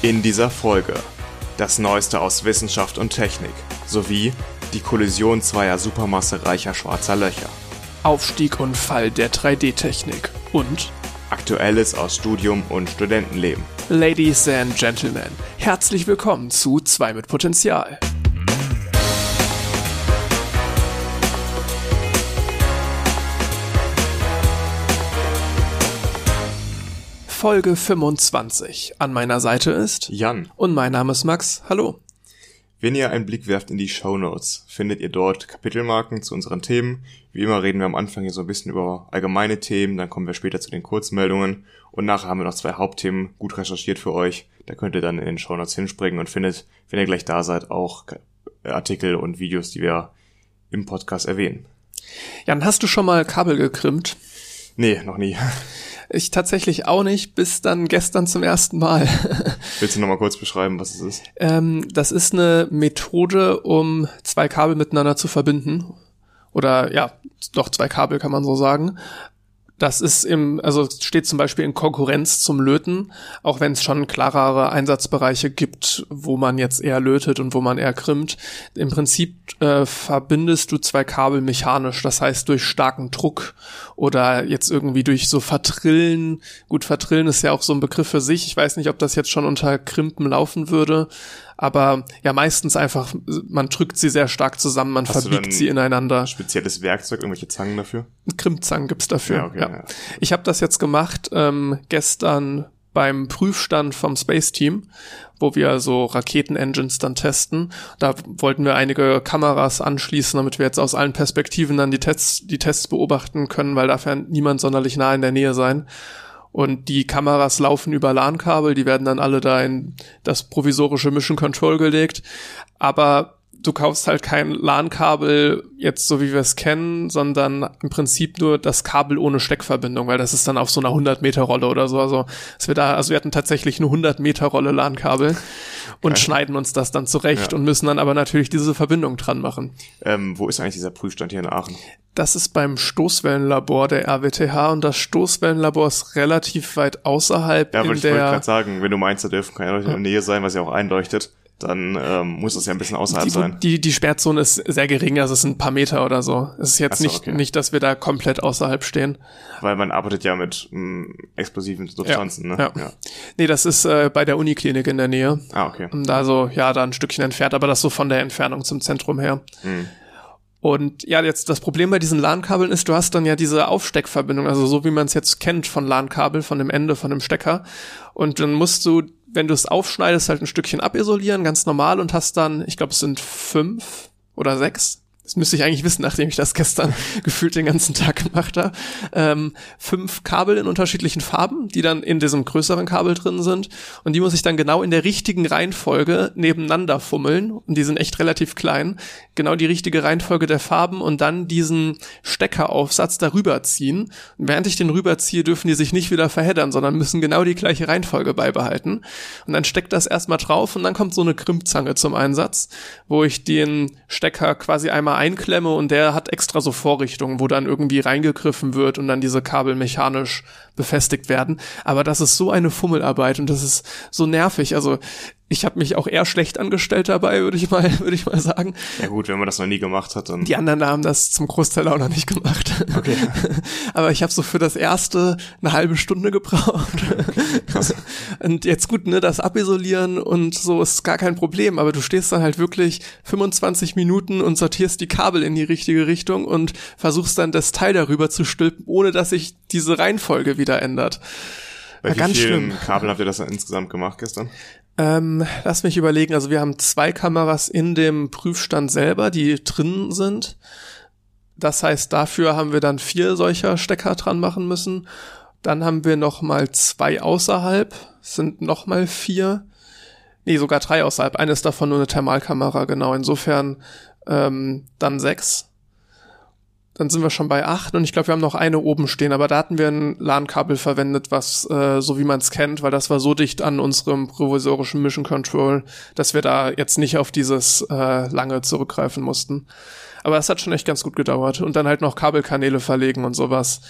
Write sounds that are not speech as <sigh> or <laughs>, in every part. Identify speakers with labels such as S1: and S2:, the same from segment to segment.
S1: In dieser Folge das Neueste aus Wissenschaft und Technik sowie die Kollision zweier supermassereicher schwarzer Löcher.
S2: Aufstieg und Fall der 3D-Technik und
S1: Aktuelles aus Studium und Studentenleben.
S2: Ladies and Gentlemen, herzlich willkommen zu 2 mit Potenzial. Folge 25. An meiner Seite ist
S1: Jan,
S2: und mein Name ist Max. Hallo.
S1: wenn ihr einen Blick werft in die Show Notes, findet ihr dort Kapitelmarken zu unseren Themen. Wie immer reden wir am Anfang hier so ein bisschen über allgemeine Themen, dann kommen wir später zu den Kurzmeldungen und nachher haben wir noch zwei Hauptthemen gut recherchiert für euch. Da könnt ihr dann in den Show Notes hinspringen und findet, wenn ihr gleich da seid, auch Artikel und Videos, die wir im Podcast erwähnen.
S2: Jan, hast du schon mal Kabel gekrimmt?
S1: Nee, noch nie. <laughs>
S2: Ich tatsächlich auch nicht, bis dann gestern zum ersten Mal. <laughs>
S1: Willst du noch mal kurz beschreiben, was es ist?
S2: ähm, das ist eine Methode, um zwei Kabel miteinander zu verbinden. Oder ja, doch zwei Kabel kann man so sagen. Das ist im, also steht zum Beispiel in Konkurrenz zum Löten, auch wenn es schon klarere Einsatzbereiche gibt, wo man jetzt eher lötet und wo man eher krimmt. Im Prinzip äh, verbindest du zwei Kabel mechanisch, das heißt durch starken Druck oder jetzt irgendwie durch so Vertrillen. Gut, Vertrillen ist ja auch so ein Begriff für sich. Ich weiß nicht, ob das jetzt schon unter Krimpen laufen würde, aber ja meistens einfach, man drückt sie sehr stark zusammen, man
S1: Hast
S2: verbiegt sie ineinander.
S1: Spezielles Werkzeug, irgendwelche Zangen dafür?
S2: Krimmzangen gibt's dafür.
S1: Ja, okay,
S2: ja.
S1: ja.
S2: Ich habe das jetzt gemacht ähm, gestern beim Prüfstand vom Space Team, wo wir so Raketen-Engines dann testen. Da wollten wir einige Kameras anschließen, damit wir jetzt aus allen Perspektiven dann die Tests, die Tests beobachten können, weil dafür niemand sonderlich nah in der Nähe sein. Und die Kameras laufen über LAN-Kabel, die werden dann alle da in das provisorische Mission Control gelegt. Aber du kaufst halt kein LAN-Kabel jetzt so wie wir es kennen, sondern im Prinzip nur das Kabel ohne Steckverbindung, weil das ist dann auf so einer 100 Meter Rolle oder so. Also wir da, also wir hatten tatsächlich eine 100 Meter Rolle LAN-Kabel und
S1: Okay.
S2: schneiden uns das dann zurecht
S1: Ja.
S2: und müssen dann aber natürlich diese Verbindung dran machen.
S1: Ähm, wo ist eigentlich dieser Prüfstand hier in Aachen?
S2: Das ist beim Stoßwellenlabor der RWTH und das Stoßwellenlabor ist relativ weit außerhalb
S1: Ja, wollte ich wollte gerade sagen, wenn du meinst, da dürfen keine Leute in der Nähe sein, was ja auch einleuchtet, dann ähm, muss das ja ein bisschen außerhalb
S2: die,
S1: sein.
S2: die, die Sperrzone ist sehr gering, also es sind ein paar Meter oder so. Es ist jetzt
S1: so,
S2: nicht,
S1: okay.
S2: nicht, dass wir da komplett außerhalb stehen.
S1: Weil man arbeitet ja mit mh, explosiven Substanzen, ne?
S2: Ja. Nee, das ist äh, bei der Uniklinik in der Nähe.
S1: Ah, okay.
S2: Da so, ja, da ein Stückchen entfernt, aber das so von der Entfernung zum Zentrum her.
S1: Hm.
S2: Und ja, jetzt das Problem bei diesen LAN-Kabeln ist, du hast dann ja diese Aufsteckverbindung, also so wie man es jetzt kennt von LAN-Kabel, von dem Ende, von dem Stecker. Und dann musst du, wenn du es aufschneidest, halt ein Stückchen abisolieren, ganz normal, und hast dann, ich glaube, es sind fünf oder sechs. Das müsste ich eigentlich wissen, nachdem ich das gestern <laughs> gefühlt den ganzen Tag gemacht habe. Ähm, fünf Kabel in unterschiedlichen Farben, die dann in diesem größeren Kabel drin sind. Und die muss ich dann genau in der richtigen Reihenfolge nebeneinander fummeln. Und die sind echt relativ klein. Genau die richtige Reihenfolge der Farben und dann diesen Steckeraufsatz darüber ziehen. Und während ich den rüberziehe, dürfen die sich nicht wieder verheddern, sondern müssen genau die gleiche Reihenfolge beibehalten. Und dann steckt das erstmal drauf und dann kommt so eine Krimpzange zum Einsatz, wo ich den Stecker quasi einmal einklemme und der hat extra so Vorrichtungen, wo dann irgendwie reingegriffen wird und dann diese Kabel mechanisch befestigt werden. Aber das ist so eine Fummelarbeit und das ist so nervig. Also ich habe mich auch eher schlecht angestellt dabei, würde ich mal, <laughs> würde ich mal sagen.
S1: Ja gut, wenn man das noch nie gemacht hat, dann
S2: Die anderen haben das zum Großteil auch noch nicht gemacht. Okay. <laughs> Aber ich habe so für das erste eine halbe Stunde gebraucht. <laughs> Und jetzt gut, ne, das abisolieren und so ist gar kein Problem, aber du stehst dann halt wirklich 25 Minuten und sortierst die Kabel in die richtige Richtung und versuchst dann das Teil darüber zu stülpen, ohne dass sich diese Reihenfolge wieder ändert.
S1: bei
S2: war
S1: wie vielen
S2: schlimm.
S1: Kabeln habt ihr das insgesamt gemacht gestern?
S2: Ähm, lass mich überlegen. Also wir haben zwei Kameras in dem Prüfstand selber, die drin sind. Das heißt, dafür haben wir dann vier solcher Stecker dran machen müssen. Dann haben wir noch mal zwei außerhalb, sind noch mal vier. Nee, sogar drei außerhalb. Eine ist davon nur eine Thermalkamera, genau. Insofern ähm, dann sechs. Dann sind wir schon bei acht und ich glaube, wir haben noch eine oben stehen, aber da hatten wir ein LAN-Kabel verwendet, was äh, so wie man es kennt, weil das war so dicht an unserem provisorischen Mission Control, dass wir da jetzt nicht auf dieses äh, lange zurückgreifen mussten. Aber es hat schon echt ganz gut gedauert und dann halt noch Kabelkanäle verlegen und sowas.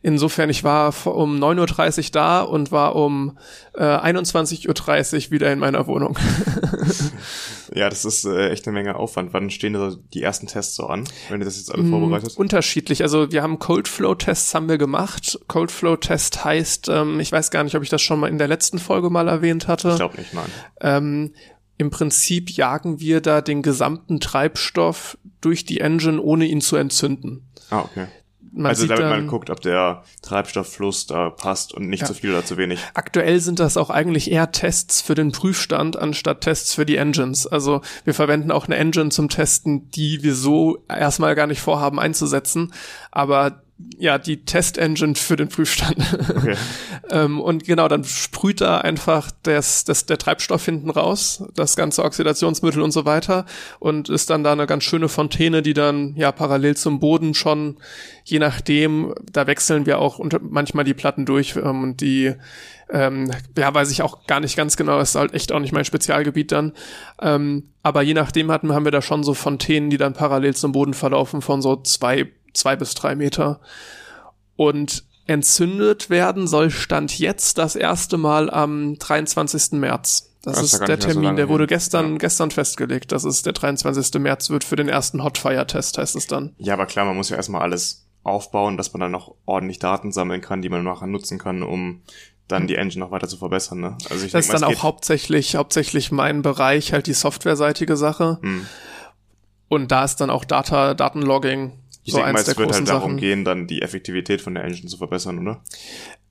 S2: insofern, ich war um 9.30 Uhr da und war um äh, 21.30 Uhr wieder in meiner Wohnung. <laughs>
S1: ja, das ist äh, echt eine Menge Aufwand. Wann stehen da die ersten Tests so an, wenn ihr das jetzt alle mm, vorbereitet?
S2: Unterschiedlich. Also wir haben Cold Flow Tests haben wir gemacht. Cold Flow Test heißt, ähm, ich weiß gar nicht, ob ich das schon mal in der letzten Folge mal erwähnt hatte.
S1: Ich glaube nicht, nein.
S2: Ähm, im Prinzip jagen wir da den gesamten Treibstoff durch die Engine, ohne ihn zu entzünden.
S1: Ah, okay. Man also damit dann, man guckt, ob der Treibstofffluss da passt und nicht ja. zu viel oder zu wenig.
S2: Aktuell sind das auch eigentlich eher Tests für den Prüfstand anstatt Tests für die Engines. Also wir verwenden auch eine Engine zum Testen, die wir so erstmal gar nicht vorhaben einzusetzen. Aber ja, die Test-Engine für den Prüfstand. Okay. <laughs> ähm, und genau, dann sprüht da einfach das, das, der Treibstoff hinten raus, das ganze Oxidationsmittel und so weiter und ist dann da eine ganz schöne Fontäne, die dann ja parallel zum Boden schon, je nachdem, da wechseln wir auch unter, manchmal die Platten durch ähm, und die ähm, ja, weiß ich auch gar nicht ganz genau, ist halt echt auch nicht mein Spezialgebiet dann. Ähm, aber je nachdem hatten, haben wir da schon so Fontänen, die dann parallel zum Boden verlaufen von so zwei zwei bis drei Meter. Und entzündet werden soll Stand jetzt das erste Mal am 23. März. Das, das ist der Termin, so der wurde gestern, ja. gestern festgelegt. Das ist der 23. März, wird für den ersten Hotfire-Test, heißt es dann.
S1: Ja, aber klar, man muss ja erstmal alles aufbauen, dass man dann noch ordentlich Daten sammeln kann, die man nachher nutzen kann, um dann die Engine noch weiter zu verbessern. Ne?
S2: Also ich das denk, ist dann auch hauptsächlich, hauptsächlich mein Bereich, halt die softwareseitige Sache. Hm. Und da ist dann auch Data, Datenlogging
S1: ich so denke mal, es wird halt darum Sachen. gehen, dann die Effektivität von der Engine zu verbessern, oder?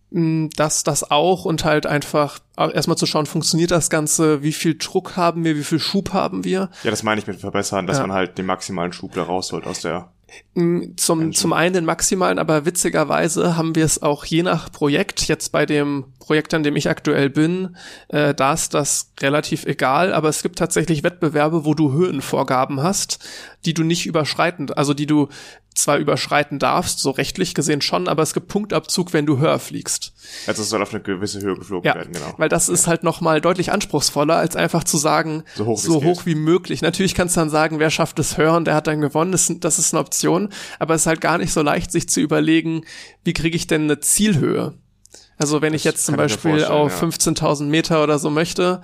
S2: Mm, das, das auch und halt einfach erstmal zu schauen, funktioniert das Ganze, wie viel Druck haben wir, wie viel Schub haben wir.
S1: Ja, das meine ich mit verbessern, dass ja. man halt den maximalen Schub da rausholt aus der
S2: Mm, zum, zum einen den maximalen, aber witzigerweise haben wir es auch je nach Projekt, jetzt bei dem Projekt, an dem ich aktuell bin, äh, da ist das relativ egal, aber es gibt tatsächlich Wettbewerbe, wo du Höhenvorgaben hast, die du nicht überschreiten, also die du zwar überschreiten darfst, so rechtlich gesehen schon, aber es gibt Punktabzug, wenn du höher fliegst.
S1: Also es soll auf eine gewisse Höhe geflogen
S2: ja,
S1: werden, genau.
S2: Weil das ja. ist halt nochmal deutlich anspruchsvoller, als einfach zu sagen, so hoch, so hoch wie möglich. Natürlich kannst du dann sagen, wer schafft es höher und der hat dann gewonnen, das, das ist eine Option, aber es ist halt gar nicht so leicht, sich zu überlegen, wie kriege ich denn eine Zielhöhe? Also wenn das ich jetzt zum Beispiel auf ja. 15.000 Meter oder so möchte,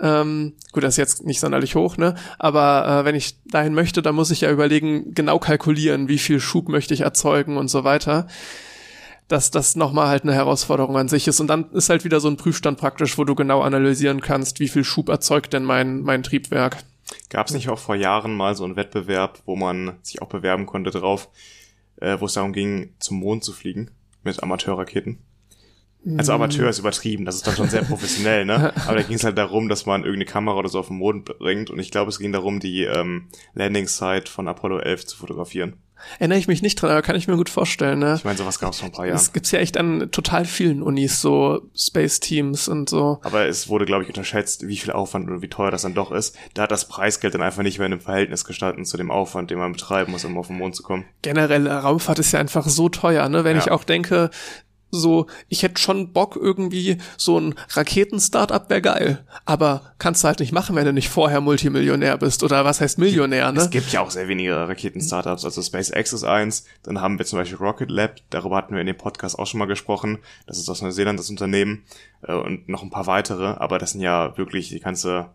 S2: ähm, gut, das ist jetzt nicht sonderlich hoch, ne? Aber äh, wenn ich dahin möchte, dann muss ich ja überlegen, genau kalkulieren, wie viel Schub möchte ich erzeugen und so weiter. Dass das nochmal halt eine Herausforderung an sich ist. Und dann ist halt wieder so ein Prüfstand praktisch, wo du genau analysieren kannst, wie viel Schub erzeugt denn mein, mein Triebwerk.
S1: Gab es nicht auch vor Jahren mal so einen Wettbewerb, wo man sich auch bewerben konnte drauf, äh, wo es darum ging, zum Mond zu fliegen mit Amateurraketen? Also Amateur ist übertrieben, das ist dann schon sehr professionell, ne? <laughs> Aber da ging es halt darum, dass man irgendeine Kamera oder so auf den Mond bringt und ich glaube, es ging darum, die ähm, Landing-Site von Apollo 11 zu fotografieren.
S2: Erinnere ich mich nicht dran, aber kann ich mir gut vorstellen, ne?
S1: Ich meine, sowas gab es vor ein paar Jahren. Es
S2: gibt's ja echt an total vielen Unis, so Space-Teams und so.
S1: Aber es wurde, glaube ich, unterschätzt, wie viel Aufwand und wie teuer das dann doch ist. Da hat das Preisgeld dann einfach nicht mehr in einem Verhältnis gestanden zu dem Aufwand, den man betreiben muss, um auf den Mond zu kommen.
S2: Generell, Raumfahrt ist ja einfach so teuer, ne? Wenn ja. ich auch denke, so, ich hätte schon Bock irgendwie, so ein Raketen-Startup wäre geil. Aber kannst du halt nicht machen, wenn du nicht vorher Multimillionär bist. Oder was heißt Millionär, ne?
S1: Es gibt ja auch sehr wenige Raketen-Startups. Also SpaceX ist eins. Dann haben wir zum Beispiel Rocket Lab. Darüber hatten wir in dem Podcast auch schon mal gesprochen. Das ist aus Neuseeland das Unternehmen. Äh, und noch ein paar weitere. Aber das sind ja wirklich die ganze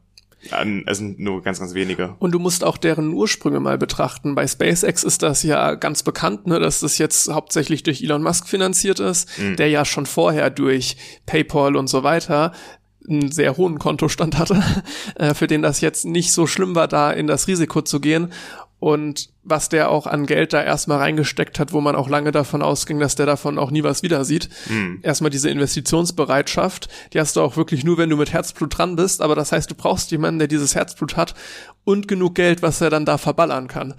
S1: es sind nur ganz, ganz wenige.
S2: Und du musst auch deren Ursprünge mal betrachten. Bei SpaceX ist das ja ganz bekannt, ne, dass das jetzt hauptsächlich durch Elon Musk finanziert ist, mhm. der ja schon vorher durch PayPal und so weiter einen sehr hohen Kontostand hatte, <laughs> äh, für den das jetzt nicht so schlimm war, da in das Risiko zu gehen und was der auch an Geld da erstmal reingesteckt hat, wo man auch lange davon ausging, dass der davon auch nie was wieder sieht. Mhm. Erstmal diese Investitionsbereitschaft, die hast du auch wirklich nur, wenn du mit Herzblut dran bist, aber das heißt, du brauchst jemanden, der dieses Herzblut hat und genug Geld, was er dann da verballern kann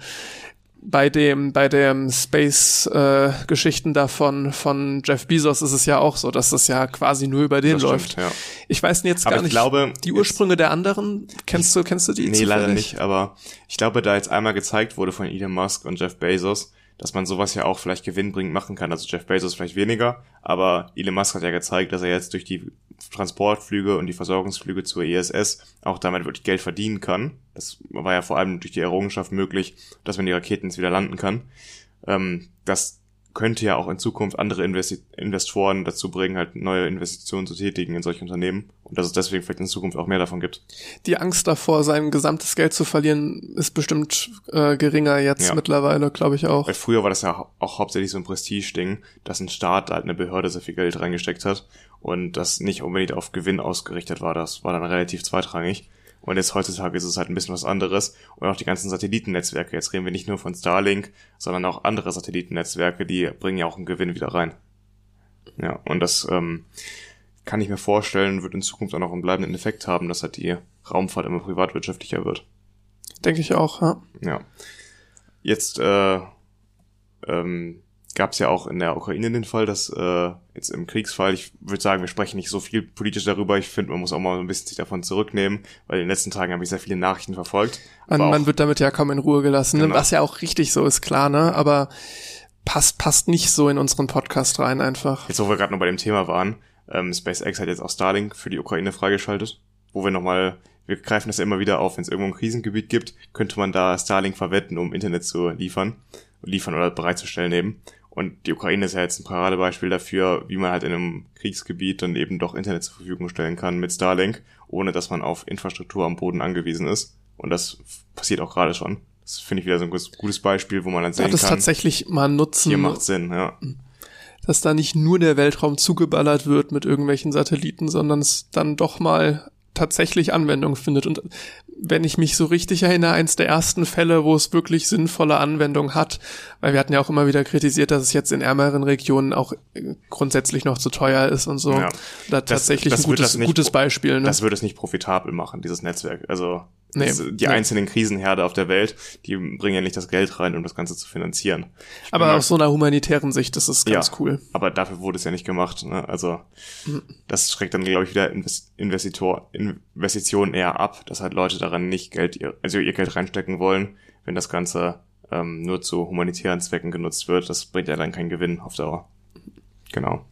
S2: bei dem bei dem Space äh, Geschichten davon von Jeff Bezos ist es ja auch so, dass das ja quasi nur über den das läuft. Stimmt, ja. Ich weiß jetzt aber gar nicht glaube, die Ursprünge der anderen. Kennst du kennst du die?
S1: Nee, zufällig? leider nicht, aber ich glaube, da jetzt einmal gezeigt wurde von Elon Musk und Jeff Bezos, dass man sowas ja auch vielleicht gewinnbringend machen kann. Also Jeff Bezos vielleicht weniger, aber Elon Musk hat ja gezeigt, dass er jetzt durch die Transportflüge und die Versorgungsflüge zur ISS auch damit wirklich Geld verdienen kann. Das war ja vor allem durch die Errungenschaft möglich, dass man die Raketen jetzt wieder landen kann. Ähm, das könnte ja auch in Zukunft andere Investi Investoren dazu bringen, halt neue Investitionen zu tätigen in solche Unternehmen und dass es deswegen vielleicht in Zukunft auch mehr davon gibt.
S2: Die Angst davor, sein gesamtes Geld zu verlieren, ist bestimmt äh, geringer jetzt ja. mittlerweile, glaube ich auch.
S1: Weil früher war das ja auch hauptsächlich so ein Prestige-Ding, dass ein Staat halt eine Behörde sehr viel Geld reingesteckt hat und das nicht unbedingt auf Gewinn ausgerichtet war. Das war dann relativ zweitrangig. Und jetzt heutzutage ist es halt ein bisschen was anderes. Und auch die ganzen Satellitennetzwerke. Jetzt reden wir nicht nur von Starlink, sondern auch andere Satellitennetzwerke, die bringen ja auch einen Gewinn wieder rein. Ja, und das ähm, kann ich mir vorstellen, wird in Zukunft auch noch einen bleibenden Effekt haben, dass halt die Raumfahrt immer privatwirtschaftlicher wird.
S2: Denke ich auch, ja.
S1: Ja. Jetzt äh, ähm, gab es ja auch in der Ukraine den Fall, dass äh, jetzt im Kriegsfall, ich würde sagen, wir sprechen nicht so viel politisch darüber. Ich finde, man muss auch mal ein bisschen sich davon zurücknehmen, weil in den letzten Tagen habe ich sehr viele Nachrichten verfolgt.
S2: Man, man wird damit ja kaum in Ruhe gelassen, ne? genau. was ja auch richtig so ist, klar, ne? Aber passt, passt nicht so in unseren Podcast rein einfach.
S1: Jetzt, wo wir gerade noch bei dem Thema waren, ähm, SpaceX hat jetzt auch Starlink für die Ukraine freigeschaltet, wo wir nochmal wir greifen das ja immer wieder auf, wenn es irgendwo ein Krisengebiet gibt, könnte man da Starlink verwenden, um Internet zu liefern, liefern oder bereitzustellen eben. Und die Ukraine ist ja jetzt ein Paradebeispiel dafür, wie man halt in einem Kriegsgebiet dann eben doch Internet zur Verfügung stellen kann mit Starlink, ohne dass man auf Infrastruktur am Boden angewiesen ist. Und das passiert auch gerade schon. Das finde ich wieder so ein gutes Beispiel, wo man dann sehen
S2: kann. Das tatsächlich mal nutzen.
S1: Hier macht Sinn, ja.
S2: Dass da nicht nur der Weltraum zugeballert wird mit irgendwelchen Satelliten, sondern es dann doch mal tatsächlich Anwendung findet. Und wenn ich mich so richtig erinnere, eins der ersten Fälle, wo es wirklich sinnvolle Anwendung hat, weil wir hatten ja auch immer wieder kritisiert, dass es jetzt in ärmeren Regionen auch äh, grundsätzlich noch zu teuer ist und so. Ja. Da das, tatsächlich das ein gutes, nicht, gutes Beispiel. Ne?
S1: Das würde es nicht profitabel machen, dieses Netzwerk. Also Nee, die nee. einzelnen Krisenherde auf der Welt, die bringen ja nicht das Geld rein, um das Ganze zu finanzieren.
S2: Ich aber aus so einer humanitären Sicht das ist ganz ja, cool.
S1: Aber dafür wurde es ja nicht gemacht. Ne? Also mhm. das schreckt dann, glaube ich, wieder Investitor, Investitionen eher ab, dass halt Leute daran nicht Geld, also ihr Geld reinstecken wollen, wenn das Ganze ähm, nur zu humanitären Zwecken genutzt wird. Das bringt ja dann keinen Gewinn auf Dauer. Genau.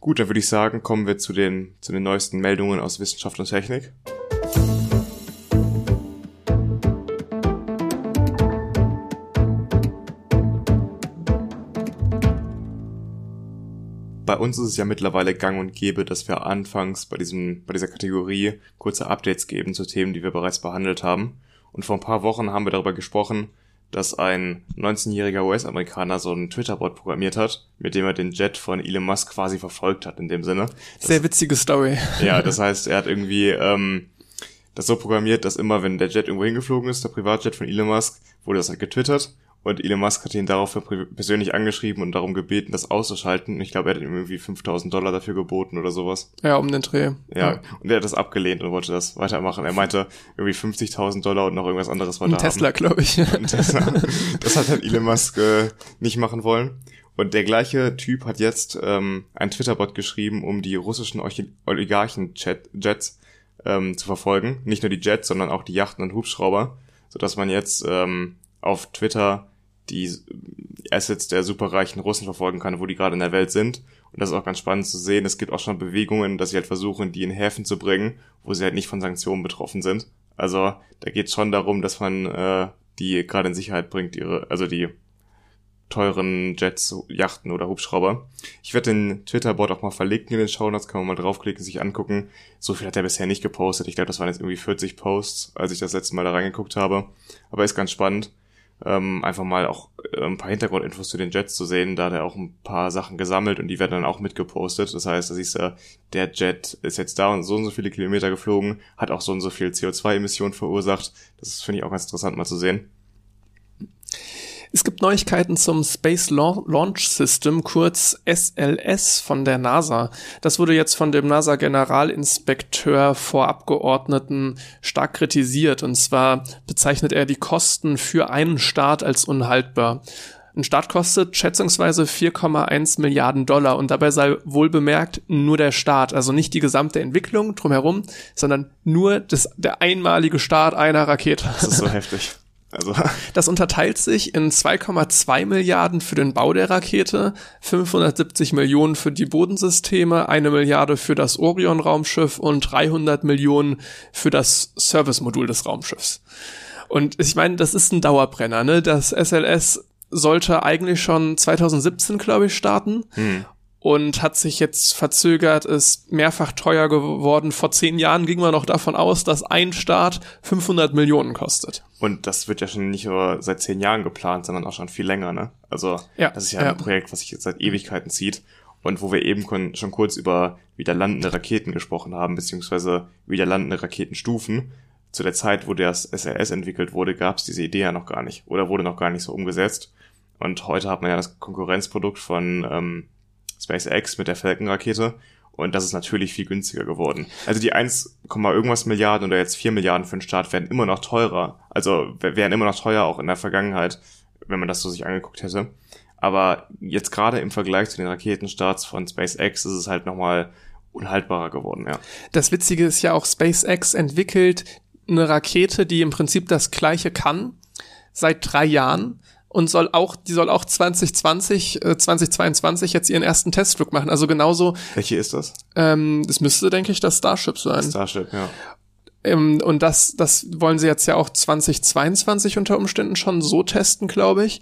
S1: Gut, dann würde ich sagen, kommen wir zu den, zu den neuesten Meldungen aus Wissenschaft und Technik. Bei uns ist es ja mittlerweile gang und gäbe, dass wir anfangs bei diesem, bei dieser Kategorie kurze Updates geben zu Themen, die wir bereits behandelt haben. Und vor ein paar Wochen haben wir darüber gesprochen, dass ein 19-jähriger US-Amerikaner so einen Twitter-Bot programmiert hat, mit dem er den Jet von Elon Musk quasi verfolgt hat in dem Sinne.
S2: Das, Sehr witzige Story.
S1: Ja, das heißt, er hat irgendwie ähm, das so programmiert, dass immer, wenn der Jet irgendwo hingeflogen ist, der Privatjet von Elon Musk, wurde das halt getwittert und Elon Musk hat ihn daraufhin persönlich angeschrieben und darum gebeten, das auszuschalten. Ich glaube, er hat ihm irgendwie 5000 Dollar dafür geboten oder sowas.
S2: Ja, um den Dreh.
S1: Ja, ja. und er hat das abgelehnt und wollte das weitermachen. Er meinte irgendwie 50.000 Dollar und noch irgendwas anderes
S2: weiter Ein Tesla, glaube ich. <laughs> Tesla.
S1: Das hat halt Elon Musk äh, nicht machen wollen. Und der gleiche Typ hat jetzt ähm, ein Twitter-Bot geschrieben, um die russischen Oligarchen-Jets ähm, zu verfolgen. Nicht nur die Jets, sondern auch die Yachten und Hubschrauber, sodass man jetzt ähm, auf Twitter die Assets der superreichen Russen verfolgen kann, wo die gerade in der Welt sind. Und das ist auch ganz spannend zu sehen. Es gibt auch schon Bewegungen, dass sie halt versuchen, die in Häfen zu bringen, wo sie halt nicht von Sanktionen betroffen sind. Also da geht es schon darum, dass man äh, die gerade in Sicherheit bringt, ihre, also die teuren Jets, Yachten oder Hubschrauber. Ich werde den Twitter-Bot auch mal verlinken in den Show Notes, kann man mal draufklicken, sich angucken. So viel hat er bisher nicht gepostet. Ich glaube, das waren jetzt irgendwie 40 Posts, als ich das letzte Mal da reingeguckt habe. Aber ist ganz spannend ähm, einfach mal auch äh, ein paar Hintergrundinfos zu den Jets zu sehen. Da hat er auch ein paar Sachen gesammelt und die werden dann auch mitgepostet. Das heißt, da siehst du, der Jet ist jetzt da und so und so viele Kilometer geflogen, hat auch so und so viel CO2-Emissionen verursacht. Das finde ich auch ganz interessant mal zu sehen.
S2: Es gibt Neuigkeiten zum Space Launch System, kurz SLS von der NASA. Das wurde jetzt von dem NASA-Generalinspekteur vor Abgeordneten stark kritisiert. Und zwar bezeichnet er die Kosten für einen Start als unhaltbar. Ein Start kostet schätzungsweise 4,1 Milliarden Dollar und dabei sei wohl bemerkt nur der Start, also nicht die gesamte Entwicklung drumherum, sondern nur das, der einmalige Start einer Rakete.
S1: Das ist so heftig. Also.
S2: Das unterteilt sich in 2,2 Milliarden für den Bau der Rakete, 570 Millionen für die Bodensysteme, eine Milliarde für das Orion-Raumschiff und 300 Millionen für das Servicemodul des Raumschiffs. Und ich meine, das ist ein Dauerbrenner, ne? Das SLS sollte eigentlich schon 2017, glaube ich, starten. Hm und hat sich jetzt verzögert, ist mehrfach teuer geworden. Vor zehn Jahren ging man noch davon aus, dass ein Start 500 Millionen kostet.
S1: Und das wird ja schon nicht nur seit zehn Jahren geplant, sondern auch schon viel länger, ne? Also ja, das ist ja, ja. ein Projekt, was sich jetzt seit Ewigkeiten zieht und wo wir eben schon kurz über wieder landende Raketen gesprochen haben, beziehungsweise wieder landende Raketenstufen. Zu der Zeit, wo das SRS entwickelt wurde, gab es diese Idee ja noch gar nicht oder wurde noch gar nicht so umgesetzt. Und heute hat man ja das Konkurrenzprodukt von ähm, SpaceX mit der Falcon-Rakete. Und das ist natürlich viel günstiger geworden. Also die 1, irgendwas Milliarden oder jetzt 4 Milliarden für den Start werden immer noch teurer. Also wären immer noch teuer auch in der Vergangenheit, wenn man das so sich angeguckt hätte. Aber jetzt gerade im Vergleich zu den Raketenstarts von SpaceX ist es halt nochmal unhaltbarer geworden, ja.
S2: Das Witzige ist ja auch, SpaceX entwickelt eine Rakete, die im Prinzip das gleiche kann, seit drei Jahren und soll auch, die soll auch 2020, äh, 2022 jetzt ihren ersten Testflug machen. Also genauso.
S1: Welche ist das?
S2: Ähm, das müsste, denke ich, das Starship sein.
S1: Starship, ja.
S2: Ähm, und das, das wollen sie jetzt ja auch 2022 unter Umständen schon so testen, glaube ich.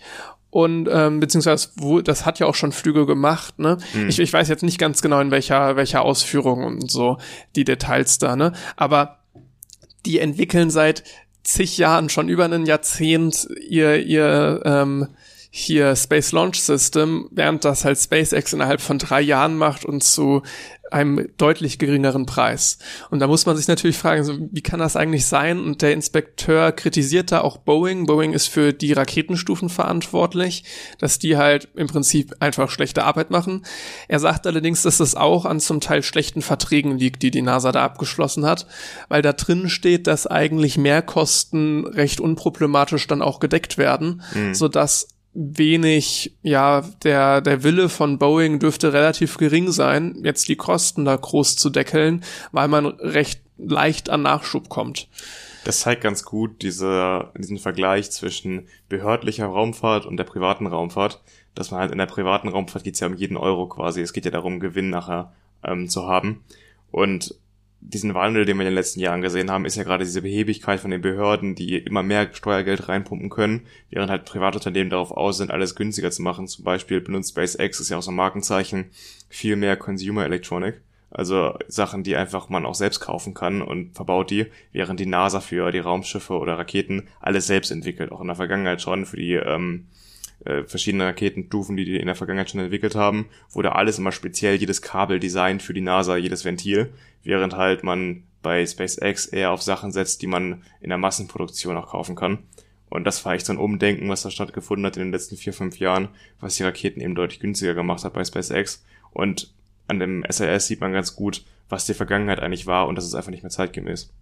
S2: Und ähm, beziehungsweise wo, das hat ja auch schon Flüge gemacht, ne? Hm. Ich, ich weiß jetzt nicht ganz genau in welcher welcher Ausführung und so die Details da, ne? Aber die entwickeln seit zig Jahren, schon über ein Jahrzehnt ihr, ihr ähm, hier Space Launch System, während das halt SpaceX innerhalb von drei Jahren macht und zu einem deutlich geringeren Preis. Und da muss man sich natürlich fragen, so, wie kann das eigentlich sein? Und der Inspekteur kritisiert da auch Boeing. Boeing ist für die Raketenstufen verantwortlich, dass die halt im Prinzip einfach schlechte Arbeit machen. Er sagt allerdings, dass es auch an zum Teil schlechten Verträgen liegt, die die NASA da abgeschlossen hat, weil da drin steht, dass eigentlich Mehrkosten recht unproblematisch dann auch gedeckt werden, mhm. sodass wenig, ja, der, der Wille von Boeing dürfte relativ gering sein, jetzt die Kosten da groß zu deckeln, weil man recht leicht an Nachschub kommt.
S1: Das zeigt ganz gut diese, diesen Vergleich zwischen behördlicher Raumfahrt und der privaten Raumfahrt, dass man halt in der privaten Raumfahrt geht's ja um jeden Euro quasi. Es geht ja darum, Gewinn nachher ähm, zu haben. Und diesen Wandel, den wir in den letzten Jahren gesehen haben, ist ja gerade diese Behebigkeit von den Behörden, die immer mehr Steuergeld reinpumpen können, während halt Privatunternehmen darauf aus sind, alles günstiger zu machen. Zum Beispiel benutzt SpaceX, ist ja auch so ein Markenzeichen, viel mehr Consumer Electronic. Also Sachen, die einfach man auch selbst kaufen kann und verbaut die, während die NASA für die Raumschiffe oder Raketen alles selbst entwickelt, auch in der Vergangenheit schon für die ähm, äh, verschiedene Raketenstufen, die die in der Vergangenheit schon entwickelt haben, wurde alles immer speziell, jedes Kabel designt für die NASA, jedes Ventil, während halt man bei SpaceX eher auf Sachen setzt, die man in der Massenproduktion auch kaufen kann. Und das war echt so ein Umdenken, was da stattgefunden hat in den letzten vier, fünf Jahren, was die Raketen eben deutlich günstiger gemacht hat bei SpaceX. Und an dem SLS sieht man ganz gut, was die Vergangenheit eigentlich war und das ist einfach nicht mehr zeitgemäß.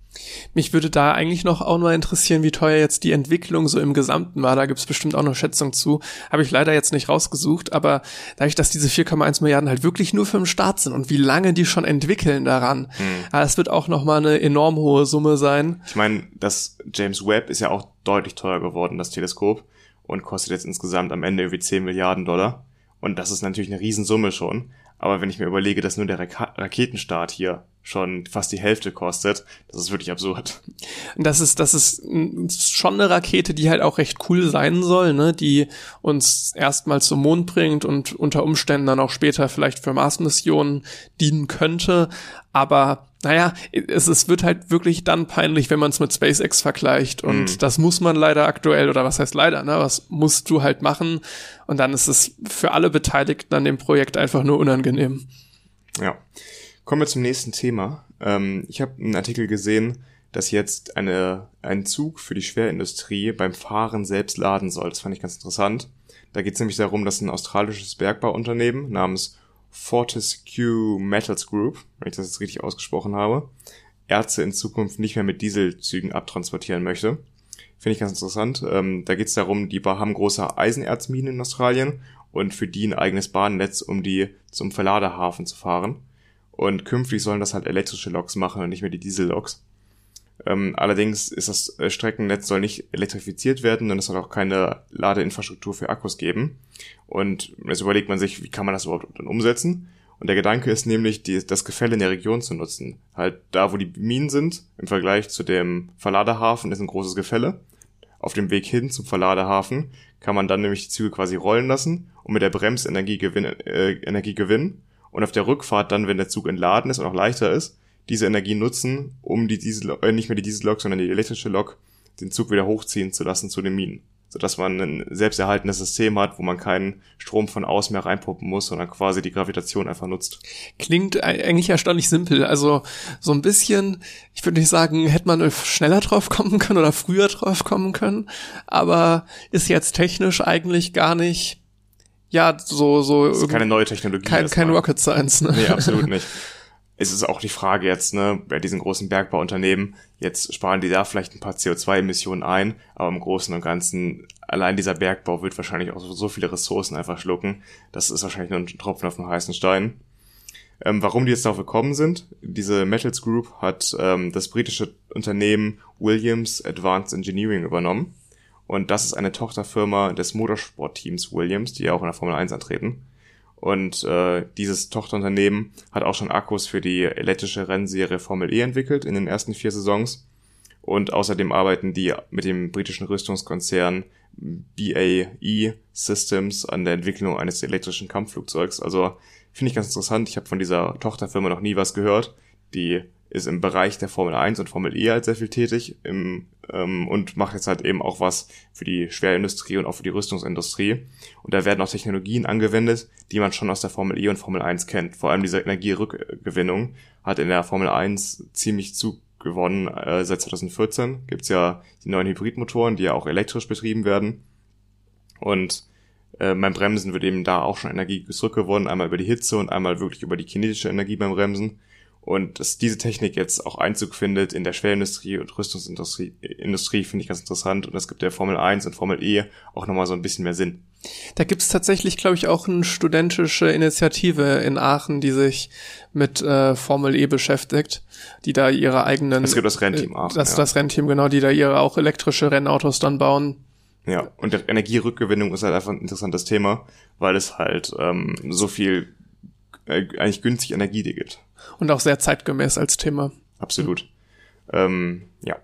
S2: Mich würde da eigentlich noch auch mal interessieren, wie teuer jetzt die Entwicklung so im Gesamten war. Da gibt's bestimmt auch noch Schätzungen zu. Habe ich leider jetzt nicht rausgesucht, aber dadurch, dass diese 4,1 Milliarden halt wirklich nur für den Start sind und wie lange die schon entwickeln daran, hm. das wird auch noch mal eine enorm hohe Summe sein.
S1: Ich meine, das James Webb ist ja auch deutlich teurer geworden, das Teleskop, und kostet jetzt insgesamt am Ende irgendwie 10 Milliarden Dollar. Und das ist natürlich eine Riesensumme schon. Aber wenn ich mir überlege, dass nur der Ra Raketenstart hier schon fast die Hälfte kostet, das ist wirklich absurd.
S2: Das ist, das ist schon eine Rakete, die halt auch recht cool sein soll, ne, die uns erstmal zum Mond bringt und unter Umständen dann auch später vielleicht für Mars-Missionen dienen könnte. Aber naja, es, es wird halt wirklich dann peinlich, wenn man es mit SpaceX vergleicht. Und mhm. das muss man leider aktuell, oder was heißt leider, ne? Was musst du halt machen? Und dann ist es für alle Beteiligten an dem Projekt einfach nur unangenehm.
S1: Ja. Kommen wir zum nächsten Thema. Ähm, ich habe einen Artikel gesehen, dass jetzt eine, ein Zug für die Schwerindustrie beim Fahren selbst laden soll. Das fand ich ganz interessant. Da geht es nämlich darum, dass ein australisches Bergbauunternehmen namens Fortescue Metals Group, wenn ich das jetzt richtig ausgesprochen habe, Erze in Zukunft nicht mehr mit Dieselzügen abtransportieren möchte. Finde ich ganz interessant. Ähm, da geht es darum, die haben große Eisenerzminen in Australien und für die ein eigenes Bahnnetz, um die zum Verladehafen zu fahren. Und künftig sollen das halt elektrische Loks machen und nicht mehr die Dieselloks. Ähm, allerdings ist das äh, Streckennetz soll nicht elektrifiziert werden und es soll auch keine Ladeinfrastruktur für Akkus geben. Und jetzt überlegt man sich, wie kann man das überhaupt dann umsetzen? Und der Gedanke ist nämlich, die, das Gefälle in der Region zu nutzen. Halt da, wo die Minen sind, im Vergleich zu dem Verladehafen ist ein großes Gefälle. Auf dem Weg hin zum Verladehafen kann man dann nämlich die Züge quasi rollen lassen und mit der Bremsenergie gewinnen, äh, Energie gewinnen und auf der Rückfahrt dann, wenn der Zug entladen ist und auch leichter ist, diese Energie nutzen, um die Diesel, äh, nicht mehr die Diesellok, sondern die elektrische Lok den Zug wieder hochziehen zu lassen zu den Minen. Sodass man ein selbsterhaltendes System hat, wo man keinen Strom von außen mehr reinpumpen muss, sondern quasi die Gravitation einfach nutzt.
S2: Klingt eigentlich erstaunlich simpel. Also so ein bisschen, ich würde nicht sagen, hätte man schneller drauf kommen können oder früher drauf kommen können, aber ist jetzt technisch eigentlich gar nicht, ja, so, so.
S1: Das ist keine neue Technologie.
S2: Kein, kein Rocket Science,
S1: ne? Nee, absolut nicht. <laughs> es ist auch die Frage jetzt, ne, bei diesen großen Bergbauunternehmen, jetzt sparen die da vielleicht ein paar CO2-Emissionen ein, aber im Großen und Ganzen, allein dieser Bergbau wird wahrscheinlich auch so viele Ressourcen einfach schlucken. Das ist wahrscheinlich nur ein Tropfen auf den heißen Stein. Ähm, warum die jetzt darauf gekommen sind? Diese Metals Group hat ähm, das britische Unternehmen Williams Advanced Engineering übernommen. Und das ist eine Tochterfirma des Motorsportteams Williams, die ja auch in der Formel 1 antreten. Und äh, dieses Tochterunternehmen hat auch schon Akkus für die elektrische Rennserie Formel E entwickelt in den ersten vier Saisons. Und außerdem arbeiten die mit dem britischen Rüstungskonzern BAE Systems an der Entwicklung eines elektrischen Kampfflugzeugs. Also finde ich ganz interessant. Ich habe von dieser Tochterfirma noch nie was gehört. Die ist im Bereich der Formel 1 und Formel E halt sehr viel tätig im, ähm, und macht jetzt halt eben auch was für die Schwerindustrie und auch für die Rüstungsindustrie. Und da werden auch Technologien angewendet, die man schon aus der Formel E und Formel 1 kennt. Vor allem diese Energierückgewinnung hat in der Formel 1 ziemlich zugewonnen. Äh, seit 2014 gibt's ja die neuen Hybridmotoren, die ja auch elektrisch betrieben werden. Und äh, beim Bremsen wird eben da auch schon Energie zurückgewonnen, einmal über die Hitze und einmal wirklich über die kinetische Energie beim Bremsen. Und dass diese Technik jetzt auch Einzug findet in der Schwerindustrie und Rüstungsindustrie, Industrie, finde ich ganz interessant. Und das gibt der Formel 1 und Formel E auch nochmal so ein bisschen mehr Sinn.
S2: Da gibt es tatsächlich, glaube ich, auch eine studentische Initiative in Aachen, die sich mit äh, Formel E beschäftigt, die da ihre eigenen.
S1: Es gibt das Rennteam Aachen.
S2: Das, ja. das Rennteam, genau, die da ihre auch elektrische Rennautos dann bauen.
S1: Ja, und der Energierückgewinnung ist halt einfach ein interessantes Thema, weil es halt ähm, so viel äh, eigentlich günstig Energie gibt.
S2: Und auch sehr zeitgemäß als Thema.
S1: Absolut. Ähm, ja.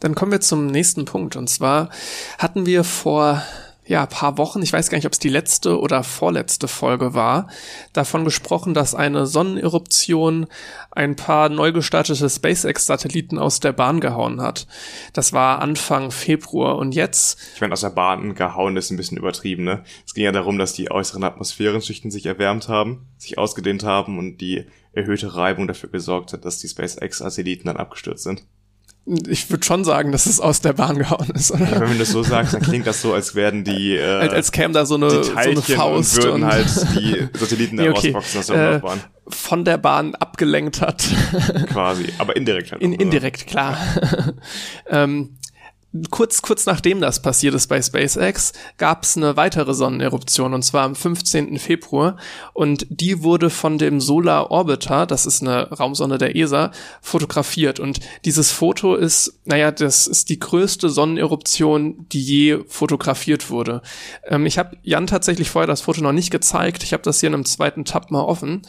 S2: Dann kommen wir zum nächsten Punkt. Und zwar hatten wir vor ja, paar Wochen, ich weiß gar nicht, ob es die letzte oder vorletzte Folge war, davon gesprochen, dass eine Sonneneruption ein paar neu gestartete SpaceX-Satelliten aus der Bahn gehauen hat. Das war Anfang Februar und jetzt.
S1: Ich meine, aus der Bahn gehauen ist ein bisschen übertrieben, ne? Es ging ja darum, dass die äußeren Atmosphärenschichten sich erwärmt haben, sich ausgedehnt haben und die erhöhte Reibung dafür gesorgt hat, dass die SpaceX-Satelliten dann abgestürzt sind.
S2: Ich würde schon sagen, dass es aus der Bahn gehauen ist. Oder?
S1: Ja, wenn du das so sagst, dann klingt das so, als werden die äh,
S2: als, als käme da so eine, so eine Faust
S1: und würden und halt die Satelliten <laughs> nee, okay. rausboxen aus der äh, Umlaufbahn.
S2: Von der Bahn abgelenkt hat.
S1: Quasi, aber indirekt
S2: halt. In, indirekt, klar. <laughs> ähm, kurz, kurz nachdem das passiert ist bei SpaceX, gab es eine weitere Sonneneruption und zwar am 15. Februar und die wurde von dem Solar Orbiter, das ist eine Raumsonde der ESA, fotografiert und dieses Foto ist, naja, das ist die größte Sonneneruption, die je fotografiert wurde. Ähm, ich habe Jan tatsächlich vorher das Foto noch nicht gezeigt, ich habe das hier in einem zweiten Tab mal offen.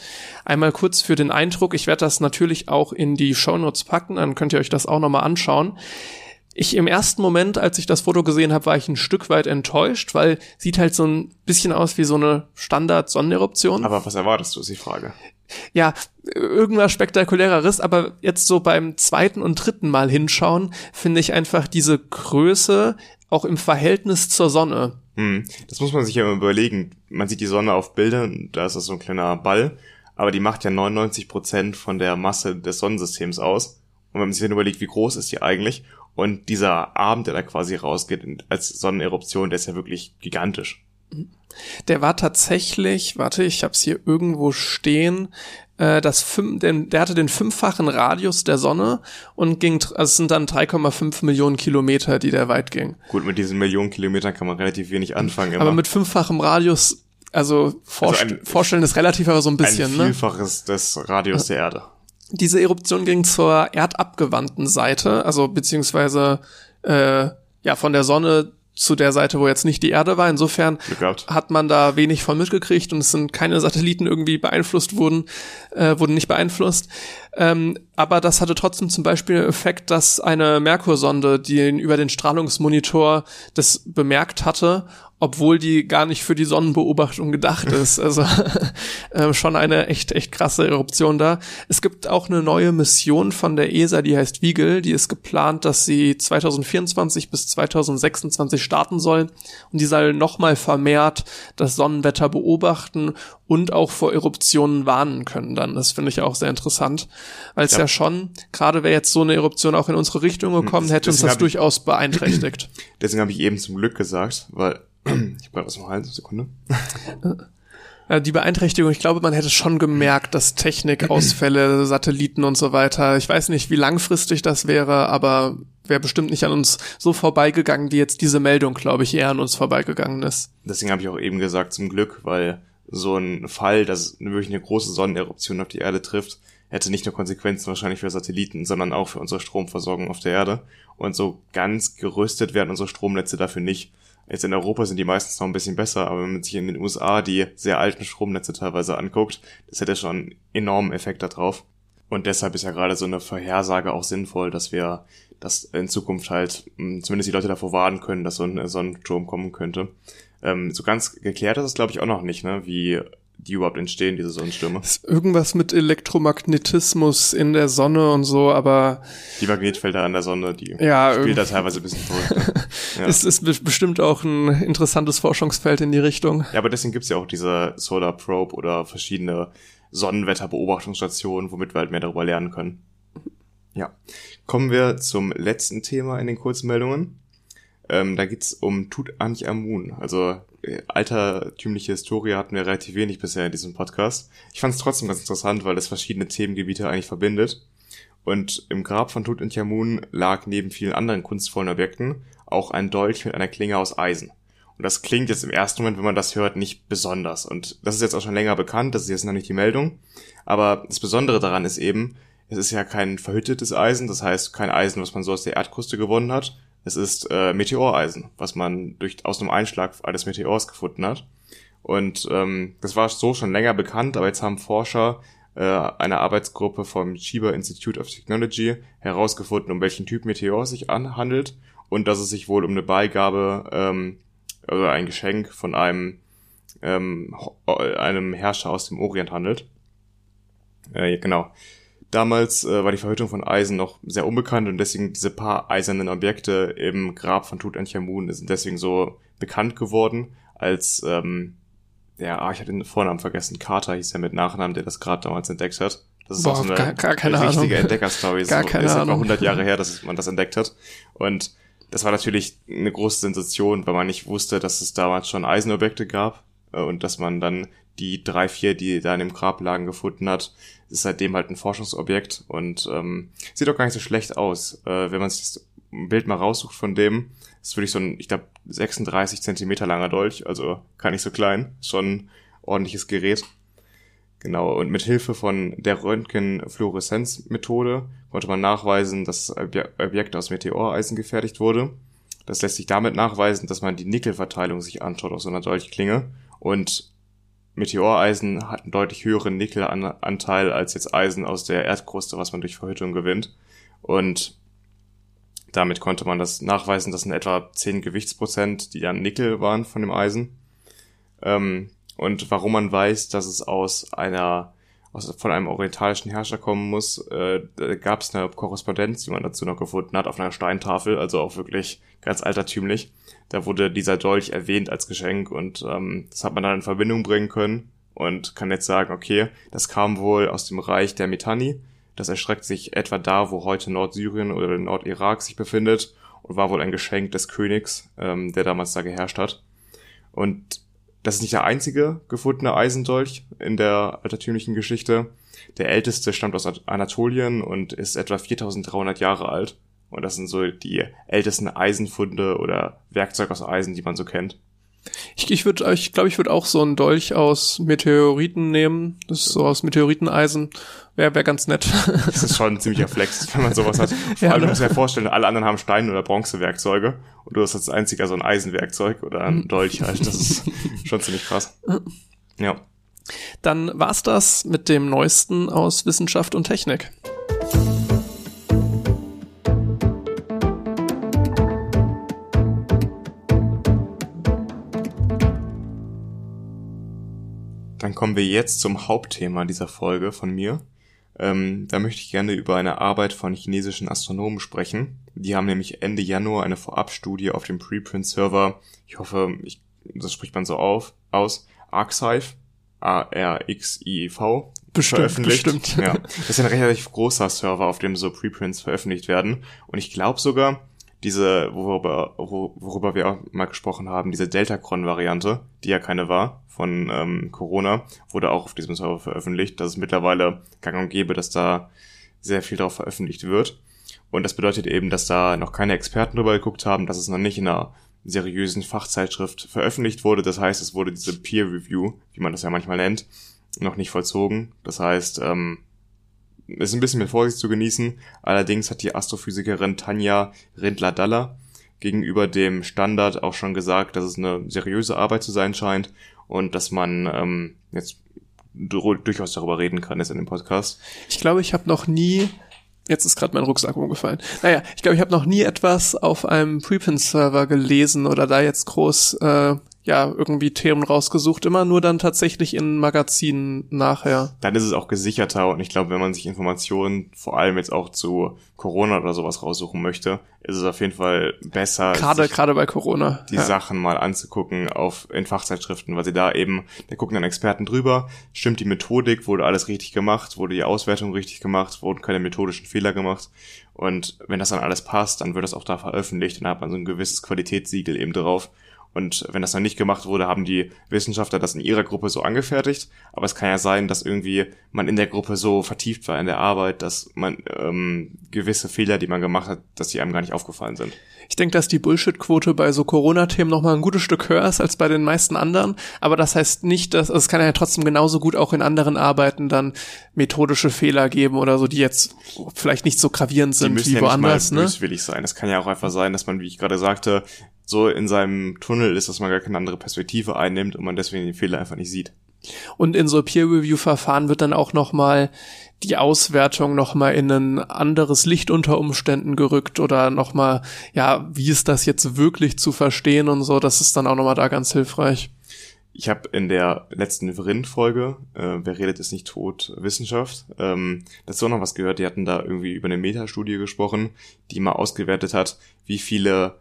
S2: Einmal kurz für den Eindruck, ich werde das natürlich auch in die Show Notes packen, dann könnt ihr euch das auch nochmal anschauen. Ich im ersten Moment, als ich das Foto gesehen habe, war ich ein Stück weit enttäuscht, weil sieht halt so ein bisschen aus wie so eine Standard-Sonneneruption.
S1: Aber was erwartest du, ist die Frage.
S2: Ja, irgendwas spektakuläreres, aber jetzt so beim zweiten und dritten Mal hinschauen, finde ich einfach diese Größe auch im Verhältnis zur Sonne.
S1: Hm, das muss man sich ja immer überlegen. Man sieht die Sonne auf Bildern, da ist das so ein kleiner Ball, aber die macht ja 99 Prozent von der Masse des Sonnensystems aus. Und wenn man sich dann überlegt, wie groß ist die eigentlich und dieser Abend, der da quasi rausgeht als Sonneneruption, der ist ja wirklich gigantisch.
S2: Der war tatsächlich, warte, ich hab's hier irgendwo stehen, äh, das fünf, den, der hatte den fünffachen Radius der Sonne und ging, also es sind dann 3,5 Millionen Kilometer, die der weit ging.
S1: Gut, mit diesen Millionen Kilometern kann man relativ wenig anfangen.
S2: Immer. Aber mit fünffachem Radius, also, vorst also ein, vorstellen ist relativ aber so ein bisschen,
S1: ein
S2: ne?
S1: Vielfaches des Radius der Erde.
S2: Diese Eruption ging zur erdabgewandten Seite, also beziehungsweise äh, ja von der Sonne zu der Seite, wo jetzt nicht die Erde war. Insofern hat man da wenig von mitgekriegt und es sind keine Satelliten irgendwie beeinflusst wurden, äh, wurden nicht beeinflusst. Ähm, aber das hatte trotzdem zum Beispiel den Effekt, dass eine Merkursonde, die über den Strahlungsmonitor das bemerkt hatte obwohl die gar nicht für die Sonnenbeobachtung gedacht ist. Also <laughs> äh, schon eine echt, echt krasse Eruption da. Es gibt auch eine neue Mission von der ESA, die heißt Wiegel. Die ist geplant, dass sie 2024 bis 2026 starten soll. Und die soll nochmal vermehrt das Sonnenwetter beobachten und auch vor Eruptionen warnen können dann. Das finde ich auch sehr interessant, weil es ja. ja. schon, gerade wäre jetzt so eine Eruption auch in unsere Richtung hm, gekommen, hätte uns das durchaus beeinträchtigt. <clears throat>
S1: Deswegen habe ich eben zum Glück gesagt, weil ich brauche was mal eine Sekunde. <laughs>
S2: Die Beeinträchtigung, ich glaube, man hätte schon gemerkt, dass Technikausfälle, <clears throat> Satelliten und so weiter, ich weiß nicht, wie langfristig das wäre, aber wäre bestimmt nicht an uns so vorbeigegangen, wie jetzt diese Meldung, glaube ich, eher an uns vorbeigegangen ist.
S1: Deswegen habe ich auch eben gesagt, zum Glück, weil so ein Fall, dass wirklich eine große Sonneneruption auf die Erde trifft, hätte nicht nur Konsequenzen wahrscheinlich für Satelliten, sondern auch für unsere Stromversorgung auf der Erde. Und so ganz gerüstet werden unsere Stromnetze dafür nicht. Jetzt in Europa sind die meistens noch ein bisschen besser, aber wenn man sich in den USA die sehr alten Stromnetze teilweise anguckt, das hätte schon einen enormen Effekt darauf. Und deshalb ist ja gerade so eine Vorhersage auch sinnvoll, dass wir, dass in Zukunft halt hm, zumindest die Leute davor warnen können, dass so ein Sonnensturm kommen könnte. Ähm, so ganz geklärt ist es, glaube ich, auch noch nicht, ne? wie die überhaupt entstehen, diese Sonnenstürme.
S2: Ist irgendwas mit Elektromagnetismus in der Sonne und so, aber.
S1: Die Magnetfelder an der Sonne, die
S2: ja,
S1: spielt da teilweise ein bisschen verrückt. <laughs>
S2: ja. Es ist bestimmt auch ein interessantes Forschungsfeld in die Richtung.
S1: Ja, aber deswegen gibt's ja auch diese Solar Probe oder verschiedene Sonnenwetterbeobachtungsstationen, womit wir halt mehr darüber lernen können. Ja. Kommen wir zum letzten Thema in den Kurzmeldungen. Ähm, da geht's um Tutanchamun, also äh, altertümliche Historie hatten wir relativ wenig bisher in diesem Podcast. Ich fand es trotzdem ganz interessant, weil es verschiedene Themengebiete eigentlich verbindet. Und im Grab von Tutanchamun lag neben vielen anderen kunstvollen Objekten auch ein Dolch mit einer Klinge aus Eisen. Und das klingt jetzt im ersten Moment, wenn man das hört, nicht besonders. Und das ist jetzt auch schon länger bekannt, das ist jetzt noch nicht die Meldung. Aber das Besondere daran ist eben, es ist ja kein verhüttetes Eisen, das heißt kein Eisen, was man so aus der Erdkruste gewonnen hat, es ist äh, Meteoreisen, was man durch aus einem Einschlag eines Meteors gefunden hat. Und ähm, das war so schon länger bekannt, aber jetzt haben Forscher äh, einer Arbeitsgruppe vom Chiba Institute of Technology herausgefunden, um welchen Typ Meteor sich handelt und dass es sich wohl um eine Beigabe ähm, oder ein Geschenk von einem ähm, einem Herrscher aus dem Orient handelt. Äh, genau. Damals äh, war die Verhüttung von Eisen noch sehr unbekannt und deswegen diese paar eisernen Objekte im Grab von Tutanchamun sind deswegen so bekannt geworden als ähm, ja, ah, ich hatte den Vornamen vergessen, Carter hieß er mit Nachnamen, der das Grab damals entdeckt hat. Das ist Boah, auch so eine,
S2: gar, gar keine
S1: eine richtige
S2: Ahnung.
S1: Entdeckerstory.
S2: Gar keine
S1: ist
S2: Ahnung.
S1: 100 Jahre her, dass <laughs> man das entdeckt hat. Und das war natürlich eine große Sensation, weil man nicht wusste, dass es damals schon Eisenobjekte gab äh, und dass man dann die drei, vier, die da in dem Grab lagen, gefunden hat, ist seitdem halt ein Forschungsobjekt und ähm, sieht auch gar nicht so schlecht aus. Äh, wenn man sich das Bild mal raussucht von dem, ist wirklich so ein, ich glaube, 36 Zentimeter langer Dolch, also gar nicht so klein, schon ordentliches Gerät. Genau, und mit Hilfe von der Röntgenfluoreszenzmethode konnte man nachweisen, dass das Objekt aus Meteoreisen gefertigt wurde. Das lässt sich damit nachweisen, dass man die Nickelverteilung sich anschaut aus so einer Dolchklinge und Meteoreisen hat einen deutlich höheren Nickelanteil als jetzt Eisen aus der Erdkruste, was man durch Verhüttung gewinnt. Und damit konnte man das nachweisen, dass in etwa 10 Gewichtsprozent, die dann Nickel waren von dem Eisen. Ähm, und warum man weiß, dass es aus einer aus, von einem orientalischen Herrscher kommen muss, äh, gab es eine Korrespondenz, die man dazu noch gefunden hat, auf einer Steintafel, also auch wirklich ganz altertümlich. Da wurde dieser Dolch erwähnt als Geschenk und ähm, das hat man dann in Verbindung bringen können und kann jetzt sagen, okay, das kam wohl aus dem Reich der Mitanni. Das erstreckt sich etwa da, wo heute Nordsyrien oder Nordirak sich befindet und war wohl ein Geschenk des Königs, ähm, der damals da geherrscht hat. Und das ist nicht der einzige gefundene Eisendolch in der altertümlichen Geschichte. Der älteste stammt aus Anatolien und ist etwa 4300 Jahre alt. Und das sind so die ältesten Eisenfunde oder Werkzeug aus Eisen, die man so kennt.
S2: Ich, ich würde, ich glaube, ich würde auch so einen Dolch aus Meteoriten nehmen. Das ist so aus Meteoriteneisen. Wäre wär ganz nett. <laughs>
S1: Das ist schon ein ziemlicher Flex, wenn man sowas hat. <laughs> Vor
S2: Ja,
S1: allem, du
S2: ne?
S1: musst dir vorstellen, alle anderen haben Stein- oder Bronzewerkzeuge und du hast als einziger so ein Eisenwerkzeug oder ein Dolch halt. Das ist <laughs> schon ziemlich krass. Ja.
S2: Dann war's das mit dem Neuesten aus Wissenschaft und Technik.
S1: Dann kommen wir jetzt zum Hauptthema dieser Folge von mir. Ähm, da möchte ich gerne über eine Arbeit von chinesischen Astronomen sprechen. Die haben nämlich Ende Januar eine Vorabstudie auf dem Preprint-Server, ich hoffe, ich, das spricht man so auf, aus, Arxiv, A-R-X-I-V,
S2: Bestimmt,
S1: veröffentlicht.
S2: bestimmt.
S1: Ja. Das ist ein relativ großer Server, auf dem so Preprints veröffentlicht werden. Und ich glaube sogar, diese, worüber, wor- worüber wir auch mal gesprochen haben, diese Deltacron-Variante, die ja keine war, von ähm, Corona, wurde auch auf diesem Server veröffentlicht. Das ist mittlerweile gang und gäbe, dass da sehr viel drauf veröffentlicht wird. Und das bedeutet eben, dass da noch keine Experten drüber geguckt haben, dass es noch nicht in einer seriösen Fachzeitschrift veröffentlicht wurde. Das heißt, es wurde diese Peer Review, wie man das ja manchmal nennt, noch nicht vollzogen. Das heißt, ähm, es ist ein bisschen mit Vorsicht zu genießen. Allerdings hat die Astrophysikerin Tanja Rindler-Daller gegenüber dem Standard auch schon gesagt, dass es eine seriöse Arbeit zu sein scheint und dass man ähm, jetzt du- durchaus darüber reden kann jetzt in dem Podcast.
S2: Ich glaube, ich habe noch nie. Jetzt ist gerade mein Rucksack umgefallen. Naja, ich glaube, ich habe noch nie etwas auf einem Prepin-Server gelesen oder da jetzt groß äh, ja irgendwie Themen rausgesucht. Immer nur dann tatsächlich in Magazinen nachher.
S1: Dann ist es auch gesicherter und ich glaube, wenn man sich Informationen vor allem jetzt auch zu Corona oder sowas raussuchen möchte, ist es auf jeden Fall besser,
S2: Gerade gerade bei Corona.
S1: die
S2: ja.
S1: Sachen mal anzugucken auf in Fachzeitschriften, weil sie da eben, da gucken dann Experten drüber, stimmt die Methodik, wurde alles richtig gemacht, wurde die Auswertung richtig gemacht, wurden keine methodischen Fehler gemacht und wenn das dann alles passt, dann wird das auch da veröffentlicht und dann hat man so ein gewisses Qualitätssiegel eben drauf. Und wenn das dann nicht gemacht wurde, haben die Wissenschaftler das in ihrer Gruppe so angefertigt. Aber es kann ja sein, dass irgendwie man in der Gruppe so vertieft war in der Arbeit, dass man ähm, gewisse Fehler, die man gemacht hat, dass die einem gar nicht aufgefallen sind.
S2: Ich denke, dass die Bullshit-Quote bei so Corona-Themen noch mal ein gutes Stück höher ist als bei den meisten anderen. Aber das heißt nicht, dass also es kann ja trotzdem genauso gut auch in anderen Arbeiten dann methodische Fehler geben oder so, die jetzt vielleicht nicht so gravierend
S1: die
S2: sind
S1: müssen
S2: wie
S1: ja
S2: woanders.
S1: nicht mal
S2: Ne?
S1: böswillig sein. Es kann ja auch einfach sein, dass man, wie ich gerade sagte, so in seinem Tunnel ist, dass man gar keine andere Perspektive einnimmt und man deswegen den Fehler einfach nicht sieht.
S2: Und in so Peer-Review-Verfahren wird dann auch noch mal die Auswertung noch mal in ein anderes Licht unter Umständen gerückt oder noch mal, ja, wie ist das jetzt wirklich zu verstehen und so. Das ist dann auch noch mal da ganz hilfreich.
S1: Ich habe in der letzten Vrind-Folge, äh, Wer redet ist nicht tot, Wissenschaft, ähm, dazu noch was gehört. Die hatten da irgendwie über eine Metastudie gesprochen, die mal ausgewertet hat, wie viele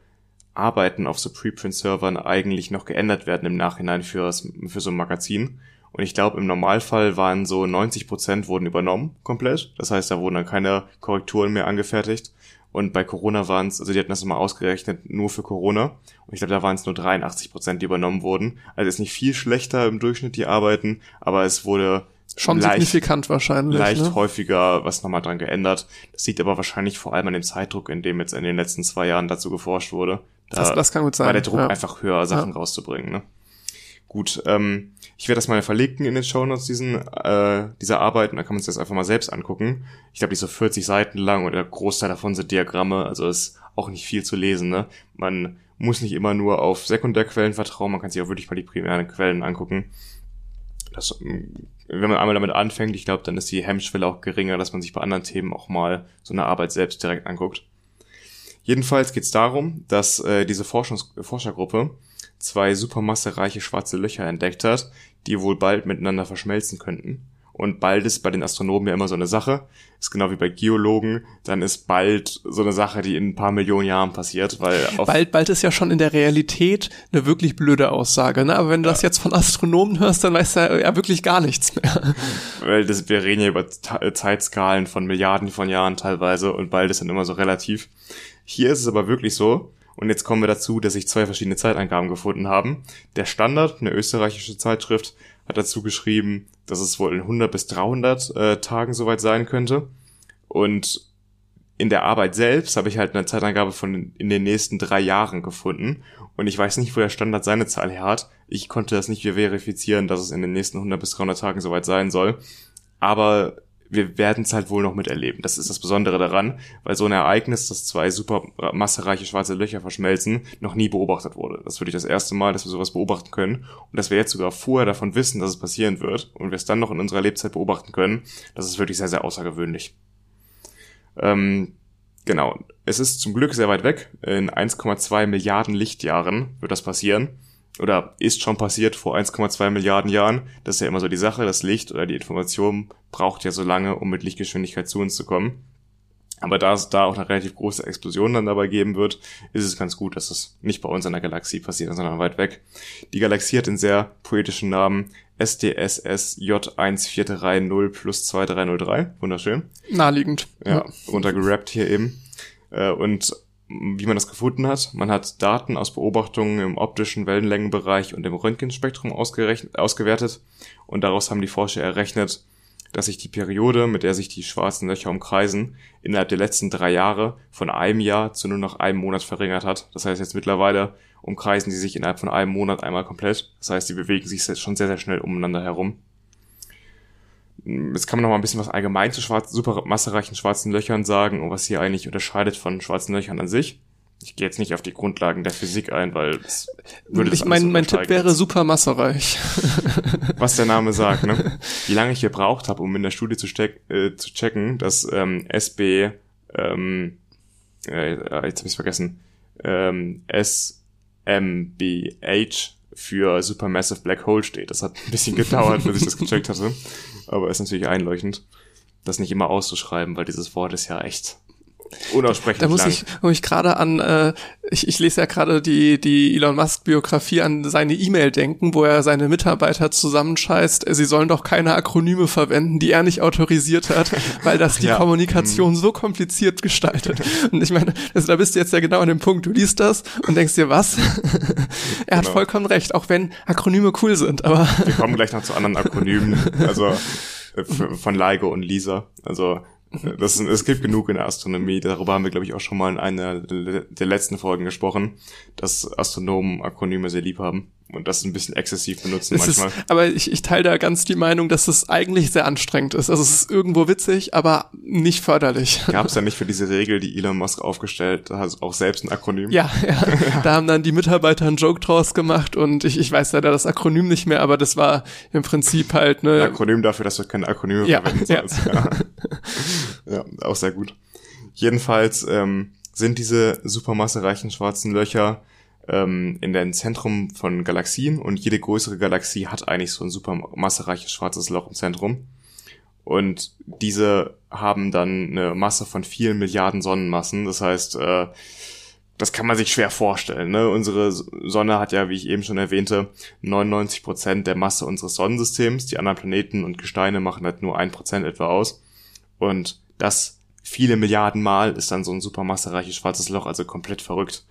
S1: Arbeiten auf so Preprint-Servern eigentlich noch geändert werden im Nachhinein für, für so ein Magazin. Und ich glaube, im Normalfall waren so 90 Prozent wurden übernommen komplett. Das heißt, da wurden dann keine Korrekturen mehr angefertigt. Und bei Corona waren es, also die hatten das mal ausgerechnet, nur für Corona. Und ich glaube, da waren es nur 83 Prozent, die übernommen wurden. Also ist nicht viel schlechter im Durchschnitt die Arbeiten, aber es wurde
S2: Schon
S1: leicht,
S2: signifikant wahrscheinlich.
S1: leicht
S2: ne?
S1: häufiger was nochmal dran geändert. Das liegt aber wahrscheinlich vor allem an dem Zeitdruck, in dem jetzt in den letzten zwei Jahren dazu geforscht wurde. Da
S2: Das, das kann gut sein.
S1: war der Druck
S2: ja.
S1: einfach höher, Sachen rauszubringen. Ne? Gut, ähm, ich werde das mal verlinken in den Shownotes, diesen, äh, dieser Arbeit, und dann kann man sich das einfach mal selbst angucken. Ich glaube, die ist so 40 Seiten lang und der Großteil davon sind Diagramme, also ist auch nicht viel zu lesen. Ne? Man muss nicht immer nur auf Sekundärquellen vertrauen, man kann sich auch wirklich mal die primären Quellen angucken. Das, ähm, wenn man einmal damit anfängt, ich glaube, dann ist die Hemmschwelle auch geringer, dass man sich bei anderen Themen auch mal so eine Arbeit selbst direkt anguckt. Jedenfalls geht es darum, dass äh, diese Forschungs Forschergruppe zwei supermassereiche schwarze Löcher entdeckt hat, die wohl bald miteinander verschmelzen könnten. Und bald ist bei den Astronomen ja immer so eine Sache. Ist genau wie bei Geologen. Dann ist bald so eine Sache, die in ein paar Millionen Jahren passiert, weil
S2: Bald, bald ist ja schon in der Realität eine wirklich blöde Aussage, ne? Aber wenn du das jetzt von Astronomen hörst, dann weißt du ja, ja wirklich gar nichts mehr. <laughs>
S1: weil das, wir reden ja über äh, Zeitskalen von Milliarden von Jahren teilweise und bald ist dann immer so relativ. Hier ist es aber wirklich so, und jetzt kommen wir dazu, dass sich zwei verschiedene Zeitangaben gefunden haben. Der Standard, eine österreichische Zeitschrift, hat dazu geschrieben, dass es wohl in 100 bis 300 äh, Tagen soweit sein könnte. Und in der Arbeit selbst habe ich halt eine Zeitangabe von in den nächsten drei Jahren gefunden und ich weiß nicht, wo der Standard seine Zahl her hat. Ich konnte das nicht verifizieren, dass es in den nächsten 100 bis 300 Tagen soweit sein soll. Aber wir werden es halt wohl noch miterleben. Das ist das Besondere daran, weil so ein Ereignis, dass zwei super massereiche schwarze Löcher verschmelzen, noch nie beobachtet wurde. Das würde ich das erste Mal, dass wir sowas beobachten können und dass wir jetzt sogar vorher davon wissen, dass es passieren wird und wir es dann noch in unserer Lebzeit beobachten können, das ist wirklich sehr, sehr außergewöhnlich. Ähm, genau. Es ist zum Glück sehr weit weg. In 1,2 Milliarden Lichtjahren wird das passieren oder ist schon passiert vor 1,2 Milliarden Jahren. Das ist ja immer so die Sache. Das Licht oder die Information braucht ja so lange, um mit Lichtgeschwindigkeit zu uns zu kommen. Aber da es da auch eine relativ große Explosion dann dabei geben wird, ist es ganz gut, dass es nicht bei uns in der Galaxie passiert, sondern weit weg. Die Galaxie hat den sehr poetischen Namen SDSS J1430 plus 2303. Wunderschön.
S2: Naheliegend.
S1: Ja, runtergerappt hier eben. Äh, und wie man das gefunden hat. Man hat Daten aus Beobachtungen im optischen Wellenlängenbereich und im Röntgenspektrum ausgewertet und daraus haben die Forscher errechnet, dass sich die Periode, mit der sich die schwarzen Löcher umkreisen, innerhalb der letzten drei Jahre von einem Jahr zu nur noch einem Monat verringert hat. Das heißt, jetzt mittlerweile umkreisen sie sich innerhalb von einem Monat einmal komplett. Das heißt, sie bewegen sich schon sehr, sehr schnell umeinander herum. Jetzt kann man noch mal ein bisschen was allgemein zu schwarzen, super massereichen schwarzen Löchern sagen und was hier eigentlich unterscheidet von schwarzen Löchern an sich. Ich gehe jetzt nicht auf die Grundlagen der Physik ein, weil das
S2: würde Ich mein, mein Tipp wäre super massereich. <laughs> <laughs>
S1: Was der Name sagt, ne? Wie lange ich gebraucht habe, um in der Studie zu, äh, zu checken, dass ähm, SB, ähm, äh, jetzt habe ich vergessen, ähm, SMBH für Supermassive Black Hole steht. Das hat ein bisschen gedauert, bis ich das gecheckt hatte. Aber ist natürlich einleuchtend, das nicht immer auszuschreiben, weil dieses Wort ist ja echt unaussprechlich
S2: Da muss
S1: lang.
S2: ich, muss ich gerade an, äh, ich, ich lese ja gerade die, die Elon Musk Biografie an seine E-Mail denken, wo er seine Mitarbeiter zusammenscheißt, sie sollen doch keine Akronyme verwenden, die er nicht autorisiert hat, <laughs> weil das die ja. Kommunikation mhm. so kompliziert gestaltet. Und ich meine, also da bist du jetzt ja genau an dem Punkt, du liest das und denkst dir, was? <laughs> er hat genau. vollkommen recht, auch wenn Akronyme cool sind, aber.
S1: Wir kommen gleich noch zu anderen Akronymen, <laughs> also äh, von Leigo und Lisa. Also das, es gibt genug in der Astronomie. Darüber haben wir, glaube ich, auch schon mal in einer der letzten Folgen gesprochen, dass Astronomen Akronyme sehr lieb haben und das ein bisschen exzessiv benutzen
S2: es
S1: manchmal.
S2: Ist, aber ich, ich teile da ganz die Meinung, dass es eigentlich sehr anstrengend ist. Also es ist irgendwo witzig, aber nicht förderlich.
S1: Gab es ja <laughs> nicht für diese Regel, die Elon Musk aufgestellt hat, auch selbst ein Akronym?
S2: Ja, ja. da haben dann die Mitarbeiter einen Joke draus gemacht und ich, ich weiß leider das Akronym nicht mehr, aber das war im Prinzip halt ne.
S1: Ein Akronym dafür, dass du keine Akronyme ja, verwenden sollst. Ja. ja, auch sehr gut. Jedenfalls ähm, sind diese supermassereichen schwarzen Löcher ähm, in dem Zentrum von Galaxien und jede größere Galaxie hat eigentlich so ein supermassereiches schwarzes Loch im Zentrum. Und diese haben dann eine Masse von vielen Milliarden Sonnenmassen. Das heißt, äh, das kann man sich schwer vorstellen. Ne? Unsere Sonne hat ja, wie ich eben schon erwähnte, 99 Prozent der Masse unseres Sonnensystems. Die anderen Planeten und Gesteine machen halt nur ein Prozent etwa aus. Und das viele Milliarden Mal ist dann so ein supermassereiches schwarzes Loch, also komplett verrückt.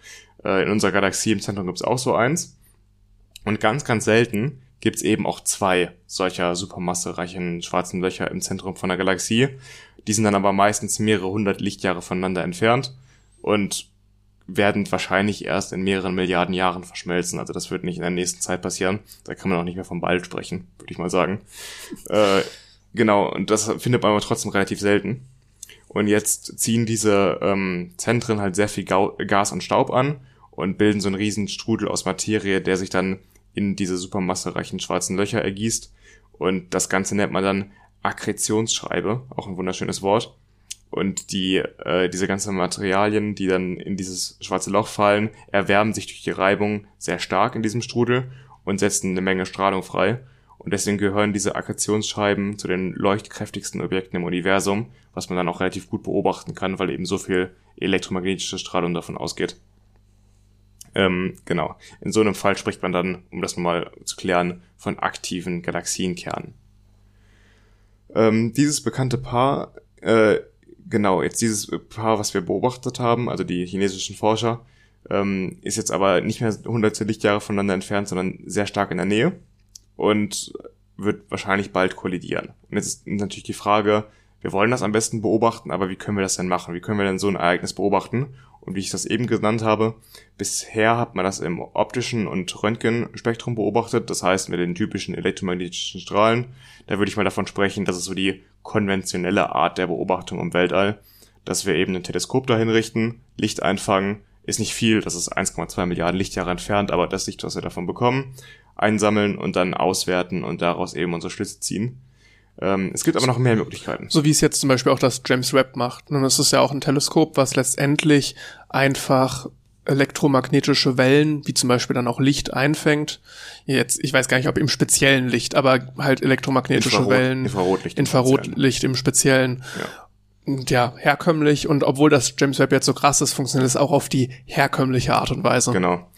S1: Äh, in unserer Galaxie im Zentrum gibt's auch so eins. Und ganz, ganz selten gibt's eben auch zwei solcher supermassereichen schwarzen Löcher im Zentrum von der Galaxie. Die sind dann aber meistens mehrere hundert Lichtjahre voneinander entfernt und werden wahrscheinlich erst in mehreren Milliarden Jahren verschmelzen. Also das wird nicht in der nächsten Zeit passieren. Da kann man auch nicht mehr vom bald sprechen, würde ich mal sagen. <laughs> äh, genau, und das findet man aber trotzdem relativ selten. Und jetzt ziehen diese ähm, Zentren halt sehr viel Gas und Staub an und bilden so einen riesen Strudel aus Materie, der sich dann in diese supermassereichen schwarzen Löcher ergießt. Und das Ganze nennt man dann Akkretionsschreibe, auch ein wunderschönes Wort. Und die, äh, diese ganzen Materialien, die dann in dieses schwarze Loch fallen, erwärmen sich durch die Reibung sehr stark in diesem Strudel und setzen eine Menge Strahlung frei. Und deswegen gehören diese Akkretionsscheiben zu den leuchtkräftigsten Objekten im Universum, was man dann auch relativ gut beobachten kann, weil eben so viel elektromagnetische Strahlung davon ausgeht. Ähm, genau. In so einem Fall spricht man dann, um das mal zu klären, von aktiven Galaxienkernen. Ähm, dieses bekannte Paar, äh, genau, jetzt dieses Paar, was wir beobachtet haben, also die chinesischen Forscher, ähm, ist jetzt aber nicht mehr hunderte Lichtjahre voneinander entfernt, sondern sehr stark in der Nähe und wird wahrscheinlich bald kollidieren. Und jetzt ist natürlich die Frage, wir wollen das am besten beobachten, aber wie können wir das denn machen? Wie können wir denn so ein Ereignis beobachten? Und wie ich das eben genannt habe, bisher hat man das im optischen und Röntgenspektrum beobachtet, das heißt mit den typischen elektromagnetischen Strahlen. Da würde ich mal davon sprechen, das ist so die konventionelle Art der Beobachtung im Weltall, dass wir eben ein Teleskop dahin richten, Licht einfangen, ist nicht viel, das ist 1,2 Milliarden Lichtjahre entfernt, aber das Licht, was wir davon bekommen, einsammeln und dann auswerten und daraus eben unsere Schlüsse ziehen. Ähm, es gibt aber noch mehr Möglichkeiten.
S2: So wie es jetzt zum Beispiel auch das James Webb macht. Und es ist ja auch ein Teleskop, was letztendlich einfach elektromagnetische Wellen, wie zum Beispiel dann auch Licht einfängt. Jetzt, ich weiß gar nicht, ob im speziellen Licht, aber halt elektromagnetische
S1: Infrarot,
S2: Wellen,
S1: Infrarotlicht,
S2: Infrarotlicht im Speziellen.
S1: Ja.
S2: Und ja, herkömmlich und obwohl das James Webb jetzt so krass ist, funktioniert es auch auf die herkömmliche Art und Weise.
S1: Genau.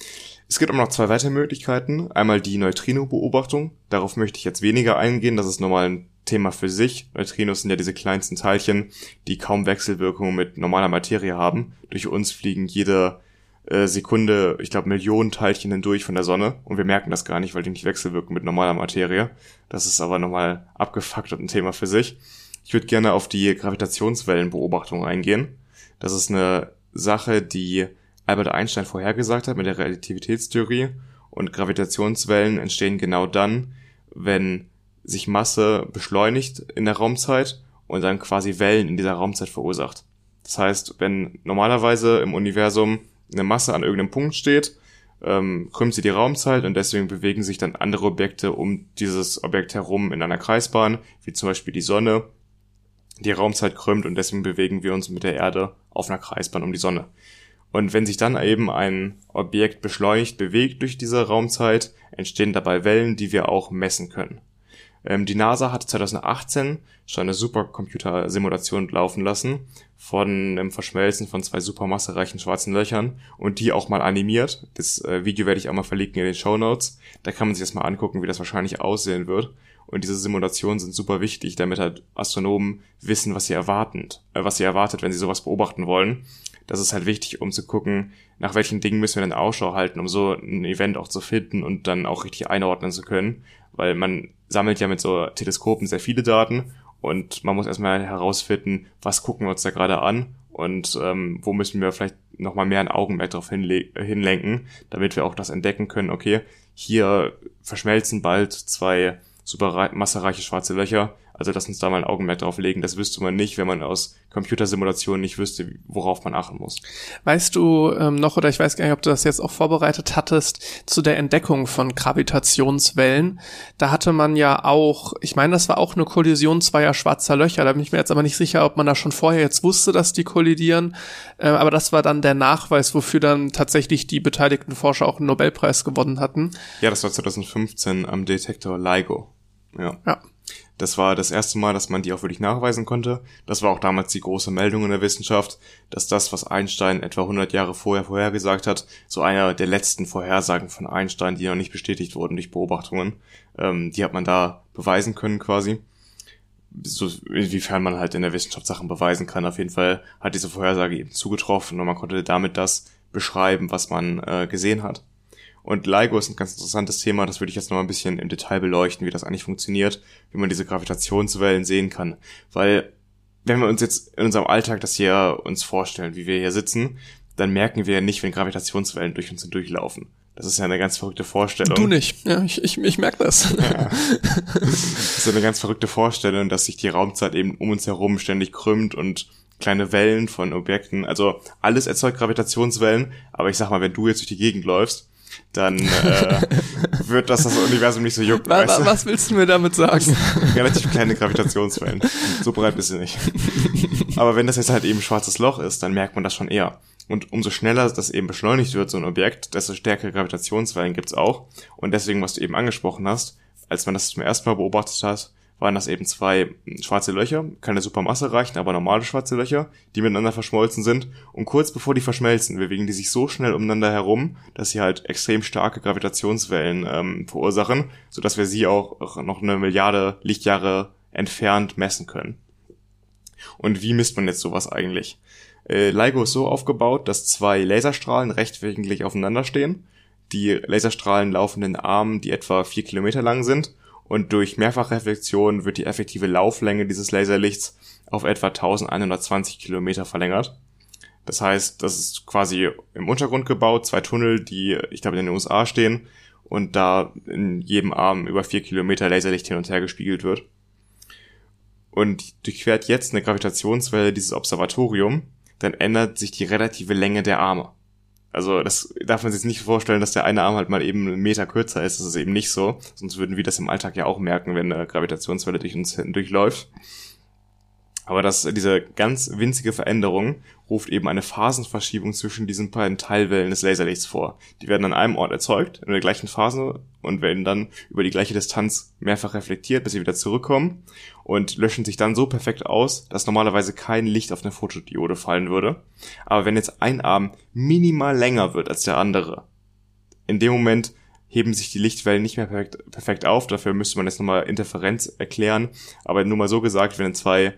S1: Es gibt aber noch zwei weitere Möglichkeiten. Einmal die Neutrino-Beobachtung. Darauf möchte ich jetzt weniger eingehen. Das ist nochmal ein Thema für sich. Neutrinos sind ja diese kleinsten Teilchen, die kaum Wechselwirkungen mit normaler Materie haben. Durch uns fliegen jede äh, Sekunde, ich glaube, Millionen Teilchen hindurch von der Sonne und wir merken das gar nicht, weil die nicht wechselwirken mit normaler Materie. Das ist aber nochmal abgefuckt und ein Thema für sich. Ich würde gerne auf die Gravitationswellenbeobachtung eingehen. Das ist eine Sache, die Albert Einstein vorhergesagt hat mit der Relativitätstheorie und Gravitationswellen entstehen genau dann, wenn sich Masse beschleunigt in der Raumzeit und dann quasi Wellen in dieser Raumzeit verursacht. Das heißt, wenn normalerweise im Universum eine Masse an irgendeinem Punkt steht, ähm, krümmt sie die Raumzeit und deswegen bewegen sich dann andere Objekte um dieses Objekt herum in einer Kreisbahn, wie zum Beispiel die Sonne. Die Raumzeit krümmt und deswegen bewegen wir uns mit der Erde auf einer Kreisbahn um die Sonne. Und wenn sich dann eben ein Objekt beschleunigt bewegt durch diese Raumzeit, entstehen dabei Wellen, die wir auch messen können. Ähm, die NASA hat 2018 schon eine Supercomputer-Simulation laufen lassen von dem Verschmelzen von zwei supermassereichen schwarzen Löchern und die auch mal animiert. Das äh, Video werde ich auch mal verlinken in den Show Notes. Da kann man sich das mal angucken, wie das wahrscheinlich aussehen wird. Und diese Simulationen sind super wichtig, damit halt Astronomen wissen, was sie erwarten, äh, was sie erwartet, wenn sie sowas beobachten wollen. Das ist halt wichtig, um zu gucken, nach welchen Dingen müssen wir denn Ausschau halten, um so ein Event auch zu finden und dann auch richtig einordnen zu können. Weil man sammelt ja mit so Teleskopen sehr viele Daten und man muss erstmal herausfinden, was gucken wir uns da gerade an und ähm, wo müssen wir vielleicht nochmal mehr ein Augenmerk darauf hinlenken, damit wir auch das entdecken können, okay, hier verschmelzen bald zwei super massereiche schwarze Löcher, also lass uns da mal ein Augenmerk drauf legen. Das wüsste man nicht, wenn man aus Computersimulationen nicht wüsste, worauf man achten muss.
S2: Weißt du ähm, noch, oder ich weiß gar nicht, ob du das jetzt auch vorbereitet hattest, zu der Entdeckung von Gravitationswellen. Da hatte man ja auch, ich meine, das war auch eine Kollision zweier schwarzer Löcher. Da bin ich mir jetzt aber nicht sicher, ob man da schon vorher jetzt wusste, dass die kollidieren. Äh, aber das war dann der Nachweis, wofür dann tatsächlich die beteiligten Forscher auch einen Nobelpreis gewonnen hatten.
S1: Ja, das war 2015 am Detektor LIGO. Ja.
S2: ja.
S1: Das war das erste Mal, dass man die auch wirklich nachweisen konnte. Das war auch damals die große Meldung in der Wissenschaft, dass das, was Einstein etwa 100 Jahre vorher vorhergesagt hat, so einer der letzten Vorhersagen von Einstein, die noch nicht bestätigt wurden durch Beobachtungen, ähm, die hat man da beweisen können quasi. So, inwiefern man halt in der Wissenschaft Sachen beweisen kann. Auf jeden Fall hat diese Vorhersage eben zugetroffen und man konnte damit das beschreiben, was man äh, gesehen hat. Und LIGO ist ein ganz interessantes Thema, das würde ich jetzt noch ein bisschen im Detail beleuchten, wie das eigentlich funktioniert, wie man diese Gravitationswellen sehen kann. Weil, wenn wir uns jetzt in unserem Alltag das hier uns vorstellen, wie wir hier sitzen, dann merken wir ja nicht, wenn Gravitationswellen durch uns hindurchlaufen. Das ist ja eine ganz verrückte Vorstellung.
S2: Du nicht. Ja, ich, ich, ich merke das. Ja. <laughs>
S1: Das ist eine ganz verrückte Vorstellung, dass sich die Raumzeit eben um uns herum ständig krümmt und kleine Wellen von Objekten, also alles erzeugt Gravitationswellen, aber ich sag mal, wenn du jetzt durch die Gegend läufst, dann äh, <laughs> wird das das Universum nicht so jucken.
S2: Was, weißt du? was willst du mir damit sagen? <laughs>
S1: Relativ kleine Gravitationswellen. So breit bist du nicht. Aber wenn das jetzt halt eben schwarzes Loch ist, dann merkt man das schon eher. Und umso schneller das eben beschleunigt wird, so ein Objekt, desto stärkere Gravitationswellen gibt's auch. Und deswegen, was du eben angesprochen hast, als man das zum ersten Mal beobachtet hat, waren das eben zwei schwarze Löcher, keine Supermasse reichen, aber normale schwarze Löcher, die miteinander verschmolzen sind. Und kurz bevor die verschmelzen, bewegen die sich so schnell umeinander herum, dass sie halt extrem starke Gravitationswellen ähm, verursachen, sodass wir sie auch noch eine Milliarde Lichtjahre entfernt messen können. Und wie misst man jetzt sowas eigentlich? Äh, LIGO ist so aufgebaut, dass zwei Laserstrahlen rechtwinklig aufeinander stehen. Die Laserstrahlen laufen in Armen, die etwa vier Kilometer lang sind und durch Mehrfachreflexion wird die effektive Lauflänge dieses Laserlichts auf etwa 1120 Kilometer verlängert. Das heißt, das ist quasi im Untergrund gebaut, zwei Tunnel, die, ich glaube, in den USA stehen und da in jedem Arm über vier Kilometer Laserlicht hin und her gespiegelt wird. Und durchquert jetzt eine Gravitationswelle dieses Observatorium, dann ändert sich die relative Länge der Arme. Also das darf man sich nicht vorstellen, dass der eine Arm halt mal eben einen Meter kürzer ist. Das ist eben nicht so. Sonst würden wir das im Alltag ja auch merken, wenn eine Gravitationswelle durch uns durchläuft. Aber das, diese ganz winzige Veränderung ruft eben eine Phasenverschiebung zwischen diesen beiden Teilwellen des Laserlichts vor. Die werden an einem Ort erzeugt, in der gleichen Phase und werden dann über die gleiche Distanz mehrfach reflektiert, bis sie wieder zurückkommen und löschen sich dann so perfekt aus, dass normalerweise kein Licht auf eine Fotodiode fallen würde. Aber wenn jetzt ein Arm minimal länger wird als der andere, in dem Moment heben sich die Lichtwellen nicht mehr perfekt, perfekt auf. Dafür müsste man jetzt nochmal Interferenz erklären. Aber nur mal so gesagt, wenn zwei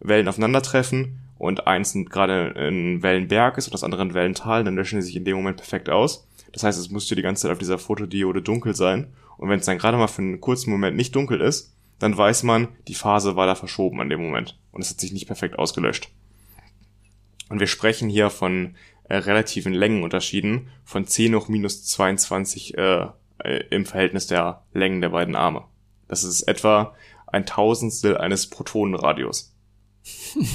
S1: Wellen aufeinandertreffen und eins gerade ein Wellenberg ist und das andere ein Wellental, dann löschen sie sich in dem Moment perfekt aus. Das heißt, es müsste die ganze Zeit auf dieser Fotodiode dunkel sein. Und wenn es dann gerade mal für einen kurzen Moment nicht dunkel ist, dann weiß man, die Phase war da verschoben an dem Moment. Und es hat sich nicht perfekt ausgelöscht. Und wir sprechen hier von äh, relativen Längenunterschieden von 10 hoch minus 22 äh, äh, im Verhältnis der Längen der beiden Arme. Das ist etwa ein Tausendstel eines Protonenradius.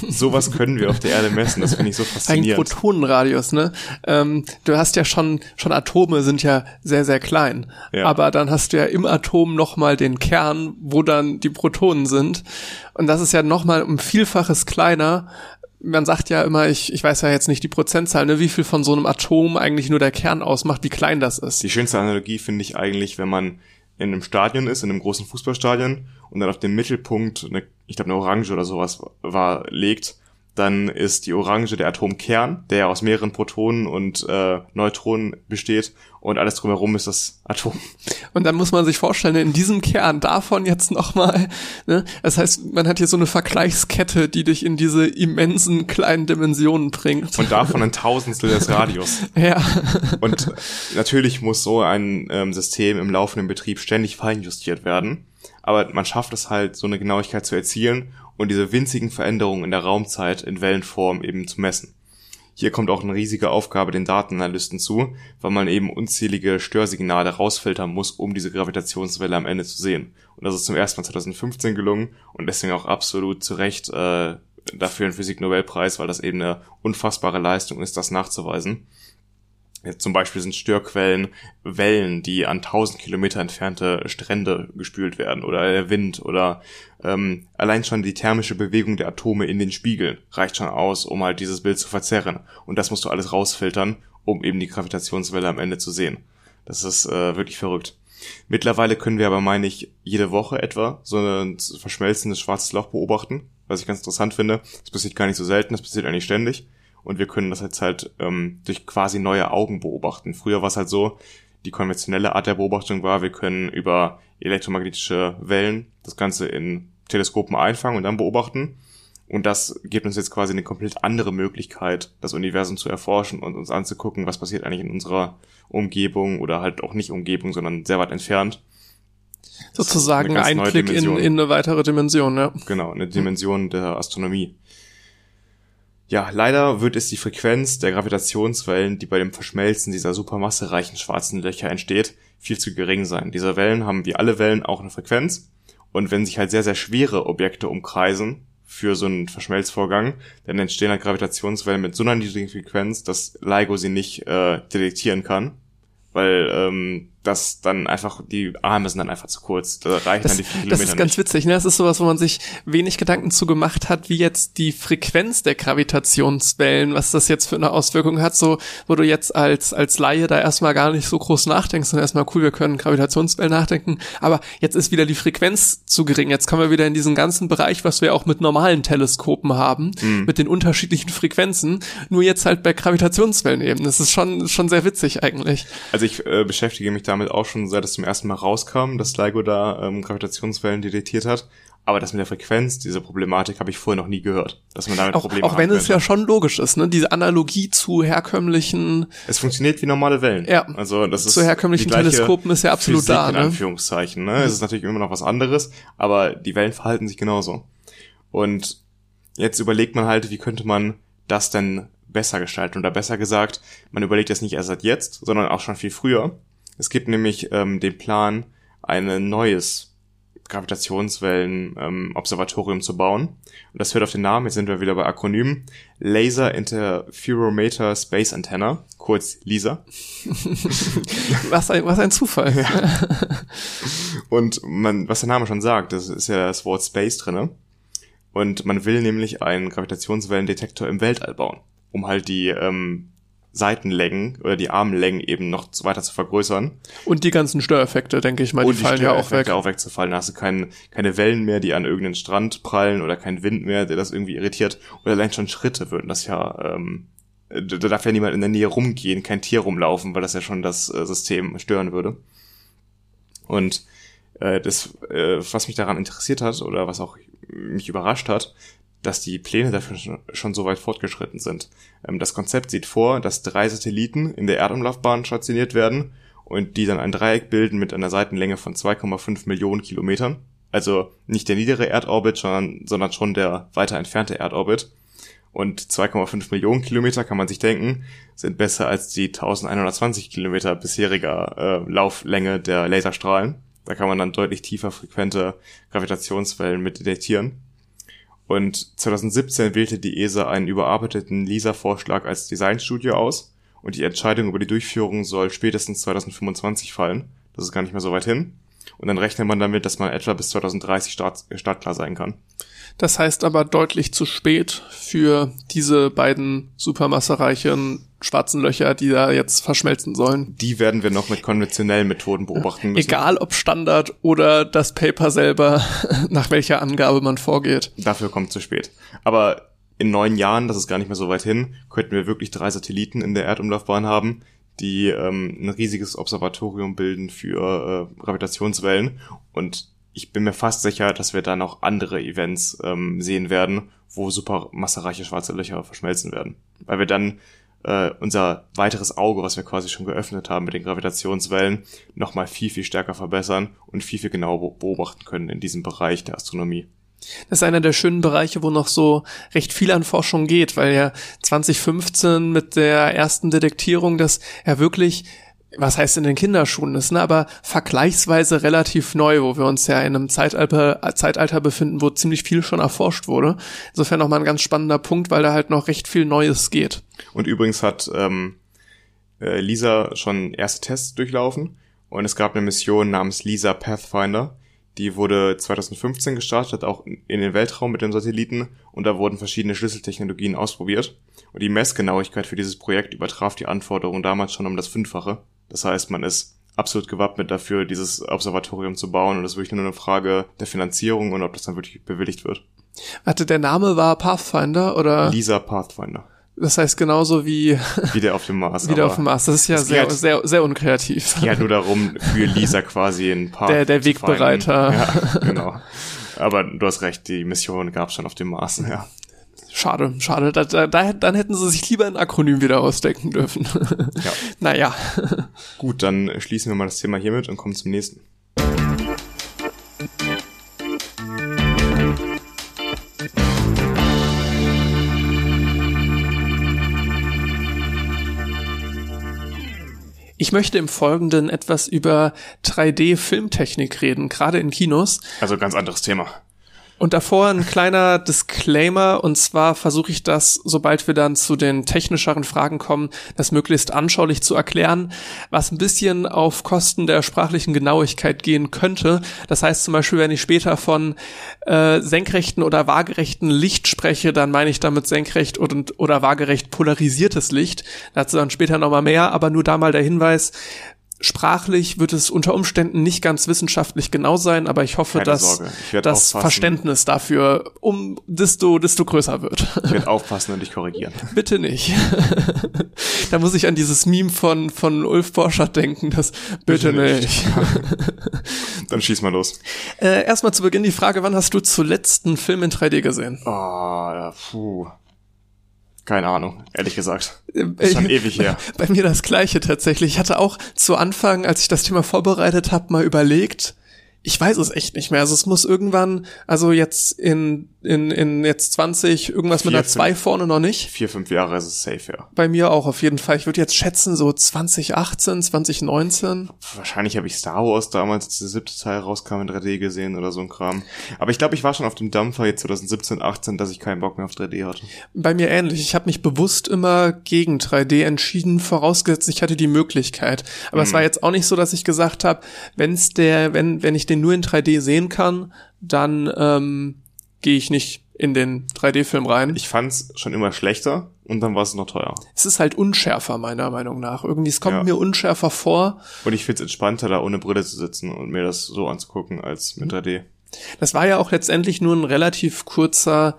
S1: Sowas können wir auf der Erde messen, das finde ich so faszinierend.
S2: Ein Protonenradius, ne? Ähm, du hast ja schon, schon Atome sind ja sehr, sehr klein. Ja. Aber dann hast du ja im Atom nochmal den Kern, wo dann die Protonen sind. Und das ist ja nochmal um Vielfaches kleiner. Man sagt ja immer, ich, ich weiß ja jetzt nicht die Prozentzahl, ne, wie viel von so einem Atom eigentlich nur der Kern ausmacht, wie klein das ist.
S1: Die schönste Analogie finde ich eigentlich, wenn man in einem Stadion ist, in einem großen Fußballstadion und dann auf dem Mittelpunkt, eine, ich glaube eine Orange oder sowas war, legt, dann ist die Orange der Atomkern, der ja aus mehreren Protonen und äh, Neutronen besteht und alles drumherum ist das Atom.
S2: Und dann muss man sich vorstellen, in diesem Kern davon jetzt nochmal, ne, das heißt, man hat hier so eine Vergleichskette, die dich in diese immensen kleinen Dimensionen bringt.
S1: Und davon ein Tausendstel des Radius. <laughs>
S2: ja.
S1: Und natürlich muss so ein ähm, System im laufenden Betrieb ständig feinjustiert werden. Aber man schafft es halt, so eine Genauigkeit zu erzielen und diese winzigen Veränderungen in der Raumzeit in Wellenform eben zu messen. Hier kommt auch eine riesige Aufgabe den Datenanalysten zu, weil man eben unzählige Störsignale rausfiltern muss, um diese Gravitationswelle am Ende zu sehen. Und das ist zum ersten Mal 2015 gelungen und deswegen auch absolut zu Recht äh, dafür ein Physik-Nobelpreis, weil das eben eine unfassbare Leistung ist, das nachzuweisen. Jetzt zum Beispiel sind Störquellen Wellen, die an 1000 Kilometer entfernte Strände gespült werden oder der Wind oder ähm, allein schon die thermische Bewegung der Atome in den Spiegeln reicht schon aus, um halt dieses Bild zu verzerren. Und das musst du alles rausfiltern, um eben die Gravitationswelle am Ende zu sehen. Das ist äh, wirklich verrückt. Mittlerweile können wir aber, meine ich, jede Woche etwa so ein verschmelzendes schwarzes Loch beobachten, was ich ganz interessant finde. Das passiert gar nicht so selten, das passiert eigentlich ständig und wir können das jetzt halt ähm, durch quasi neue Augen beobachten. Früher war es halt so, die konventionelle Art der Beobachtung war, wir können über elektromagnetische Wellen das Ganze in Teleskopen einfangen und dann beobachten. Und das gibt uns jetzt quasi eine komplett andere Möglichkeit, das Universum zu erforschen und uns anzugucken, was passiert eigentlich in unserer Umgebung oder halt auch nicht Umgebung, sondern sehr weit entfernt.
S2: Sozusagen ein Klick in, in eine weitere Dimension, ja.
S1: Genau, eine Dimension der Astronomie. Ja, leider wird es die Frequenz der Gravitationswellen, die bei dem Verschmelzen dieser supermassereichen schwarzen Löcher entsteht, viel zu gering sein. Diese Wellen haben wie alle Wellen auch eine Frequenz und wenn sich halt sehr, sehr schwere Objekte umkreisen für so einen Verschmelzvorgang, dann entstehen halt Gravitationswellen mit so einer niedrigen Frequenz, dass LIGO sie nicht äh, detektieren kann, weil ähm, dass dann einfach, die Arme sind dann einfach zu kurz. Da reichen
S2: das,
S1: dann die vier
S2: Kilometer Das ist ganz nicht. witzig, ne? Das ist sowas, wo man sich wenig Gedanken zu gemacht hat, wie jetzt die Frequenz der Gravitationswellen, was das jetzt für eine Auswirkung hat, so, wo du jetzt als, als Laie da erstmal gar nicht so groß nachdenkst und erstmal cool, wir können Gravitationswellen nachdenken, aber jetzt ist wieder die Frequenz zu gering. Jetzt kommen wir wieder in diesen ganzen Bereich, was wir auch mit normalen Teleskopen haben, mhm. mit den unterschiedlichen Frequenzen, nur jetzt halt bei Gravitationswellen eben. Das ist schon, schon sehr witzig eigentlich.
S1: Also ich äh, beschäftige mich da damit auch schon, seit es zum ersten Mal rauskam, dass LIGO da ähm, Gravitationswellen detektiert hat. Aber das mit der Frequenz, diese Problematik, habe ich vorher noch nie gehört, dass man damit
S2: Auch,
S1: Probleme
S2: auch wenn es ja schon logisch ist, ne? Diese Analogie zu herkömmlichen,
S1: Es funktioniert wie normale Wellen.
S2: Ja.
S1: Also das ist
S2: zu herkömmlichen Teleskopen ist ja absolut
S1: Physik
S2: da,
S1: in
S2: ne?
S1: Anführungszeichen. Ne? Es ist natürlich immer noch was anderes, aber die Wellen verhalten sich genauso. Und jetzt überlegt man halt, wie könnte man das denn besser gestalten? Oder besser gesagt, man überlegt das nicht erst seit jetzt, sondern auch schon viel früher. Es gibt nämlich ähm, den Plan, ein neues Gravitationswellen-Observatorium zu bauen. Und das hört auf den Namen, jetzt sind wir wieder bei Akronymen. Laser Interferometer Space Antenna, kurz LISA. <laughs>
S2: Was ein, was ein Zufall.
S1: Und man, was der Name schon sagt, das ist ja das Wort Space drinne. Und man will nämlich einen Gravitationswellendetektor im Weltall bauen, um halt die ähm, Seitenlängen oder die Armlängen eben noch weiter zu vergrößern.
S2: Und die ganzen Störeffekte, denke ich mal, die,
S1: und
S2: fallen ja auch weg.
S1: Störeffekte auch wegzufallen. Da hast du kein, keine Wellen mehr, die an irgendeinen Strand prallen oder kein Wind mehr, der das irgendwie irritiert. Oder allein schon Schritte würden das ja, ähm, da da darf ja niemand in der Nähe rumgehen, kein Tier rumlaufen, weil das ja schon das äh, System stören würde. Und äh, das, äh, was mich daran interessiert hat oder was auch mich überrascht hat, dass die Pläne dafür schon, so weit fortgeschritten sind. Ähm, das Konzept sieht vor, dass drei Satelliten in der Erdumlaufbahn stationiert werden und die dann ein Dreieck bilden mit einer Seitenlänge von 2,5 Millionen Kilometern. Also nicht der niedere Erdorbit, sondern, sondern schon der weiter entfernte Erdorbit. Und 2,5 Millionen Kilometer kann man sich denken, sind besser als die 1120 Kilometer bisheriger äh, Lauflänge der Laserstrahlen. Da kann man dann deutlich tiefer frequente Gravitationswellen mit detektieren. Und 2017 wählte die ESA einen überarbeiteten LISA-Vorschlag als Designstudie aus und die Entscheidung über die Durchführung soll spätestens 2025 fallen. Das ist gar nicht mehr so weit hin. Und dann rechnet man damit, dass man etwa bis 2030 start, startklar sein kann.
S2: Das heißt aber deutlich zu spät für diese beiden supermassereichen schwarzen Löcher, die da jetzt verschmelzen sollen.
S1: Die werden wir noch mit konventionellen Methoden beobachten müssen.
S2: Egal ob Standard oder das Paper selber, <laughs> nach welcher Angabe man vorgeht.
S1: Dafür kommt zu spät. Aber in neun Jahren, das ist gar nicht mehr so weit hin, könnten wir wirklich drei Satelliten in der Erdumlaufbahn haben, die ähm, ein riesiges Observatorium bilden für äh, Gravitationswellen. Und ich bin mir fast sicher, dass wir da noch andere Events ähm, sehen werden, wo supermassereiche schwarze Löcher verschmelzen werden. Weil wir dann äh, unser weiteres Auge, was wir quasi schon geöffnet haben mit den Gravitationswellen, nochmal viel, viel stärker verbessern und viel, viel genauer beobachten können in diesem Bereich der Astronomie.
S2: Das ist einer der schönen Bereiche, wo noch so recht viel an Forschung geht, weil ja 2015 mit der ersten Detektierung das ja wirklich was heißt in den Kinderschuhen ist, ne, aber vergleichsweise relativ neu, wo wir uns ja in einem Zeitalter, Zeitalter befinden, wo ziemlich viel schon erforscht wurde. Insofern nochmal ein ganz spannender Punkt, weil da halt noch recht viel Neues geht.
S1: Und übrigens hat ähm, äh, Lisa schon erste Tests durchlaufen und es gab eine Mission namens Lisa Pathfinder. Die wurde 2015 gestartet, auch in den Weltraum mit dem Satelliten und da wurden verschiedene Schlüsseltechnologien ausprobiert. Und die Messgenauigkeit für dieses Projekt übertraf die Anforderungen damals schon um das Fünffache. Das heißt, man ist absolut gewappnet dafür, dieses Observatorium zu bauen und es ist wirklich nur eine Frage der Finanzierung und ob das dann wirklich bewilligt wird.
S2: Warte, der Name war Pathfinder oder?
S1: Lisa Pathfinder.
S2: Das heißt genauso wie
S1: wieder auf dem Mars. <laughs>
S2: wieder auf dem Mars. Das ist ja sehr, halt, sehr, sehr unkreativ.
S1: Es geht halt nur darum, für Lisa quasi ein paar.
S2: Der, der Wegbereiter.
S1: Ja, genau. Aber du hast recht, die Mission gab es schon auf dem Mars, ja.
S2: Schade, schade. Da, da, da, dann hätten sie sich lieber ein Akronym wieder ausdenken dürfen. Ja. <laughs> naja.
S1: Gut, dann schließen wir mal das Thema hiermit und kommen zum nächsten.
S2: Ich möchte im Folgenden etwas über 3D-Filmtechnik reden, gerade in Kinos.
S1: Also ganz anderes Thema.
S2: Und davor ein kleiner Disclaimer, und zwar versuche ich das, sobald wir dann zu den technischeren Fragen kommen, das möglichst anschaulich zu erklären, was ein bisschen auf Kosten der sprachlichen Genauigkeit gehen könnte. Das heißt zum Beispiel, wenn ich später von äh, senkrechten oder waagerechten Licht spreche, dann meine ich damit senkrecht und, oder waagerecht polarisiertes Licht. Dazu dann später nochmal mehr, aber nur da mal der Hinweis, sprachlich wird es unter Umständen nicht ganz wissenschaftlich genau sein, aber ich hoffe,
S1: Keine
S2: dass das. Verständnis dafür um desto, desto größer wird.
S1: Ich werde aufpassen und dich korrigieren. <laughs>
S2: Bitte nicht. <laughs> da muss ich an dieses Meme von, von Ulf Borschert denken, das bitte,
S1: Bitte nicht.
S2: nicht. <laughs>
S1: Dann schieß mal los.
S2: äh, erstmal zu Beginn die Frage, wann hast du zuletzt einen Film in 3D gesehen?
S1: Oh, ja, puh. Keine Ahnung, ehrlich gesagt.
S2: Äh,
S1: Ist schon ewig her. <laughs>
S2: Bei mir das gleiche tatsächlich. Ich hatte auch zu Anfang, als ich das Thema vorbereitet habe, mal überlegt, ich weiß es echt nicht mehr. Also es muss irgendwann, also jetzt in, in, in jetzt 20, irgendwas mit einer
S1: 14.
S2: 2 vorne noch nicht.
S1: Vier, fünf Jahre ist es safe, ja.
S2: Bei mir auch auf jeden Fall. Ich würde jetzt schätzen, so 2018, 2019.
S1: Wahrscheinlich habe ich Star Wars damals, als der siebte Teil rauskam, in 3D gesehen oder so ein Kram. Aber ich glaube, ich war schon auf dem Dampfer jetzt 2017, 18, dass ich keinen Bock mehr auf 3D hatte.
S2: Bei mir ähnlich. Ich habe mich bewusst immer gegen 3D entschieden, vorausgesetzt, ich hatte die Möglichkeit. Aber es war jetzt auch nicht so, dass ich gesagt habe, wenn's der, wenn, wenn ich den nur in 3D sehen kann, dann ähm, gehe ich nicht in den 3D-Film rein.
S1: Ich fand's schon immer schlechter und dann war es noch teuer.
S2: es ist halt unschärfer, meiner Meinung nach. Irgendwie, es kommt
S1: Ja.
S2: mir unschärfer vor.
S1: Und ich find's entspannter, da ohne Brille zu sitzen und mir das so anzugucken als mit 3D.
S2: Das war ja auch letztendlich nur ein relativ kurzer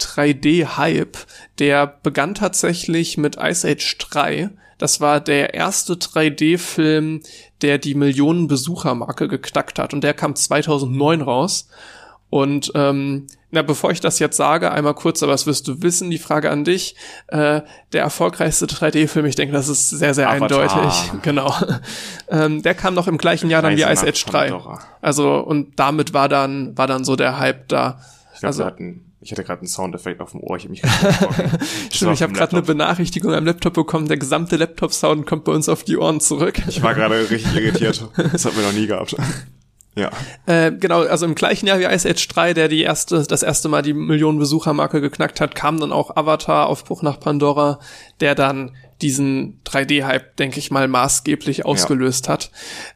S2: 3D-Hype. Der begann tatsächlich mit Ice Age 3. Das war der erste 3D-Film, der die Millionen-Besucher-Marke geknackt hat. Und der kam 2009 raus. Und ähm, na, bevor ich das jetzt sage, einmal kurz, aber das wirst du wissen, die Frage an dich. Äh, der erfolgreichste 3D-Film, ich denke, das ist sehr, sehr
S1: Avatar.
S2: eindeutig. <laughs> Genau. ähm, der kam noch im gleichen Jahr dann wie Ice Age 3.
S1: Pandora.
S2: Also, und damit war dann, war dann so der Hype da.
S1: Ich glaube,
S2: Also-
S1: hatten, ich hatte gerade einen Soundeffekt auf dem Ohr, ich habe mich <laughs>
S2: Stimmt, ich habe gerade eine. Benachrichtigung am Laptop bekommen, der gesamte Laptop-Sound kommt bei uns auf die Ohren zurück.
S1: Ich war gerade richtig irritiert. <laughs> Das hat wir noch nie gehabt. Ja.
S2: Äh, genau, also im gleichen Jahr wie Ice Age 3, der die erste, das erste Mal die Millionen Besuchermarke geknackt hat, kam dann auch Avatar, Aufbruch nach Pandora, der dann diesen 3D-Hype, denke ich mal, maßgeblich ausgelöst hat.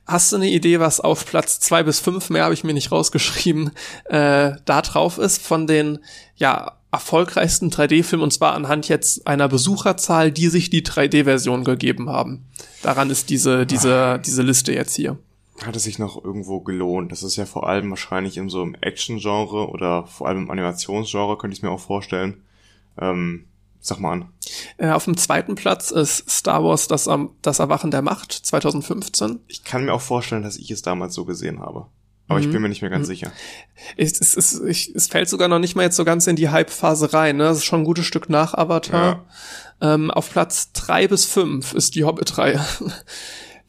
S2: Hast du eine Idee, was auf Platz zwei bis fünf mehr habe ich mir nicht rausgeschrieben, äh, da drauf ist von den, ja, erfolgreichsten 3D-Filmen und zwar anhand jetzt einer Besucherzahl, die sich die 3D-Version gegeben haben. Daran ist diese, diese, diese Liste jetzt hier.
S1: Hat es sich noch irgendwo gelohnt? Das ist ja vor allem wahrscheinlich in so einem Action-Genre oder vor allem im Animationsgenre, könnte ich mir auch vorstellen. Ähm, sag mal an.
S2: Äh, auf dem zweiten Platz ist Star Wars das, Am- das Erwachen der Macht 2015.
S1: Ich kann mir auch vorstellen, dass ich es damals so gesehen habe. Aber ich bin mir nicht mehr ganz sicher.
S2: Es, es, es, ich, es fällt sogar noch nicht mal jetzt so ganz in die Hype-Phase rein. Ne? Das ist schon ein gutes Stück nach Avatar. Ähm, auf Platz drei bis fünf ist die Hobbit-Reihe.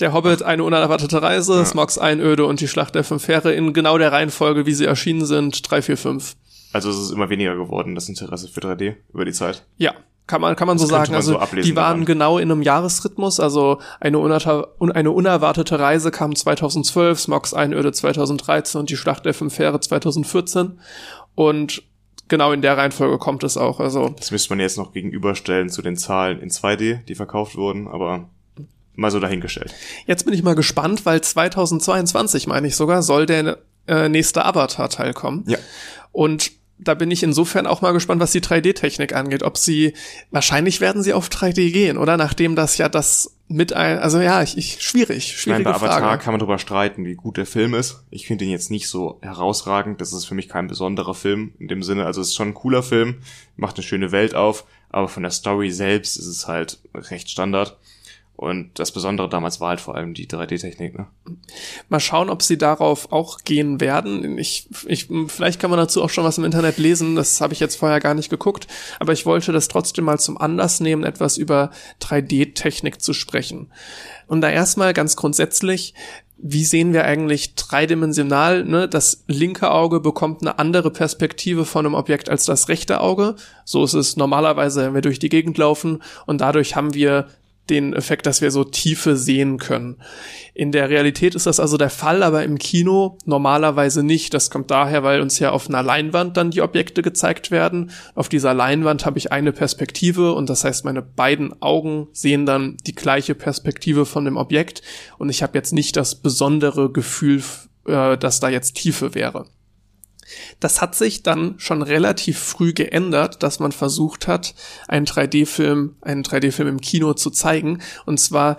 S2: Der Hobbit, eine unerwartete Reise, Smogs Einöde und die Schlacht der fünf Heere in genau der Reihenfolge, wie sie erschienen sind, drei, vier, fünf.
S1: Also es ist immer weniger geworden, das Interesse für 3D über die Zeit.
S2: Ja, kann man, kann man so sagen.
S1: man
S2: also
S1: so
S2: die waren
S1: daran.
S2: genau in einem Jahresrhythmus. Also eine, unerta- un eine unerwartete Reise kam 2012, Smogs Einöde 2013 und die Schlacht der fünf Heere 2014. Und genau in der Reihenfolge kommt es auch. Also
S1: Das müsste man jetzt noch gegenüberstellen zu den Zahlen in 2D, die verkauft wurden, aber mal so dahingestellt.
S2: jetzt bin ich mal gespannt, weil 2022, meine ich sogar, soll der äh, nächste Avatar-Teil kommen.
S1: Ja.
S2: Und da bin ich insofern auch mal gespannt, was die 3D-Technik angeht. Ob sie, wahrscheinlich werden sie auf 3D gehen, oder? Nachdem das ja das mit ein, also ja, ich, ich schwierig,
S1: meine,
S2: schwierige
S1: bei Avatar
S2: Frage.
S1: kann man darüber streiten, wie gut der Film ist. Ich finde ihn jetzt nicht so herausragend. Das ist für mich kein besonderer Film in dem Sinne. Also es ist schon ein cooler Film, macht eine schöne Welt auf, aber von der Story selbst ist es halt recht Standard. Und das Besondere damals war halt vor allem die 3D-Technik. Ne?
S2: Mal schauen, ob sie darauf auch gehen werden. Ich, ich, vielleicht kann man dazu auch schon was im Internet lesen. Das habe ich jetzt vorher gar nicht geguckt. Aber ich wollte das trotzdem mal zum Anlass nehmen, etwas über 3D-Technik zu sprechen. Und da erstmal ganz grundsätzlich, wie sehen wir eigentlich dreidimensional? Ne? Das linke Auge bekommt eine andere Perspektive von einem Objekt als das rechte Auge. So ist es normalerweise, wenn wir durch die Gegend laufen. Und dadurch haben wir den Effekt, dass wir so Tiefe sehen können. In der Realität ist das also der Fall, aber im Kino normalerweise nicht. Das kommt daher, weil uns ja auf einer Leinwand dann die Objekte gezeigt werden. Auf dieser Leinwand habe ich eine Perspektive und das heißt, meine beiden Augen sehen dann die gleiche Perspektive von dem Objekt und ich habe jetzt nicht das besondere Gefühl, äh, dass da jetzt Tiefe wäre. Das hat sich dann schon relativ früh geändert, dass man versucht hat, einen 3D-Film, einen 3D-Film im Kino zu zeigen. Und zwar,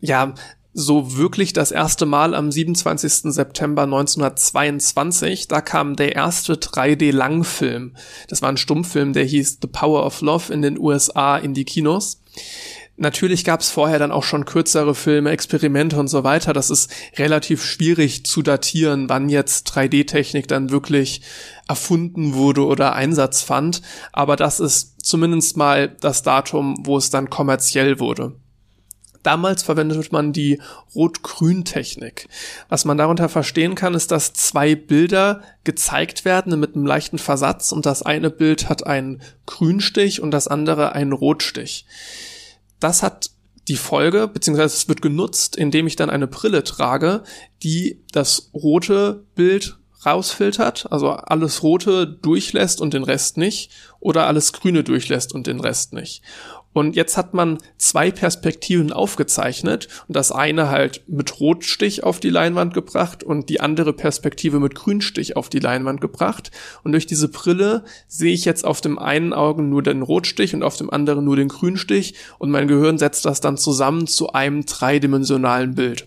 S2: ja, so wirklich das erste Mal am 27. September 1922. Da kam der erste 3D-Langfilm. Das war ein Stummfilm, der hieß The Power of Love in den USA in die Kinos. Natürlich gab es vorher dann auch schon kürzere Filme, Experimente und so weiter. Das ist relativ schwierig zu datieren, wann jetzt 3D-Technik dann wirklich erfunden wurde oder Einsatz fand. Aber das ist zumindest mal das Datum, wo es dann kommerziell wurde. Damals verwendet man die Rot-Grün-Technik. Was man darunter verstehen kann, ist, dass zwei Bilder gezeigt werden mit einem leichten Versatz und das eine Bild hat einen Grünstich und das andere einen Rotstich. Das hat die Folge, beziehungsweise es wird genutzt, indem ich dann eine Brille trage, die das rote Bild rausfiltert, also alles Rote durchlässt und den Rest nicht, oder alles Grüne durchlässt und den Rest nicht. Und jetzt hat man zwei Perspektiven aufgezeichnet und das eine halt mit Rotstich auf die Leinwand gebracht und die andere Perspektive mit Grünstich auf die Leinwand gebracht. Und durch diese Brille sehe ich jetzt auf dem einen Augen nur den Rotstich und auf dem anderen nur den Grünstich und mein Gehirn setzt das dann zusammen zu einem dreidimensionalen Bild.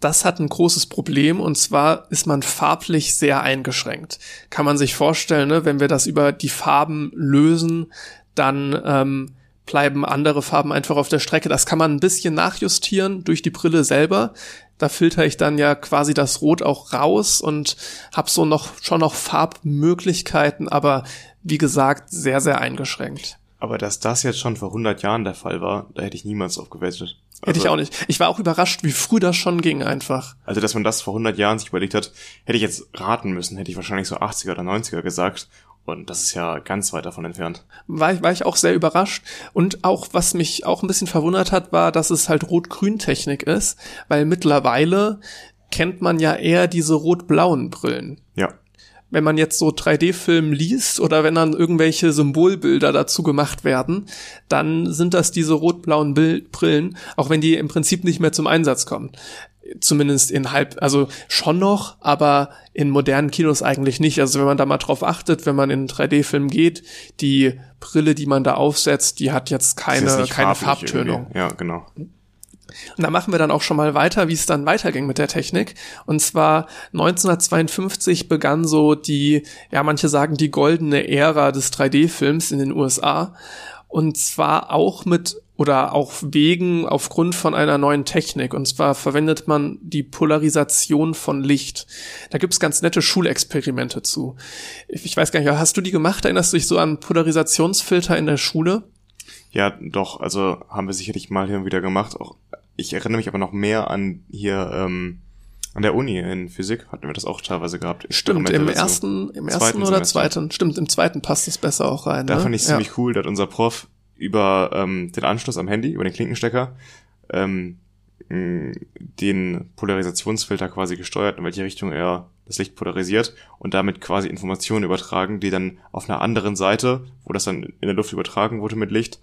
S2: Das hat ein großes Problem und zwar ist man farblich sehr eingeschränkt. Kann man sich vorstellen, ne, wenn wir das über die Farben lösen, dann ähm, bleiben andere Farben einfach auf der Strecke. Das kann man ein bisschen nachjustieren durch die Brille selber. Da filter ich dann ja quasi das Rot auch raus und habe so noch schon noch Farbmöglichkeiten, aber wie gesagt sehr sehr eingeschränkt.
S1: Aber dass das jetzt schon vor 100 Jahren der Fall war, da hätte ich niemals drauf gewettet.
S2: Also, hätte ich also auch nicht. Ich war auch überrascht, wie früh das schon ging einfach.
S1: Also, dass man das vor 100 Jahren sich überlegt hat, hätte ich jetzt raten müssen, hätte ich wahrscheinlich so 80er oder 90er gesagt. Und das ist ja ganz weit davon entfernt.
S2: War ich, war ich auch sehr überrascht. Und auch, was mich auch ein bisschen verwundert hat, war, dass es halt Rot-Grün-Technik ist, weil mittlerweile kennt man ja eher diese rot-blauen Brillen.
S1: Ja.
S2: Wenn man jetzt so 3D-Film liest oder wenn dann irgendwelche Symbolbilder dazu gemacht werden, dann sind das diese rot-blauen Brillen, auch wenn die im Prinzip nicht mehr zum Einsatz kommen zumindest in halb, also schon noch, aber in modernen Kinos eigentlich nicht. Also wenn man da mal drauf achtet, wenn man in einen 3D-Film geht, die Brille, die man da aufsetzt, die hat jetzt keine, keine Farbtönung.
S1: Irgendwie. Ja, genau.
S2: Und da machen wir dann auch schon mal weiter, wie es dann weiterging mit der Technik. Und zwar 1952 begann so die, ja, manche sagen die goldene Ära des 3D-Films in den USA. Und zwar auch mit oder auch wegen aufgrund von einer neuen Technik. Und zwar verwendet man die Polarisation von Licht. Da gibt's ganz nette Schulexperimente zu. Ich weiß gar nicht, hast du die gemacht? Erinnerst du dich so an Polarisationsfilter in der Schule?
S1: Ja, doch. Also haben wir sicherlich mal hier und wieder gemacht. Auch ich erinnere mich aber noch mehr an hier ähm, an der Uni in Physik hatten wir das auch teilweise gehabt.
S2: Stimmt, im ersten, im ersten oder Semester. zweiten. Stimmt, im zweiten passt es besser auch rein.
S1: Da
S2: ne?
S1: fand ich ziemlich ja. cool, da hat unser Prof über ähm, den Anschluss am Handy, über den Klinkenstecker, ähm, den Polarisationsfilter quasi gesteuert, in welche Richtung er das Licht polarisiert und damit quasi Informationen übertragen, die dann auf einer anderen Seite, wo das dann in der Luft übertragen wurde mit Licht,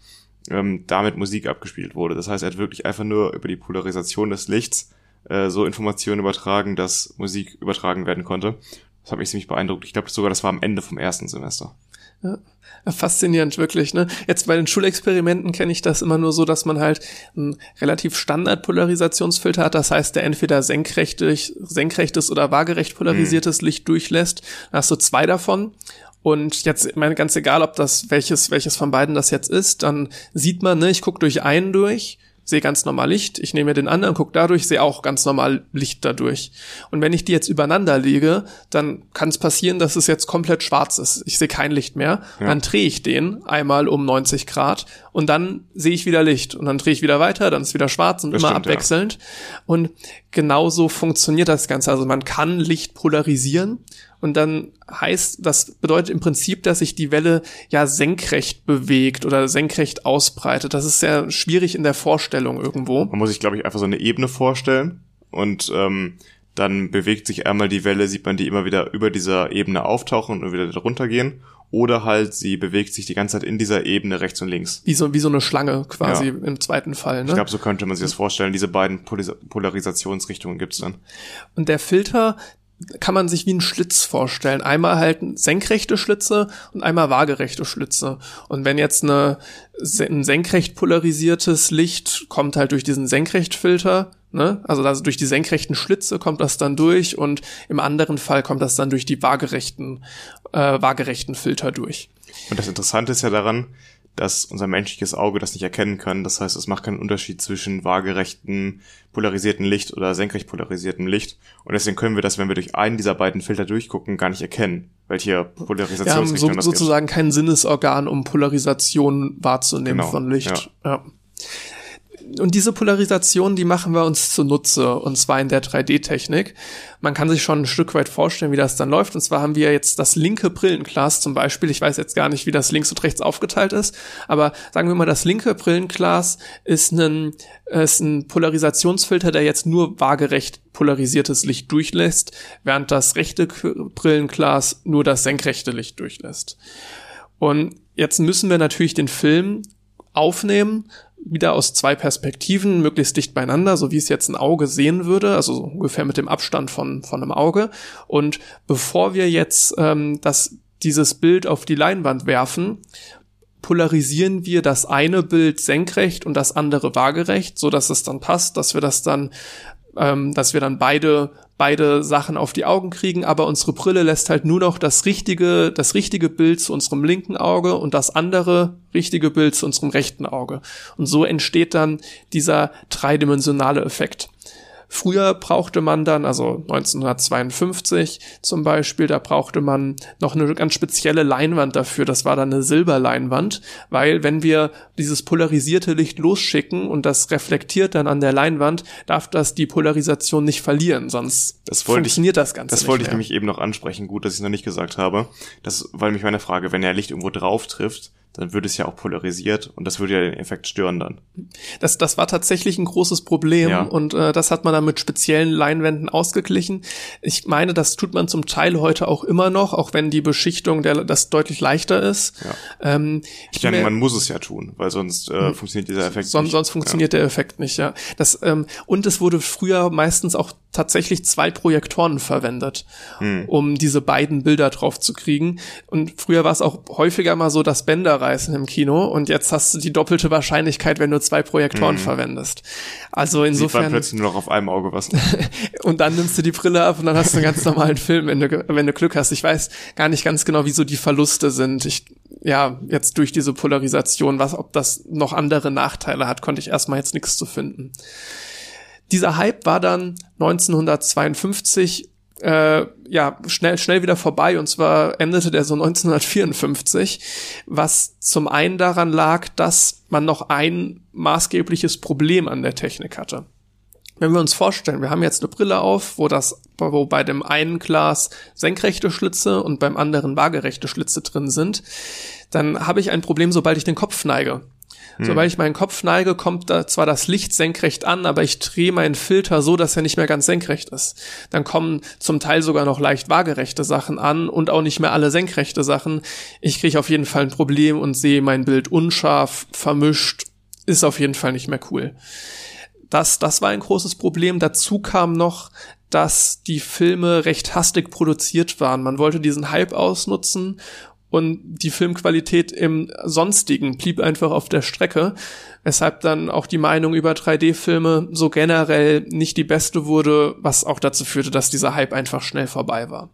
S1: ähm, damit Musik abgespielt wurde. Das heißt, er hat wirklich einfach nur über die Polarisation des Lichts äh, so Informationen übertragen, dass Musik übertragen werden konnte. Das hat mich ziemlich beeindruckt. Ich glaube sogar, das war am Ende vom ersten Semester.
S2: Ja. Faszinierend, wirklich, ne? Jetzt bei den Schulexperimenten kenne ich das immer nur so, dass man halt einen relativ Standard-Polarisationsfilter hat. Das heißt, der entweder senkrechtig, senkrechtes oder waagerecht polarisiertes mhm. Licht durchlässt. Da hast du zwei davon. Und jetzt, ich meine, ganz egal, ob das welches, welches von beiden das jetzt ist, dann sieht man, ne, ich gucke durch einen durch sehe ganz normal Licht, ich nehme mir den anderen, gucke dadurch, sehe auch ganz normal Licht dadurch. Und wenn ich die jetzt übereinander lege, dann kann es passieren, dass es jetzt komplett schwarz ist. Ich sehe kein Licht mehr. Ja. Dann drehe ich den einmal um 90 Grad und dann sehe ich wieder Licht. Und dann drehe ich wieder weiter, dann ist wieder schwarz und das immer stimmt, abwechselnd. Ja. Und genauso funktioniert das Ganze. Also man kann Licht polarisieren und dann heißt, das bedeutet im Prinzip, dass sich die Welle ja senkrecht bewegt oder senkrecht ausbreitet. Das ist sehr schwierig in der Vorstellung irgendwo.
S1: Man muss sich, glaube ich, einfach so eine Ebene vorstellen und ähm, dann bewegt sich einmal die Welle, sieht man die immer wieder über dieser Ebene auftauchen und wieder darunter gehen. Oder halt, sie bewegt sich die ganze Zeit in dieser Ebene rechts und links.
S2: Wie so, wie so eine Schlange quasi ja. im zweiten Fall. Ne?
S1: Ich glaube, so könnte man sich das vorstellen. Diese beiden Polarisationsrichtungen gibt's dann.
S2: Und der Filter, kann man sich wie einen Schlitz vorstellen. Einmal halt senkrechte Schlitze und einmal waagerechte Schlitze. Und wenn jetzt eine, ein senkrecht polarisiertes Licht kommt halt durch diesen Senkrechtfilter, ne? Also, also durch die senkrechten Schlitze kommt das dann durch und im anderen Fall kommt das dann durch die waagerechten, äh, waagerechten Filter durch.
S1: Und das Interessante ist ja daran, dass unser menschliches Auge das nicht erkennen kann. Das heißt, es macht keinen Unterschied zwischen waagerechten polarisierten Licht oder senkrecht polarisiertem Licht. Und deswegen können wir das, wenn wir durch einen dieser beiden Filter durchgucken, gar nicht erkennen, welche Polarisationsrichtung
S2: wir haben so, sozusagen kein Sinnesorgan, um Polarisation wahrzunehmen genau, von Licht. Ja. ja und diese Polarisation, die machen wir uns zunutze, und zwar in der 3D-Technik. Man kann sich schon ein Stück weit vorstellen, wie das dann läuft. Und zwar haben wir jetzt das linke Brillenglas zum Beispiel. Ich weiß jetzt gar nicht, wie das links und rechts aufgeteilt ist, aber sagen wir mal, das linke Brillenglas ist ein, ist ein Polarisationsfilter, der jetzt nur waagerecht polarisiertes Licht durchlässt, während das rechte Brillenglas nur das senkrechte Licht durchlässt. Und jetzt müssen wir natürlich den Film aufnehmen wieder aus zwei Perspektiven, möglichst dicht beieinander, so wie es jetzt ein Auge sehen würde, also so ungefähr mit dem Abstand von, von einem Auge. Und bevor wir jetzt ähm, das, dieses Bild auf die Leinwand werfen, polarisieren wir das eine Bild senkrecht und das andere waagerecht, so dass es dann passt, dass wir das dann, ähm, dass wir dann beide beide Sachen auf die Augen kriegen, aber unsere Brille lässt halt nur noch das richtige, das richtige Bild zu unserem linken Auge und das andere richtige Bild zu unserem rechten Auge. Und so entsteht dann dieser dreidimensionale Effekt. Früher brauchte man dann, also 1952 zum Beispiel, da brauchte man noch eine ganz spezielle Leinwand dafür. Das war dann eine Silberleinwand, weil wenn wir dieses polarisierte Licht losschicken und das reflektiert dann an der Leinwand, darf das die Polarisation nicht verlieren, sonst
S1: das funktioniert ich, das Ganze. Das wollte ich nämlich eben noch ansprechen. Gut, dass ich es noch nicht gesagt habe. Das war nämlich meine Frage. Wenn ja Licht irgendwo drauf trifft, dann würde es ja auch polarisiert und das würde ja den Effekt stören dann.
S2: Das, das war tatsächlich ein großes Problem ja. und äh, das hat man dann mit speziellen Leinwänden ausgeglichen. Ich meine, das tut man zum Teil heute auch immer noch, auch wenn die Beschichtung der, das deutlich leichter ist.
S1: Ja. Ähm, ich denke, man muss es ja tun, weil sonst äh, hm. funktioniert dieser Effekt
S2: son, nicht. Sonst funktioniert ja. der Effekt nicht, ja. Das, ähm, und es wurde früher meistens auch tatsächlich zwei Projektoren verwendet, hm. um diese beiden Bilder drauf zu kriegen. Und früher war es auch häufiger mal so, dass Bänder reißen im Kino und jetzt hast du die doppelte Wahrscheinlichkeit, wenn du zwei Projektoren hm. verwendest. Also insofern. Sieht man
S1: plötzlich nur noch auf einem Auge was. <laughs>
S2: und dann nimmst du die Brille ab und dann hast du einen ganz <laughs> normalen Film, wenn du, wenn du Glück hast. Ich weiß gar nicht ganz genau, wieso die Verluste sind. Ich, ja, jetzt durch diese Polarisation, was, ob das noch andere Nachteile hat, konnte ich erstmal jetzt nichts zu finden. Dieser Hype war dann 1952 äh, ja schnell schnell wieder vorbei und zwar endete der so 1954, was zum einen daran lag, dass man noch ein maßgebliches Problem an der Technik hatte. Wenn wir uns vorstellen, wir haben jetzt eine Brille auf, wo das, wo bei dem einen Glas senkrechte Schlitze und beim anderen waagerechte Schlitze drin sind, dann habe ich ein Problem, sobald ich den Kopf neige. Hm. Sobald ich meinen Kopf neige, kommt da zwar das Licht senkrecht an, aber ich drehe meinen Filter so, dass er nicht mehr ganz senkrecht ist. Dann kommen zum Teil sogar noch leicht waagerechte Sachen an und auch nicht mehr alle senkrechte Sachen. Ich kriege auf jeden Fall ein Problem und sehe mein Bild unscharf, vermischt, ist auf jeden Fall nicht mehr cool. Das, das war ein großes Problem. Dazu kam noch, dass die Filme recht hastig produziert waren. Man wollte diesen Hype ausnutzen und die Filmqualität im Sonstigen blieb einfach auf der Strecke, weshalb dann auch die Meinung über 3D-Filme so generell nicht die beste wurde, was auch dazu führte, dass dieser Hype einfach schnell vorbei war.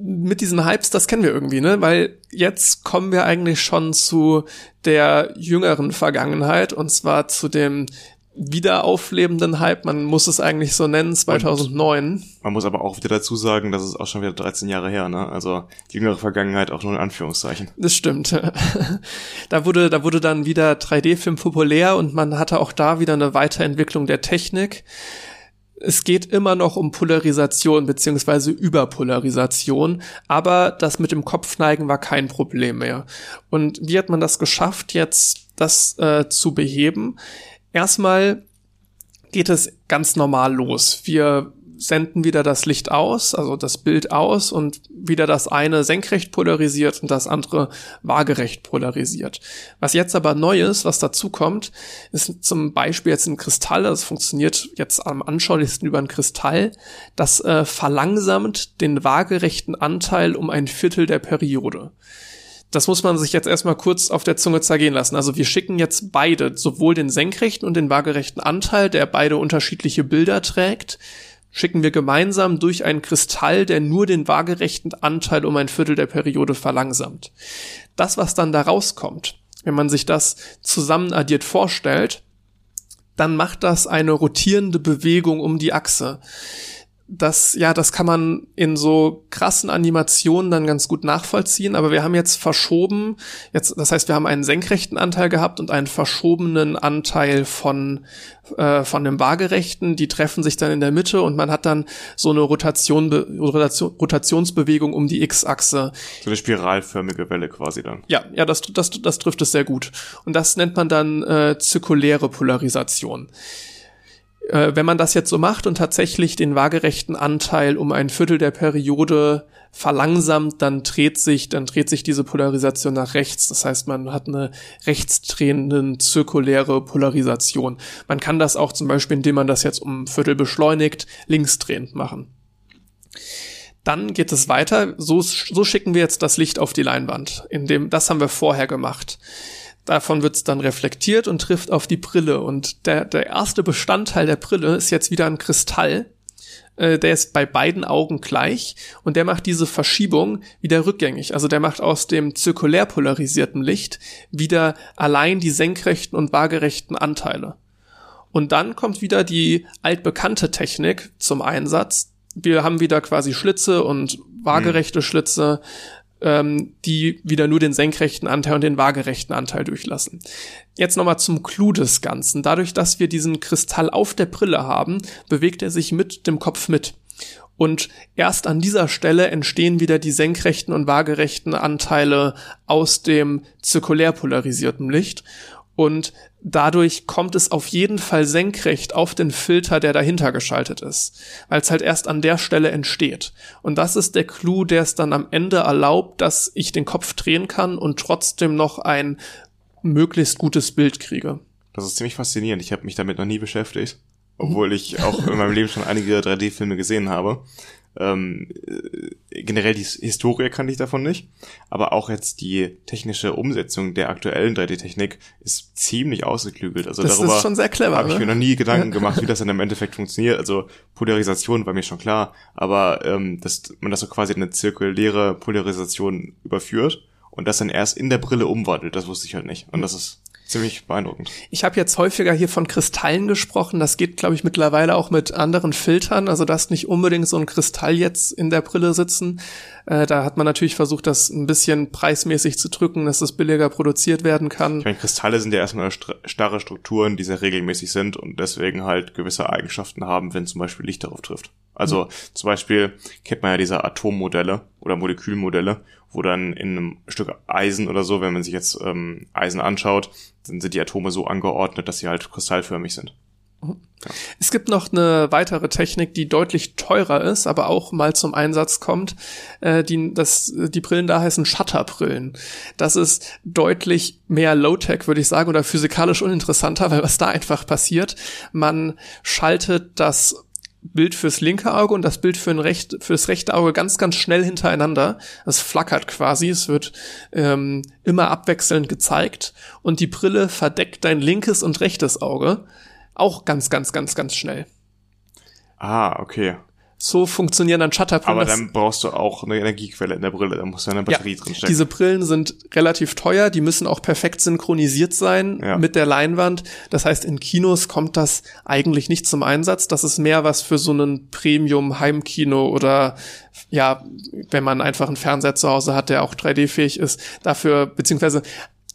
S2: Mit diesen Hypes, das kennen wir irgendwie, ne? Weil jetzt kommen wir eigentlich schon zu der jüngeren Vergangenheit und zwar zu dem wieder auflebenden Hype, man muss es eigentlich so nennen, 2009. Und
S1: man muss aber auch wieder dazu sagen, das ist auch schon wieder 13 Jahre her, ne? Also die jüngere Vergangenheit auch nur in Anführungszeichen.
S2: Das stimmt. <laughs> da wurde, da wurde dann wieder 3D-Film populär und man hatte auch da wieder eine Weiterentwicklung der Technik. Es geht immer noch um Polarisation beziehungsweise Überpolarisation, aber das mit dem Kopfneigen war kein Problem mehr. Und wie hat man das geschafft, jetzt das äh, zu beheben? Erstmal geht es ganz normal los. Wir senden wieder das Licht aus, also das Bild aus und wieder das eine senkrecht polarisiert und das andere waagerecht polarisiert. Was jetzt aber neu ist, was dazu kommt, ist zum Beispiel jetzt ein Kristall, das funktioniert jetzt am anschaulichsten über ein Kristall, das äh, verlangsamt den waagerechten Anteil um ein Viertel der Periode das muss man sich jetzt erstmal kurz auf der Zunge zergehen lassen. Also wir schicken jetzt beide, sowohl den senkrechten und den waagerechten Anteil, der beide unterschiedliche Bilder trägt, schicken wir gemeinsam durch einen Kristall, der nur den waagerechten Anteil um ein Viertel der Periode verlangsamt. Das, was dann da rauskommt, wenn man sich das zusammen addiert vorstellt, dann macht das eine rotierende Bewegung um die Achse das, ja, das kann man in so krassen Animationen dann ganz gut nachvollziehen, aber wir haben jetzt verschoben, jetzt, das heißt, wir haben einen senkrechten Anteil gehabt und einen verschobenen Anteil von, äh, von dem waagerechten, die treffen sich dann in der Mitte und man hat dann so eine Rotation, Rotation Rotationsbewegung um die X-Achse.
S1: So eine spiralförmige Welle quasi dann.
S2: Ja, ja, das, das, das trifft es sehr gut. Und das nennt man dann äh, zirkuläre Polarisation. Äh, wenn man das jetzt so macht und tatsächlich den waagerechten Anteil um ein Viertel der Periode verlangsamt, dann dreht sich, dann dreht sich diese Polarisation nach rechts. Das heißt, man hat eine rechtsdrehende zirkuläre Polarisation. Man kann das auch zum Beispiel, indem man das jetzt um ein Viertel beschleunigt, linksdrehend machen. Dann geht es weiter. So, so schicken wir jetzt das Licht auf die Leinwand. In dem, das haben wir vorher gemacht. Davon wird es dann reflektiert und trifft auf die Brille. Und der, der erste Bestandteil der Brille ist jetzt wieder ein Kristall. Äh, der ist bei beiden Augen gleich und der macht diese Verschiebung wieder rückgängig. Also der macht aus dem zirkulär polarisierten Licht wieder allein die senkrechten und waagerechten Anteile. Und dann kommt wieder die altbekannte Technik zum Einsatz. Wir haben wieder quasi Schlitze und waagerechte mhm. Schlitze ähm, die wieder nur den senkrechten Anteil und den waagerechten Anteil durchlassen. Jetzt nochmal zum Clou des Ganzen. Dadurch, dass wir diesen Kristall auf der Brille haben, bewegt er sich mit dem Kopf mit. Und erst an dieser Stelle entstehen wieder die senkrechten und waagerechten Anteile aus dem zirkulär polarisierten Licht. Und dadurch kommt es auf jeden Fall senkrecht auf den Filter, der dahinter geschaltet ist, weil es halt erst an der Stelle entsteht. Und das ist der Clou, der es dann am Ende erlaubt, dass ich den Kopf drehen kann und trotzdem noch ein möglichst gutes Bild kriege.
S1: Das ist ziemlich faszinierend. Ich habe mich damit noch nie beschäftigt, <laughs> obwohl ich auch in meinem Leben schon einige 3D-Filme gesehen habe. Ähm, äh, generell die Historie kannte ich davon nicht, aber auch jetzt die technische Umsetzung der aktuellen 3D-Technik ist ziemlich ausgeklügelt. Also
S2: das
S1: darüber
S2: ist schon sehr clever.
S1: Habe ich mir noch nie Gedanken gemacht, wie das <laughs> dann im Endeffekt funktioniert. Also Polarisation war mir schon klar, aber ähm, dass man das so quasi in eine zirkuläre Polarisation überführt und das dann erst in der Brille umwandelt, das wusste ich halt nicht. Und das ist ziemlich beeindruckend.
S2: Ich habe jetzt häufiger hier von Kristallen gesprochen. Das geht, glaube ich, mittlerweile auch mit anderen Filtern. Also da ist nicht unbedingt so ein Kristall jetzt in der Brille sitzen. Äh, da hat man natürlich versucht, das ein bisschen preismäßig zu drücken, dass das billiger produziert werden kann.
S1: Ich meine, Kristalle sind ja erstmal starre Strukturen, die sehr regelmäßig sind und deswegen halt gewisse Eigenschaften haben, wenn zum Beispiel Licht darauf trifft. Also mhm. zum Beispiel kennt man ja diese Atommodelle oder Molekülmodelle, wo dann in einem Stück Eisen oder so, wenn man sich jetzt ähm, Eisen anschaut, dann sind die Atome so angeordnet, dass sie halt kristallförmig sind.
S2: Es gibt noch eine weitere Technik, die deutlich teurer ist, aber auch mal zum Einsatz kommt. Äh, die, das, die Brillen da heißen Shutterbrillen. Das ist deutlich mehr Low-Tech, würde ich sagen, oder physikalisch uninteressanter, weil was da einfach passiert, man schaltet das Bild fürs linke Auge und das Bild für ein recht, fürs rechte Auge ganz, ganz schnell hintereinander. Es flackert quasi, es wird ähm, immer abwechselnd gezeigt und die Brille verdeckt dein linkes und rechtes Auge auch ganz, ganz, ganz, ganz schnell.
S1: Ah, okay.
S2: So funktionieren dann Shutterbrillen.
S1: Aber dann brauchst du auch eine Energiequelle in der Brille, da muss ja eine Batterie ja, drin stecken.
S2: Diese Brillen sind relativ teuer, die müssen auch perfekt synchronisiert sein ja. mit der Leinwand. Das heißt, in Kinos kommt das eigentlich nicht zum Einsatz. Das ist mehr was für so einen Premium-Heimkino oder ja, wenn man einfach einen Fernseher zu Hause hat, der auch 3D-fähig ist. Dafür, beziehungsweise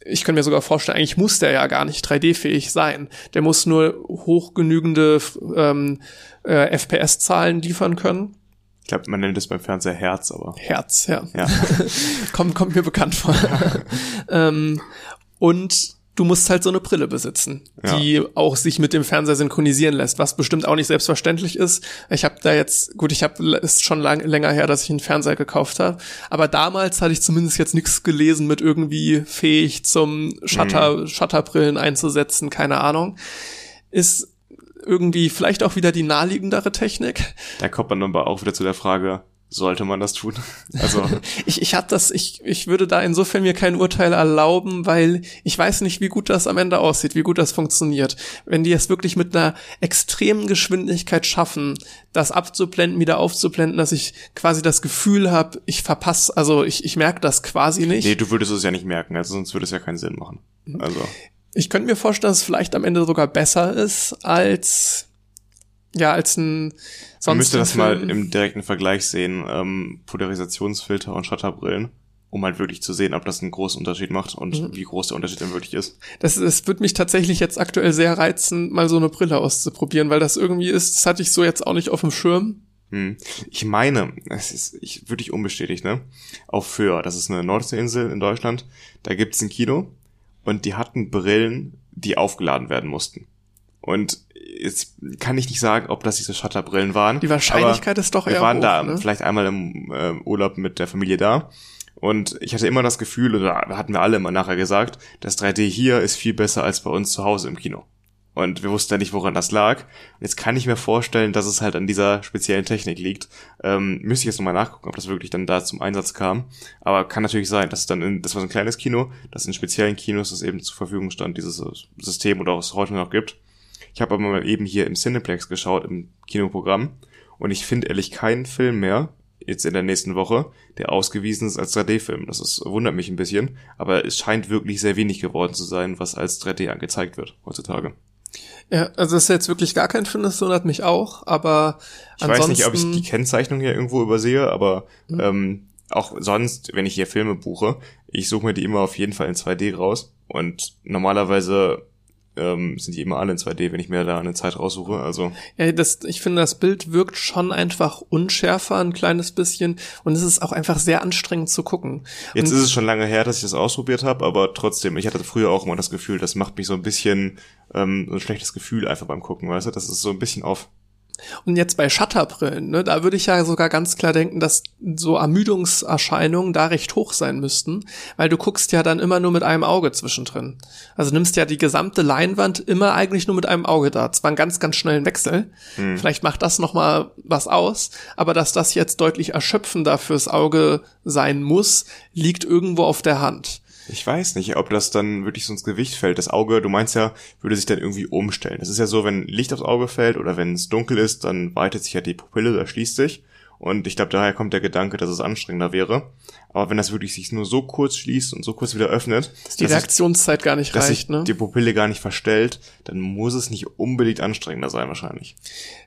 S2: ich kann mir sogar vorstellen, eigentlich muss der ja gar nicht 3D-fähig sein. Der muss nur hochgenügende ähm, äh, FPS-Zahlen liefern können.
S1: Ich glaube, man nennt es beim Fernseher Herz, aber.
S2: Herz, ja. ja. <laughs> kommt, kommt mir bekannt vor. <laughs> ähm, und du musst halt so eine Brille besitzen, die ja. auch sich mit dem Fernseher synchronisieren lässt, was bestimmt auch nicht selbstverständlich ist. Ich habe da jetzt, gut, ich habe ist schon lang, länger her, dass ich einen Fernseher gekauft habe, aber damals hatte ich zumindest jetzt nichts gelesen mit irgendwie fähig zum Shutter, mhm. Shutterbrillen einzusetzen, keine Ahnung. Ist irgendwie vielleicht auch wieder die naheliegendere Technik.
S1: Da kommt man aber auch wieder zu der Frage, sollte man das tun? <laughs>
S2: Also ich ich hab das ich ich würde da insofern mir kein Urteil erlauben, weil ich weiß nicht, wie gut das am Ende aussieht, wie gut das funktioniert. Wenn die es wirklich mit einer extremen Geschwindigkeit schaffen, das abzublenden, wieder aufzublenden, dass ich quasi das Gefühl habe, ich verpasse, also ich ich merke das quasi nicht.
S1: Nee, du würdest es ja nicht merken, also sonst würde es ja keinen Sinn machen. Mhm. Also
S2: ich könnte mir vorstellen, dass es vielleicht am Ende sogar besser ist als ja, als ein.
S1: Man müsste das mal im direkten Vergleich sehen, ähm, Polarisationsfilter und Shutterbrillen, um halt wirklich zu sehen, ob das einen großen Unterschied macht und mhm. wie groß der Unterschied denn wirklich ist.
S2: Das, das wird mich tatsächlich jetzt aktuell sehr reizen, mal so eine Brille auszuprobieren, weil das irgendwie ist, das hatte ich so jetzt auch nicht auf dem Schirm.
S1: Hm. Ich meine, es ist ich, wirklich unbestätigt, ne? Auf Föhr, das ist eine Nordseeinsel in Deutschland, da gibt's ein Kino und die hatten Brillen, die aufgeladen werden mussten. Und jetzt kann ich nicht sagen, ob das diese Shutterbrillen waren.
S2: Die Wahrscheinlichkeit ist doch eher
S1: Wir waren hoch, da ne? vielleicht einmal im äh, Urlaub mit der Familie da. Und ich hatte immer das Gefühl, oder hatten wir alle immer nachher gesagt, das 3D hier ist viel besser als bei uns zu Hause im Kino. Und wir wussten ja nicht, woran das lag. Jetzt kann ich mir vorstellen, dass es halt an dieser speziellen Technik liegt. Ähm, müsste ich jetzt nochmal nachgucken, ob das wirklich dann da zum Einsatz kam. Aber kann natürlich sein, dass es dann in, das war so ein kleines Kino, dass in speziellen Kinos das eben zur Verfügung stand, dieses System oder auch es heute noch gibt. Ich habe aber mal eben hier im Cineplex geschaut, im Kinoprogramm. Und ich finde ehrlich keinen Film mehr, jetzt in der nächsten Woche, der ausgewiesen ist als 3D-Film. Das ist, wundert mich ein bisschen, aber es scheint wirklich sehr wenig geworden zu sein, was als 3D angezeigt wird heutzutage.
S2: Ja, also das ist jetzt wirklich gar kein Film, das wundert mich auch, aber
S1: Ich weiß nicht, ob ich die Kennzeichnung hier irgendwo übersehe, aber mhm. ähm, auch sonst, wenn ich hier Filme buche, ich suche mir die immer auf jeden Fall in 2D raus und normalerweise ähm, sind die immer alle in 2D, wenn ich mir da eine Zeit raussuche. Also
S2: ja, das, ich finde, das Bild wirkt schon einfach unschärfer ein kleines bisschen und es ist auch einfach sehr anstrengend zu gucken.
S1: Jetzt und ist es schon lange her, dass ich das ausprobiert habe, aber trotzdem, ich hatte früher auch immer das Gefühl, das macht mich so ein bisschen ähm, so ein schlechtes Gefühl einfach beim Gucken, weißt du? Das ist so ein bisschen auf
S2: und jetzt bei Shutterbrillen, ne, da würde ich ja sogar ganz klar denken, dass so Ermüdungserscheinungen da recht hoch sein müssten, weil du guckst ja dann immer nur mit einem Auge zwischendrin. Also nimmst ja die gesamte Leinwand immer eigentlich nur mit einem Auge da. Zwar einen ganz, ganz schnellen Wechsel. Hm. Vielleicht macht das nochmal was aus, aber dass das jetzt deutlich erschöpfender fürs Auge sein muss, liegt irgendwo auf der Hand.
S1: Ich weiß nicht, ob das dann wirklich so ins Gewicht fällt. Das Auge, du meinst ja, würde sich dann irgendwie umstellen. Das ist ja so, wenn Licht aufs Auge fällt oder wenn es dunkel ist, dann weitet sich ja die Pupille, da schließt sich. Und ich glaube, daher kommt der Gedanke, dass es anstrengender wäre. Aber wenn das wirklich sich nur so kurz schließt und so kurz wieder öffnet,
S2: dass die Reaktionszeit
S1: ich,
S2: gar nicht
S1: dass
S2: reicht,
S1: ne? die Pupille gar nicht verstellt, dann muss es nicht unbedingt anstrengender sein wahrscheinlich.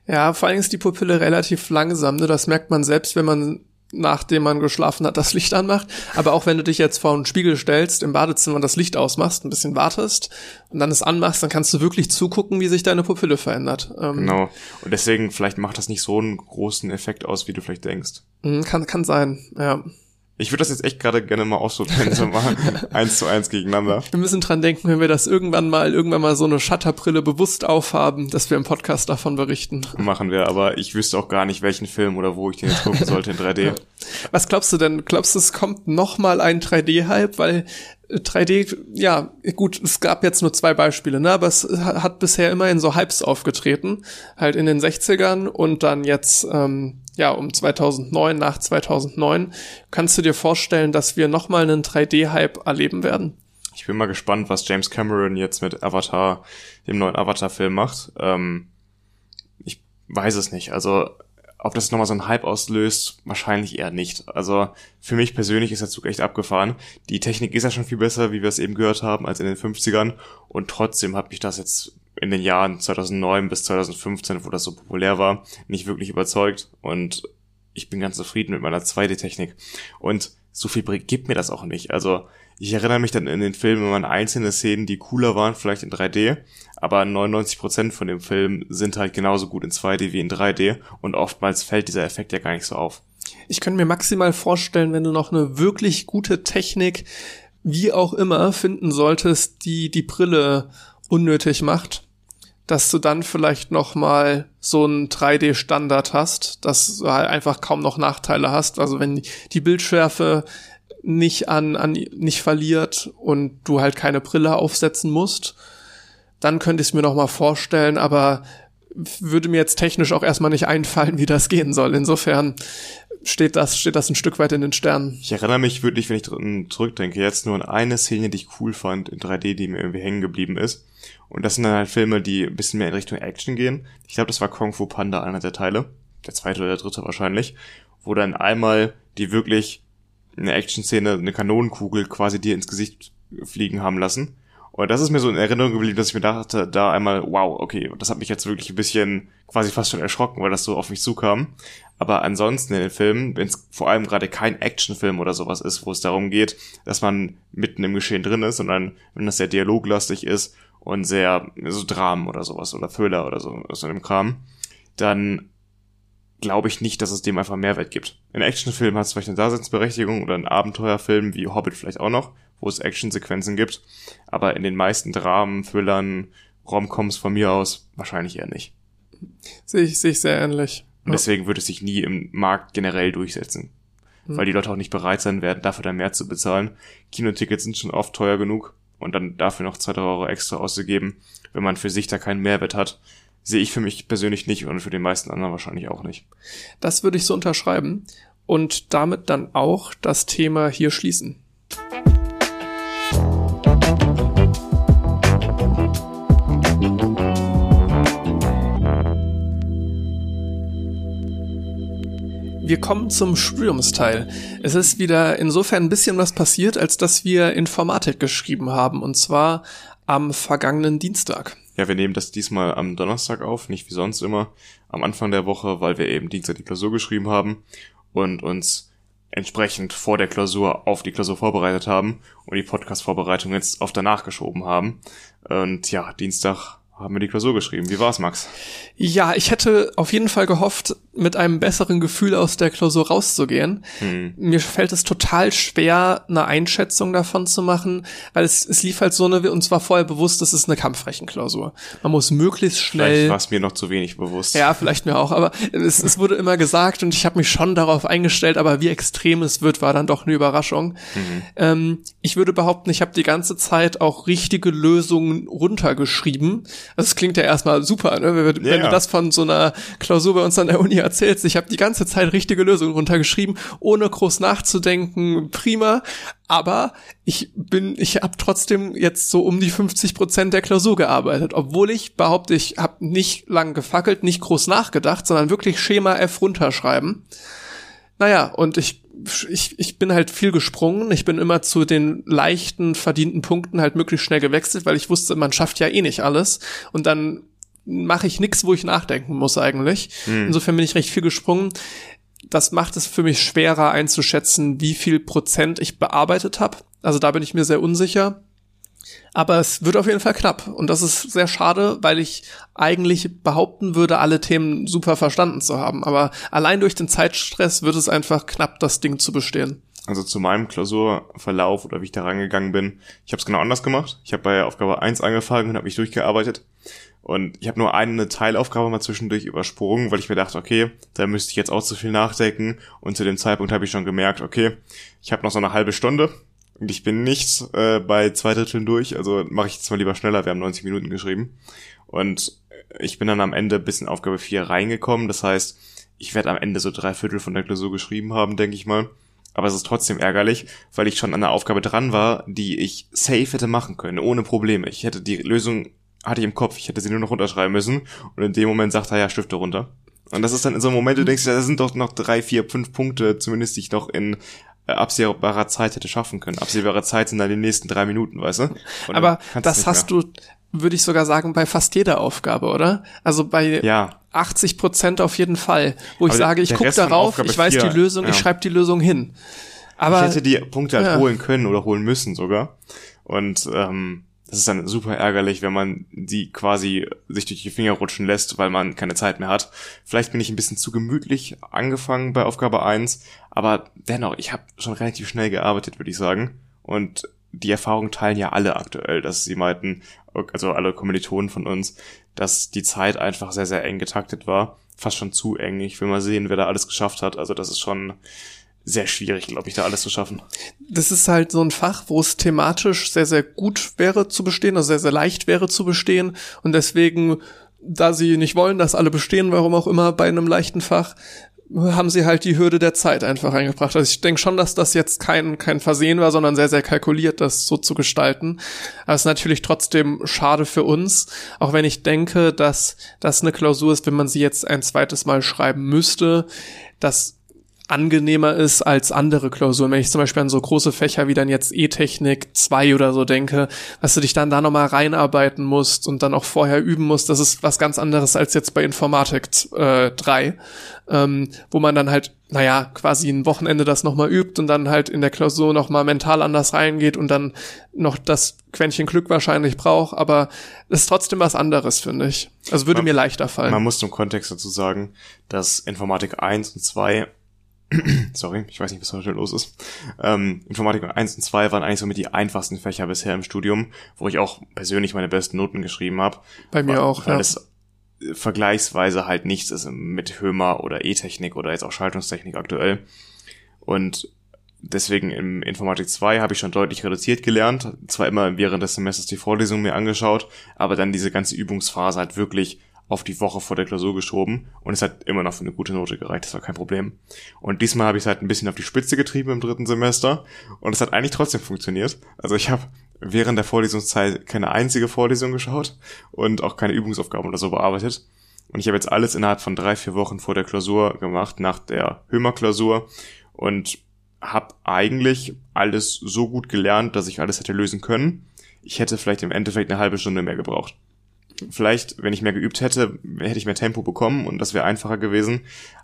S2: Ja, vor allem ist die Pupille relativ langsam. Ne? Das merkt man selbst, wenn man nachdem man geschlafen hat, das Licht anmacht. Aber auch wenn du dich jetzt vor einen Spiegel stellst, im Badezimmer das Licht ausmachst, ein bisschen wartest und dann es anmachst, dann kannst du wirklich zugucken, wie sich deine Pupille verändert.
S1: Ähm, genau. Und deswegen, vielleicht macht das nicht so einen großen Effekt aus, wie du vielleicht denkst.
S2: Mhm, kann, kann sein, ja.
S1: Ich würde das jetzt echt gerade gerne mal ausprobieren, so <laughs> mal eins zu eins gegeneinander.
S2: Wir müssen dran denken, wenn wir das irgendwann mal, irgendwann mal so eine Shutterbrille bewusst aufhaben, dass wir im Podcast davon berichten.
S1: Machen wir, aber ich wüsste auch gar nicht, welchen Film oder wo ich den jetzt gucken sollte in 3D.
S2: Was glaubst du denn? Glaubst du, es kommt noch mal ein 3D-Hype? Weil 3D, ja, gut, es gab jetzt nur zwei Beispiele, ne, aber es hat bisher immer in so Hypes aufgetreten, halt in den 60ern und dann jetzt, ähm, ja, um 2009, nach 2009. Kannst du dir vorstellen, dass wir nochmal einen 3D-Hype erleben werden?
S1: Ich bin mal gespannt, was James Cameron jetzt mit Avatar, dem neuen Avatar-Film macht. Ähm, ich weiß es nicht. Also ob das nochmal so einen Hype auslöst, wahrscheinlich eher nicht. Also für mich persönlich ist der Zug echt abgefahren. Die Technik ist ja schon viel besser, wie wir es eben gehört haben, als in den 50ern. Und trotzdem hat mich das jetzt in den Jahren 2009 bis 2015, wo das so populär war, nicht wirklich überzeugt. Und ich bin ganz zufrieden mit meiner 2D-Technik. Und so viel gibt mir das auch nicht. Also ich erinnere mich dann in den Filmen immer an einzelne Szenen, die cooler waren, vielleicht in 3D, aber 99% von dem Film sind halt genauso gut in 2D wie in 3D und oftmals fällt dieser Effekt ja gar nicht so auf.
S2: Ich könnte mir maximal vorstellen, wenn du noch eine wirklich gute Technik wie auch immer finden solltest, die die Brille unnötig macht, dass du dann vielleicht noch mal so einen 3D-Standard hast, dass du halt einfach kaum noch Nachteile hast. Also wenn die Bildschärfe nicht an, an nicht verliert und du halt keine Brille aufsetzen musst, dann könnte ich es mir noch mal vorstellen, aber würde mir jetzt technisch auch erstmal nicht einfallen, wie das gehen soll. Insofern steht das, steht das ein Stück weit in den Sternen.
S1: Ich erinnere mich wirklich, wenn ich zurückdenke, jetzt nur an eine Szene, die ich cool fand in 3D, die mir irgendwie hängen geblieben ist. Und das sind dann halt Filme, die ein bisschen mehr in Richtung Action gehen. Ich glaube, das war Kung Fu Panda, einer der Teile. Der zweite oder der dritte wahrscheinlich. Wo dann einmal die wirklich eine Action-Szene, eine Kanonenkugel quasi dir ins Gesicht fliegen haben lassen. Und das ist mir so in Erinnerung geblieben, dass ich mir dachte, da einmal, wow, okay, das hat mich jetzt wirklich ein bisschen quasi fast schon erschrocken, weil das so auf mich zukam. Aber ansonsten in den Filmen, wenn es vor allem gerade kein Actionfilm oder sowas ist, wo es darum geht, dass man mitten im Geschehen drin ist, sondern wenn das sehr dialoglastig ist und sehr so Dramen oder sowas oder Thriller oder so aus einem Kram, dann glaube ich nicht, dass es dem einfach Mehrwert gibt. In Actionfilmen hat es vielleicht eine Daseinsberechtigung oder ein Abenteuerfilm wie Hobbit vielleicht auch noch, wo es Actionsequenzen gibt. Aber in den meisten Dramen, Thrillern, Romcoms von mir aus wahrscheinlich eher nicht.
S2: Sehe ich, sehe ich sehr ähnlich.
S1: Und deswegen würde es sich nie im Markt generell durchsetzen. Mhm. Weil die Leute auch nicht bereit sein werden, dafür dann mehr zu bezahlen. Kinotickets sind schon oft teuer genug und dann dafür noch zwei, drei Euro extra auszugeben, wenn man für sich da keinen Mehrwert hat, sehe ich für mich persönlich nicht und für den meisten anderen wahrscheinlich auch nicht.
S2: Das würde ich so unterschreiben und damit dann auch das Thema hier schließen. Wir kommen zum Studiumsteil. Es ist wieder insofern ein bisschen was passiert, als dass wir Informatik geschrieben haben, und zwar am vergangenen Dienstag.
S1: Ja, wir nehmen das diesmal am Donnerstag auf, nicht wie sonst immer am Anfang der Woche, weil wir eben Dienstag die Klausur geschrieben haben und uns entsprechend vor der Klausur auf die Klausur vorbereitet haben und die Podcast-Vorbereitung jetzt auf danach geschoben haben. Und ja, Dienstag haben wir die Klausur geschrieben. Wie war's, Max?
S2: Ja, ich hätte auf jeden Fall gehofft, mit einem besseren Gefühl aus der Klausur rauszugehen. Hm. Mir fällt es total schwer, eine Einschätzung davon zu machen, weil es, es lief halt so eine, und zwar vorher bewusst, das ist eine Kampfrechenklausur. Man muss möglichst schnell. Vielleicht
S1: war es mir noch zu wenig bewusst.
S2: Ja, vielleicht mir auch, aber es, es wurde immer gesagt und ich habe mich schon darauf eingestellt, aber wie extrem es wird, war dann doch eine Überraschung. Mhm. Ähm, ich würde behaupten, ich habe die ganze Zeit auch richtige Lösungen runtergeschrieben. Also es klingt ja erstmal super, ne? wenn, ja, du das von so einer Klausur bei uns an der Uni erzählst. Ich habe die ganze Zeit richtige Lösungen runtergeschrieben, ohne groß nachzudenken. Prima. Aber ich bin, ich habe trotzdem jetzt so um die 50 Prozent der Klausur gearbeitet, obwohl ich behaupte, ich habe nicht lang gefackelt, nicht groß nachgedacht, sondern wirklich Schema F runterschreiben. Naja, und ich, ich, ich bin halt viel gesprungen. Ich bin immer zu den leichten, verdienten Punkten halt möglichst schnell gewechselt, weil ich wusste, man schafft ja eh nicht alles. Und dann mache ich nichts, wo ich nachdenken muss eigentlich. Hm. Insofern bin ich recht viel gesprungen. Das macht es für mich schwerer einzuschätzen, wie viel Prozent ich bearbeitet habe. Also da bin ich mir sehr unsicher. Aber es wird auf jeden Fall knapp. Und das ist sehr schade, weil ich eigentlich behaupten würde, alle Themen super verstanden zu haben. Aber allein durch den Zeitstress wird es einfach knapp, das Ding zu bestehen.
S1: Also zu meinem Klausurverlauf oder wie ich da rangegangen bin, ich habe es genau anders gemacht. Ich habe bei Aufgabe 1 angefangen und habe mich durchgearbeitet. Und ich habe nur eine Teilaufgabe mal zwischendurch übersprungen, weil ich mir dachte, okay, da müsste ich jetzt auch zu viel nachdenken. Und zu dem Zeitpunkt habe ich schon gemerkt, okay, ich habe noch so eine halbe Stunde und ich bin nicht äh, bei zwei Dritteln durch. Also mache ich jetzt mal lieber schneller. Wir haben 90 Minuten geschrieben. Und ich bin dann am Ende bis in Aufgabe 4 reingekommen. Das heißt, ich werde am Ende so drei Viertel von der Klausur geschrieben haben, denke ich mal. Aber es ist trotzdem ärgerlich, weil ich schon an der Aufgabe dran war, die ich safe hätte machen können, ohne Probleme. Ich hätte die Lösung hatte ich im Kopf, ich hätte sie nur noch runterschreiben müssen. Und in dem Moment sagt er, ja, Stifte runter. Und das ist dann in so einem Moment, du denkst, da sind doch noch drei, vier, fünf Punkte, zumindest die ich noch in äh, absehbarer Zeit hätte schaffen können. Absehbare Zeit sind dann die nächsten drei Minuten, weißt du?
S2: Und Aber das hast mehr. du, würde ich sogar sagen, bei fast jeder Aufgabe, oder? Also bei ja. 80 Prozent auf jeden Fall, wo ich Aber sage, ich gucke darauf, ich weiß 4, die Lösung, ja. ich schreibe die Lösung hin.
S1: Aber ich hätte die Punkte halt ja. holen können oder holen müssen sogar. Und ähm, das ist dann super ärgerlich, wenn man die quasi sich durch die Finger rutschen lässt, weil man keine Zeit mehr hat. Vielleicht bin ich ein bisschen zu gemütlich angefangen bei Aufgabe 1, aber dennoch, ich habe schon relativ schnell gearbeitet, würde ich sagen. Und die Erfahrung teilen ja alle aktuell, dass sie meinten, also alle Kommilitonen von uns, dass die Zeit einfach sehr, sehr eng getaktet war. Fast schon zu eng. Ich will mal sehen, wer da alles geschafft hat. Also das ist schon sehr schwierig, glaube ich, da alles zu schaffen.
S2: Das ist halt so ein Fach, wo es thematisch sehr, sehr gut wäre zu bestehen, also sehr, sehr leicht wäre zu bestehen. Und deswegen, da sie nicht wollen, dass alle bestehen, warum auch immer bei einem leichten Fach, haben sie halt die Hürde der Zeit einfach eingebracht. Also ich denke schon, dass das jetzt kein, kein Versehen war, sondern sehr, sehr kalkuliert, das so zu gestalten. Aber es ist natürlich trotzdem schade für uns, auch wenn ich denke, dass das eine Klausur ist, wenn man sie jetzt ein zweites Mal schreiben müsste, dass angenehmer ist als andere Klausuren. Wenn ich zum Beispiel an so große Fächer wie dann jetzt E-Technik 2 oder so denke, dass du dich dann da nochmal reinarbeiten musst und dann auch vorher üben musst, das ist was ganz anderes als jetzt bei Informatik äh, 3, ähm, wo man dann halt, naja, quasi ein Wochenende das nochmal übt und dann halt in der Klausur nochmal mental anders reingeht und dann noch das Quäntchen Glück wahrscheinlich braucht, aber das ist trotzdem was anderes, finde ich. Also würde
S1: man,
S2: mir leichter fallen.
S1: Man muss zum Kontext dazu sagen, dass Informatik 1 und 2 <clears throat> sorry, ich weiß nicht, was heute los ist. Ähm, Informatik 1 und 2 waren eigentlich so mit die einfachsten Fächer bisher im Studium, wo ich auch persönlich meine besten Noten geschrieben habe.
S2: Bei mir
S1: weil,
S2: auch,
S1: weil
S2: ja.
S1: es vergleichsweise halt nichts ist mit Hömer oder E-Technik oder jetzt auch Schaltungstechnik aktuell. Und deswegen im Informatik 2 habe ich schon deutlich reduziert gelernt, zwar immer während des Semesters die Vorlesungen mir angeschaut, aber dann diese ganze Übungsphase halt wirklich auf die Woche vor der Klausur geschoben und es hat immer noch für eine gute Note gereicht, das war kein Problem. Und diesmal habe ich es halt ein bisschen auf die Spitze getrieben im dritten Semester und es hat eigentlich trotzdem funktioniert. Also ich habe während der Vorlesungszeit keine einzige Vorlesung geschaut und auch keine Übungsaufgaben oder so bearbeitet. Und ich habe jetzt alles innerhalb von drei, vier Wochen vor der Klausur gemacht, nach der Hömer-Klausur und habe eigentlich alles so gut gelernt, dass ich alles hätte lösen können. Ich hätte vielleicht im Endeffekt eine halbe Stunde mehr gebraucht vielleicht, wenn ich mehr geübt hätte, hätte ich mehr Tempo bekommen und das wäre einfacher gewesen.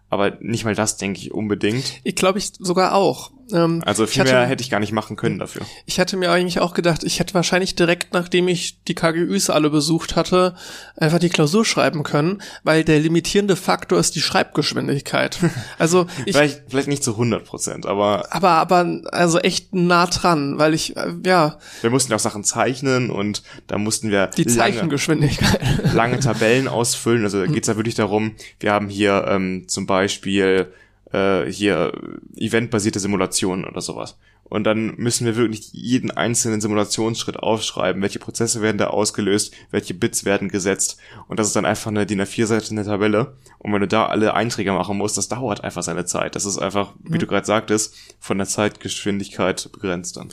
S1: Aber nicht mal das denke ich unbedingt.
S2: Ich glaube ich sogar auch.
S1: Ähm, also viel mehr hätte ich gar nicht machen können dafür.
S2: Ich hatte mir eigentlich auch gedacht, ich hätte wahrscheinlich direkt, nachdem ich die KGÜs alle besucht hatte, einfach die Klausur schreiben können, weil der limitierende Faktor ist die Schreibgeschwindigkeit. <laughs> Also
S1: ich, vielleicht, vielleicht nicht zu 100 Prozent, aber
S2: aber aber also echt nah dran, weil ich äh, ja.
S1: Wir mussten auch Sachen zeichnen und da mussten wir
S2: die Zeichengeschwindigkeit
S1: lange, lange Tabellen ausfüllen. Also da geht's ja wirklich darum, wir haben hier ähm, zum Beispiel äh, hier eventbasierte Simulationen oder sowas. Und dann müssen wir wirklich jeden einzelnen Simulationsschritt aufschreiben, welche Prozesse werden da ausgelöst, welche Bits werden gesetzt. Und das ist dann einfach eine DIN A4-Seite in der Tabelle. Und wenn du da alle Einträge machen musst, das dauert einfach seine Zeit. Das ist einfach, wie mhm. du gerade sagtest, von der Zeitgeschwindigkeit begrenzt dann.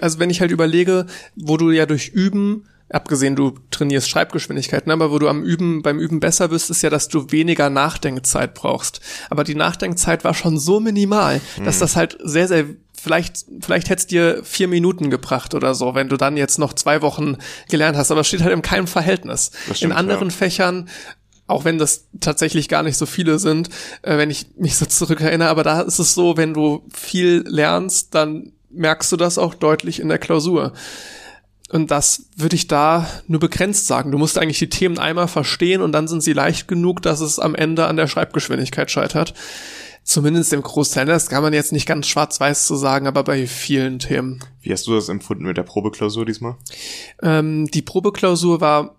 S2: Also wenn ich halt überlege, wo du ja durch Üben abgesehen du trainierst Schreibgeschwindigkeiten, aber wo du am Üben, beim Üben besser wirst, ist ja, dass du weniger Nachdenkzeit brauchst. Aber die Nachdenkzeit war schon so minimal, mhm. dass das halt sehr, sehr vielleicht, vielleicht hätte es dir vier Minuten gebracht oder so, wenn du dann jetzt noch zwei Wochen gelernt hast, aber es steht halt in keinem Verhältnis. Stimmt, in anderen ja. Fächern auch wenn das tatsächlich gar nicht so viele sind, äh, wenn ich mich so zurückerinnere, aber da ist es so, wenn du viel lernst, dann merkst du das auch deutlich in der Klausur. Und das würde ich da nur begrenzt sagen. Du musst eigentlich die Themen einmal verstehen und dann sind sie leicht genug, dass es am Ende an der Schreibgeschwindigkeit scheitert. Zumindest im Großteil. Das kann man jetzt nicht ganz schwarz-weiß zu sagen, aber bei vielen Themen.
S1: Wie hast du das empfunden mit der Probeklausur diesmal?
S2: Ähm, die Probeklausur war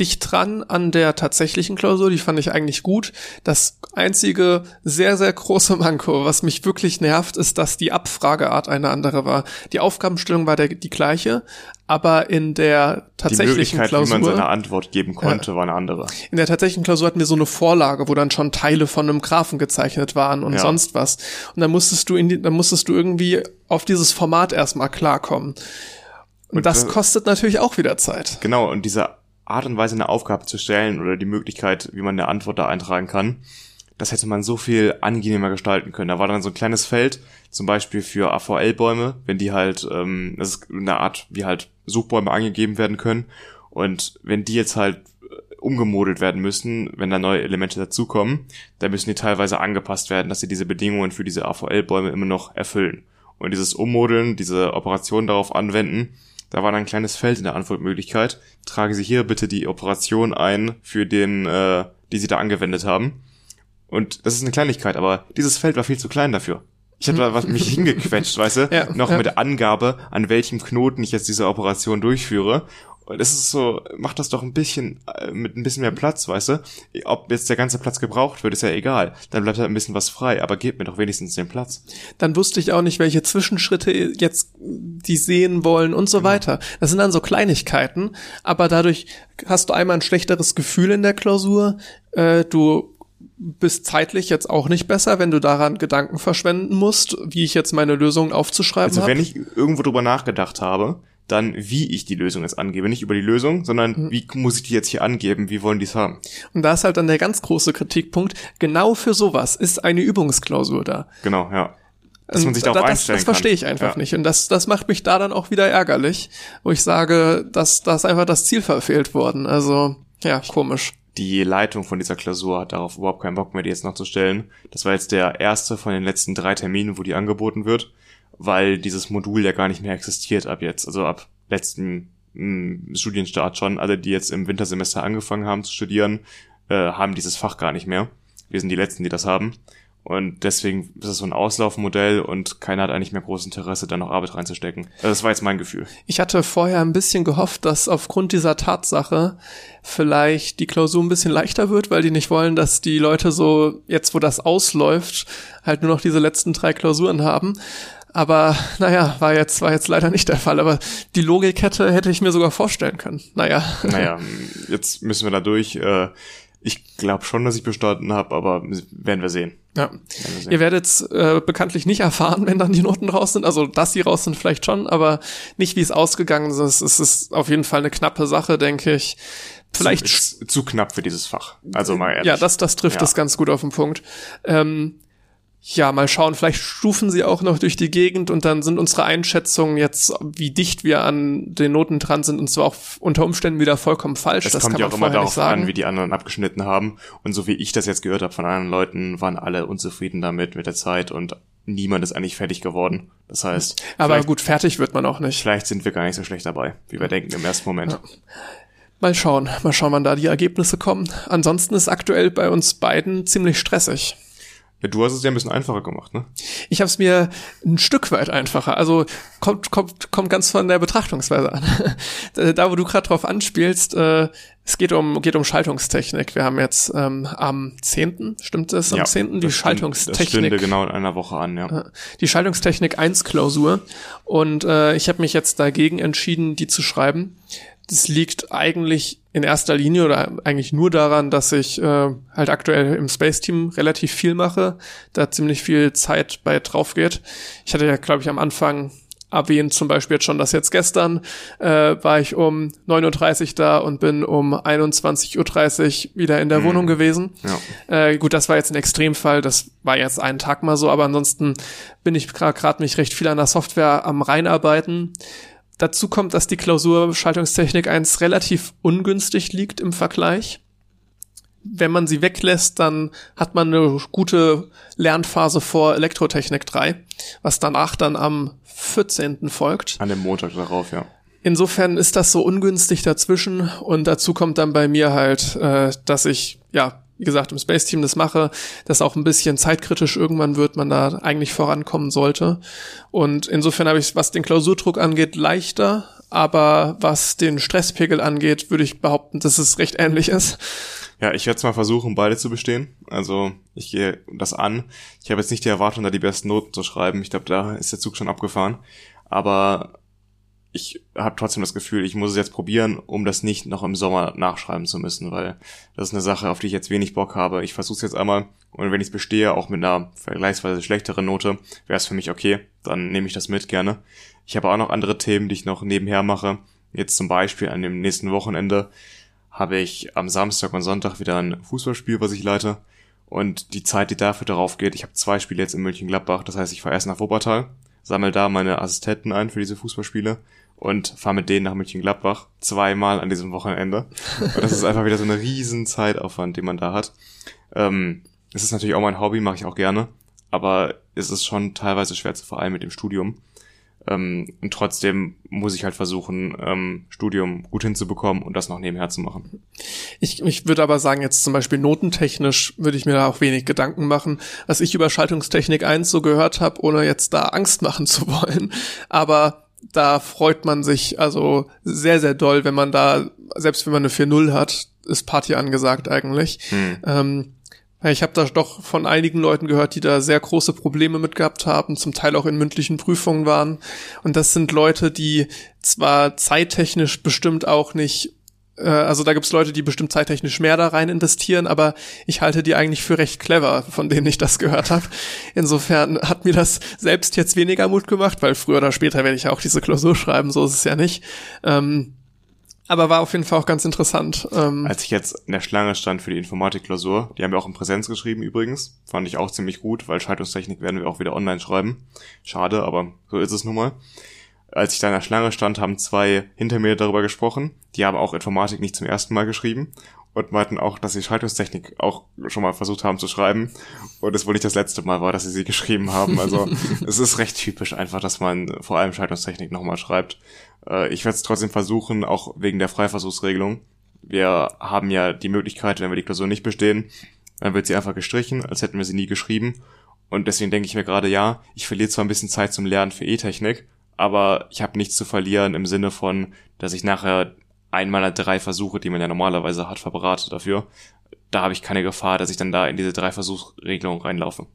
S2: dicht dran an der tatsächlichen Klausur, die fand ich eigentlich gut. Das einzige sehr, sehr große Manko, was mich wirklich nervt, ist, dass die Abfrageart eine andere war. Die Aufgabenstellung war der, die gleiche, aber in der tatsächlichen die Klausur.
S1: Wie man seine Antwort geben konnte, ja, war eine andere.
S2: In der tatsächlichen Klausur hatten wir so eine Vorlage, wo dann schon Teile von einem Graphen gezeichnet waren und ja. sonst was. Und dann musstest du in die, dann musstest du irgendwie auf dieses Format erstmal klarkommen. Und, und das kostet natürlich auch wieder Zeit.
S1: Genau, und diese Art und Weise eine Aufgabe zu stellen oder die Möglichkeit, wie man eine Antwort da eintragen kann, das hätte man so viel angenehmer gestalten können. Da war dann so ein kleines Feld, zum Beispiel für AVL-Bäume, wenn die halt, ähm, das ist eine Art, wie halt Suchbäume angegeben werden können. Und wenn die jetzt halt äh, umgemodelt werden müssen, wenn da neue Elemente dazukommen, dann müssen die teilweise angepasst werden, dass sie diese Bedingungen für diese AVL-Bäume immer noch erfüllen. Und dieses Ummodeln, diese Operation darauf anwenden, da war dann ein kleines Feld in der Antwortmöglichkeit. Tragen Sie hier bitte die Operation ein, für den, äh, die Sie da angewendet haben. Und das ist eine Kleinigkeit, aber dieses Feld war viel zu klein dafür. Ich habe da mich hingequetscht, weißt du? <laughs>
S2: Ja,
S1: Noch
S2: ja.
S1: mit der Angabe, an welchem Knoten ich jetzt diese Operation durchführe. Und es ist so, mach das doch ein bisschen, äh, mit ein bisschen mehr Platz, weißt du? Ob jetzt der ganze Platz gebraucht wird, ist ja egal. Dann bleibt halt ein bisschen was frei, aber gebt mir doch wenigstens den Platz.
S2: Dann wusste ich auch nicht, welche Zwischenschritte jetzt die sehen wollen und so weiter. Das sind dann so Kleinigkeiten, aber dadurch hast du einmal ein schlechteres Gefühl in der Klausur. Äh, du bist zeitlich jetzt auch nicht besser, wenn du daran Gedanken verschwenden musst, wie ich jetzt meine Lösungen aufzuschreiben
S1: Also
S2: habe.
S1: wenn ich irgendwo drüber nachgedacht habe, dann wie ich die Lösung jetzt angebe. Nicht über die Lösung, sondern
S2: Mhm.
S1: wie muss ich die jetzt hier angeben, wie wollen die es haben.
S2: Und da ist halt dann der ganz große Kritikpunkt. Genau für sowas ist eine Übungsklausur da.
S1: Genau, ja. Dass man sich darauf
S2: das,
S1: einstellen
S2: Das verstehe ich einfach
S1: ja.
S2: nicht. Und das, das macht mich da dann auch wieder ärgerlich, wo ich sage, dass da ist einfach das Ziel verfehlt worden. Also, ja, komisch.
S1: Die Leitung von dieser Klausur hat darauf überhaupt keinen Bock mehr, die jetzt noch zu stellen. Das war jetzt der erste von den letzten drei Terminen, wo die angeboten wird, weil dieses Modul ja gar nicht mehr existiert ab jetzt. Also ab letzten mh, Studienstart schon. Alle, die jetzt im Wintersemester angefangen haben zu studieren, äh, haben dieses Fach gar nicht mehr. Wir sind die Letzten, die das haben. Und deswegen ist es so ein Auslaufmodell und keiner hat eigentlich mehr großes Interesse, da noch Arbeit reinzustecken. Also das war jetzt mein Gefühl.
S2: Ich hatte vorher ein bisschen gehofft, dass aufgrund dieser Tatsache vielleicht die Klausur ein bisschen leichter wird, weil die nicht wollen, dass die Leute so, jetzt wo das ausläuft, halt nur noch diese letzten drei Klausuren haben. Aber naja, war jetzt, war jetzt leider nicht der Fall. Aber die Logikkette hätte ich mir sogar vorstellen können. Naja. <laughs>
S1: Naja, jetzt müssen wir da durch. Äh, Ich glaube schon, dass ich bestanden habe, aber werden wir sehen.
S2: Ja.
S1: Werden wir sehen.
S2: Ihr werdet äh, bekanntlich nicht erfahren, wenn dann die Noten raus sind. Also, dass sie raus sind, vielleicht schon, aber nicht, wie es ausgegangen ist. Es ist auf jeden Fall eine knappe Sache, denke ich. Vielleicht
S1: zu, zu knapp für dieses Fach. Also mal ehrlich.
S2: Ja, das, das trifft
S1: Ja.
S2: es ganz gut auf den Punkt. Ähm, ja, mal schauen, vielleicht stufen sie auch noch durch die Gegend und dann sind unsere Einschätzungen jetzt, wie dicht wir an den Noten dran sind, und zwar auch unter Umständen wieder vollkommen falsch.
S1: Es
S2: das
S1: kommt
S2: kann
S1: ja
S2: man
S1: auch immer darauf
S2: sagen.
S1: an, wie die anderen abgeschnitten haben. Und so wie ich das jetzt gehört habe von anderen Leuten, waren alle unzufrieden damit, mit der Zeit und niemand ist eigentlich fertig geworden. Das heißt,
S2: Aber gut, fertig wird man auch nicht.
S1: vielleicht sind wir gar nicht so schlecht dabei, wie wir denken im ersten Moment.
S2: Mal schauen, mal schauen, wann da die Ergebnisse kommen. Ansonsten ist aktuell bei uns beiden ziemlich stressig.
S1: Ja, du hast es ja ein bisschen einfacher gemacht, ne?
S2: Ich habe es mir ein Stück weit einfacher. Also kommt kommt kommt ganz von der Betrachtungsweise an. <laughs> da wo du gerade drauf anspielst, äh, es geht um geht um Schaltungstechnik. Wir haben jetzt ähm, am 10., stimmt es, am
S1: ja,
S2: 10. die
S1: das stünd- Das stünde
S2: Schaltungstechnik
S1: genau in einer Woche an, ja.
S2: die Schaltungstechnik 1 Klausur und äh, ich habe mich jetzt dagegen entschieden, die zu schreiben. Das liegt eigentlich in erster Linie oder eigentlich nur daran, dass ich äh, halt aktuell im Space Team relativ viel mache, da ziemlich viel Zeit bei drauf geht. Ich hatte ja, glaube ich, am Anfang erwähnt zum Beispiel jetzt schon, dass jetzt gestern äh, war ich um 9.30 Uhr da und bin um 21.30 Uhr wieder in der Wohnung gewesen.
S1: Ja.
S2: Äh, gut, das war jetzt ein Extremfall, das war jetzt einen Tag mal so, aber ansonsten bin ich gerade mich recht viel an der Software am reinarbeiten. Dazu kommt, dass die Klausur Schaltungstechnik 1 relativ ungünstig liegt im Vergleich. Wenn man sie weglässt, dann hat man eine gute Lernphase vor Elektrotechnik 3, was danach dann am 14. folgt.
S1: An dem Montag darauf, ja.
S2: Insofern ist das so ungünstig dazwischen und dazu kommt dann bei mir halt, äh, dass ich, ja, wie gesagt, im Space Team das mache, das auch ein bisschen zeitkritisch irgendwann wird, man da eigentlich vorankommen sollte. Und insofern habe ich, was den Klausurdruck angeht, leichter, aber was den Stresspegel angeht, würde ich behaupten, dass es recht ähnlich ist.
S1: Ja, ich werde es mal versuchen, beide zu bestehen. Also ich gehe das an. Ich habe jetzt nicht die Erwartung, da die besten Noten zu schreiben. Ich glaube, da ist der Zug schon abgefahren. Aber ich habe trotzdem das Gefühl, ich muss es jetzt probieren, um das nicht noch im Sommer nachschreiben zu müssen, weil das ist eine Sache, auf die ich jetzt wenig Bock habe. Ich versuche es jetzt einmal und wenn ich es bestehe, auch mit einer vergleichsweise schlechteren Note, wäre es für mich okay. Dann nehme ich das mit gerne. Ich habe auch noch andere Themen, die ich noch nebenher mache. Jetzt zum Beispiel an dem nächsten Wochenende habe ich am Samstag und Sonntag wieder ein Fußballspiel, was ich leite. Und die Zeit, die dafür darauf geht, ich habe zwei Spiele jetzt in München-Gladbach. Das heißt, ich fahre erst nach Wuppertal, sammle da meine Assistenten ein für diese Fußballspiele und fahre mit denen nach München-Gladbach zweimal an diesem Wochenende. Und das ist einfach wieder so eine riesen Zeitaufwand, den man da hat. Ähm, es ist natürlich auch mein Hobby, mache ich auch gerne. Aber es ist schon teilweise schwer zu vereinen mit dem Studium. Ähm, und trotzdem muss ich halt versuchen, ähm, Studium gut hinzubekommen und das noch nebenher zu machen.
S2: Ich, ich würde aber sagen, jetzt zum Beispiel notentechnisch würde ich mir da auch wenig Gedanken machen, was ich über Schaltungstechnik 1 so gehört habe, ohne jetzt da Angst machen zu wollen. Aber da freut man sich also sehr, sehr doll, wenn man da, selbst wenn man eine 4-0 hat, ist Party angesagt eigentlich. Hm. Ähm, ich habe da doch von einigen Leuten gehört, die da sehr große Probleme mit gehabt haben, zum Teil auch in mündlichen Prüfungen waren. Und das sind Leute, die zwar zeittechnisch bestimmt auch nicht also da gibt's Leute, die bestimmt zeittechnisch mehr da rein investieren, aber ich halte die eigentlich für recht clever, von denen ich das gehört habe. Insofern hat mir das selbst jetzt weniger Mut gemacht, weil früher oder später werde ich auch diese Klausur schreiben, so ist es ja nicht. Ähm, aber war auf jeden Fall auch ganz interessant.
S1: Ähm Als ich jetzt in der Schlange stand für die Informatikklausur, die haben wir auch in Präsenz geschrieben übrigens, fand ich auch ziemlich gut, weil Schaltungstechnik werden wir auch wieder online schreiben. Schade, aber so ist es nun mal. Als ich da in der Schlange stand, haben zwei hinter mir darüber gesprochen. Die haben auch Informatik nicht zum ersten Mal geschrieben und meinten auch, dass sie Schaltungstechnik auch schon mal versucht haben zu schreiben und es wohl nicht das letzte Mal war, dass sie sie geschrieben haben. Also <laughs> es ist recht typisch einfach, dass man vor allem Schaltungstechnik nochmal schreibt. Äh, ich werde es trotzdem versuchen, auch wegen der Freiversuchsregelung. Wir haben ja die Möglichkeit, wenn wir die Klausur nicht bestehen, dann wird sie einfach gestrichen, als hätten wir sie nie geschrieben. Und deswegen denke ich mir gerade, ja, ich verliere zwar ein bisschen Zeit zum Lernen für E-Technik, aber ich habe nichts zu verlieren im Sinne von, dass ich nachher ein meiner drei Versuche, die man ja normalerweise hat, verbrate dafür. Da habe ich keine Gefahr, dass ich dann da in diese drei Versuchsregelung reinlaufe.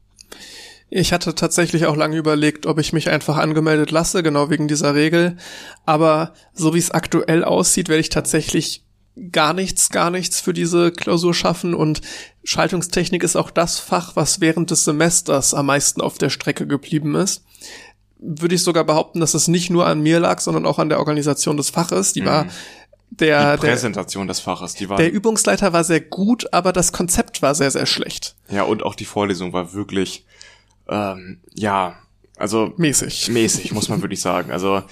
S2: Ich hatte tatsächlich auch lange überlegt, ob ich mich einfach angemeldet lasse, genau wegen dieser Regel. Aber so wie es aktuell aussieht, werde ich tatsächlich gar nichts, gar nichts für diese Klausur schaffen und Schaltungstechnik ist auch das Fach, was während des Semesters am meisten auf der Strecke geblieben ist. Würde ich sogar behaupten, dass es nicht nur an mir lag, sondern auch an der Organisation des Faches. Die mhm. war der,
S1: die Präsentation der, des Faches, die war.
S2: Der Übungsleiter war sehr gut, aber das Konzept war sehr, sehr schlecht.
S1: Ja, und auch die Vorlesung war wirklich, ähm, ja, also
S2: mäßig.
S1: Mäßig, muss man <laughs> wirklich sagen. Also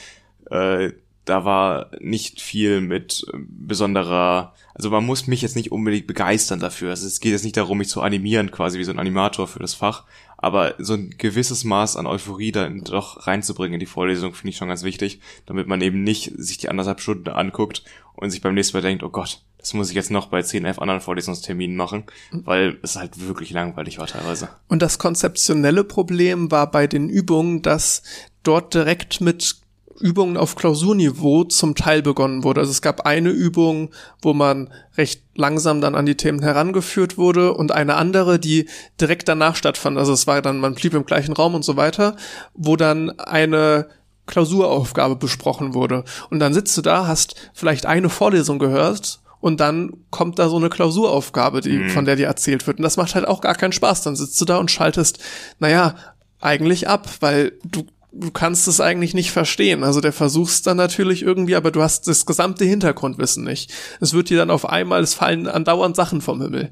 S1: äh, da war nicht viel mit besonderer, also man muss mich jetzt nicht unbedingt begeistern dafür. Also es geht jetzt nicht darum, mich zu animieren, quasi wie so ein Animator für das Fach, aber so ein gewisses Maß an Euphorie da doch reinzubringen in die Vorlesung finde ich schon ganz wichtig, damit man eben nicht sich die anderthalb Stunden anguckt und sich beim nächsten Mal denkt, oh Gott, das muss ich jetzt noch bei 10, 11 anderen Vorlesungsterminen machen, weil es halt wirklich langweilig war teilweise.
S2: Und das konzeptionelle Problem war bei den Übungen, dass dort direkt mit Übungen auf Klausurniveau zum Teil begonnen wurde. Also es gab eine Übung, wo man recht langsam dann an die Themen herangeführt wurde und eine andere, die direkt danach stattfand. Also es war dann, man blieb im gleichen Raum und so weiter, wo dann eine Klausuraufgabe besprochen wurde. Und dann sitzt du da, hast vielleicht eine Vorlesung gehört und dann kommt da so eine Klausuraufgabe, die, mhm. von der dir erzählt wird. Und das macht halt auch gar keinen Spaß. Dann sitzt du da und schaltest, naja, eigentlich ab, weil du du kannst es eigentlich nicht verstehen. Also der versuchst dann natürlich irgendwie, aber du hast das gesamte Hintergrundwissen nicht. Es wird dir dann auf einmal, es fallen andauernd Sachen vom Himmel.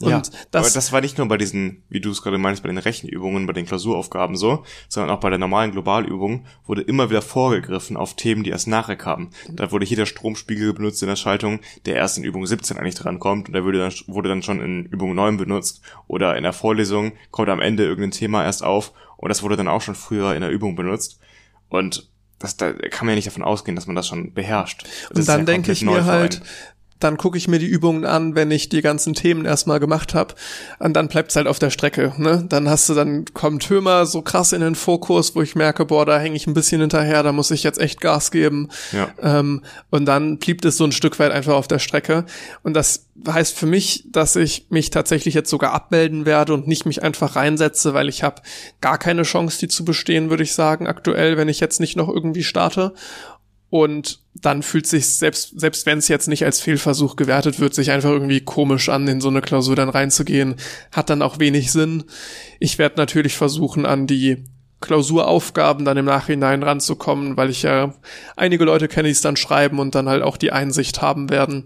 S1: Und ja, das, aber das war nicht nur bei diesen, wie du es gerade meinst, bei den Rechenübungen, bei den Klausuraufgaben so, sondern auch bei der normalen Globalübung wurde immer wieder vorgegriffen auf Themen, die erst nachher kamen. Da wurde hier der Stromspiegel benutzt in der Schaltung, der erst in Übung 17 eigentlich drankommt und der wurde dann, wurde dann schon in Übung 9 benutzt. Oder in der Vorlesung kommt am Ende irgendein Thema erst auf und das wurde dann auch schon früher in der Übung benutzt. Und das, da kann man ja nicht davon ausgehen, dass man das schon beherrscht.
S2: Das und dann ja denke ich mir halt, dann gucke ich mir die Übungen an, wenn ich die ganzen Themen erstmal gemacht habe. Und dann bleibt's halt auf der Strecke. Ne? Dann hast du, dann kommt Hömer so krass in den Fokus, wo ich merke, boah, da hänge ich ein bisschen hinterher, da muss ich jetzt echt Gas geben. Ja. Ähm, und dann blieb es so ein Stück weit einfach auf der Strecke. Und das heißt für mich, dass ich mich tatsächlich jetzt sogar abmelden werde und nicht mich einfach reinsetze, weil ich habe gar keine Chance, die zu bestehen, würde ich sagen, aktuell, wenn ich jetzt nicht noch irgendwie starte. Und dann fühlt sich selbst, selbst wenn es jetzt nicht als Fehlversuch gewertet wird, sich einfach irgendwie komisch an, in so eine Klausur dann reinzugehen, hat dann auch wenig Sinn. Ich werde natürlich versuchen, an die Klausuraufgaben dann im Nachhinein ranzukommen, weil ich ja einige Leute kenne, die es dann schreiben und dann halt auch die Einsicht haben werden.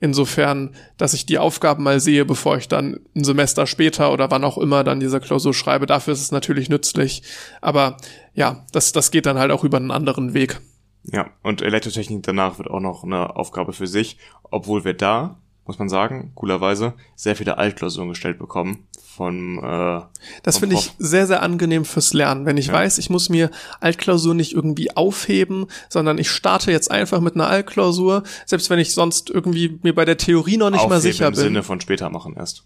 S2: Insofern, dass ich die Aufgaben mal sehe, bevor ich dann ein Semester später oder wann auch immer dann diese Klausur schreibe. Dafür ist es natürlich nützlich. Aber ja, das, das geht dann halt auch über einen anderen Weg.
S1: Ja, und Elektrotechnik danach wird auch noch eine Aufgabe für sich, obwohl wir da muss man sagen, coolerweise, sehr viele Altklausuren gestellt bekommen von äh,
S2: Das finde ich sehr, sehr angenehm fürs Lernen. Wenn ich ja. weiß, ich muss mir Altklausur nicht irgendwie aufheben, sondern ich starte jetzt einfach mit einer Altklausur, selbst wenn ich sonst irgendwie mir bei der Theorie noch nicht
S1: aufheben
S2: mal sicher bin.
S1: im Sinne von später machen erst.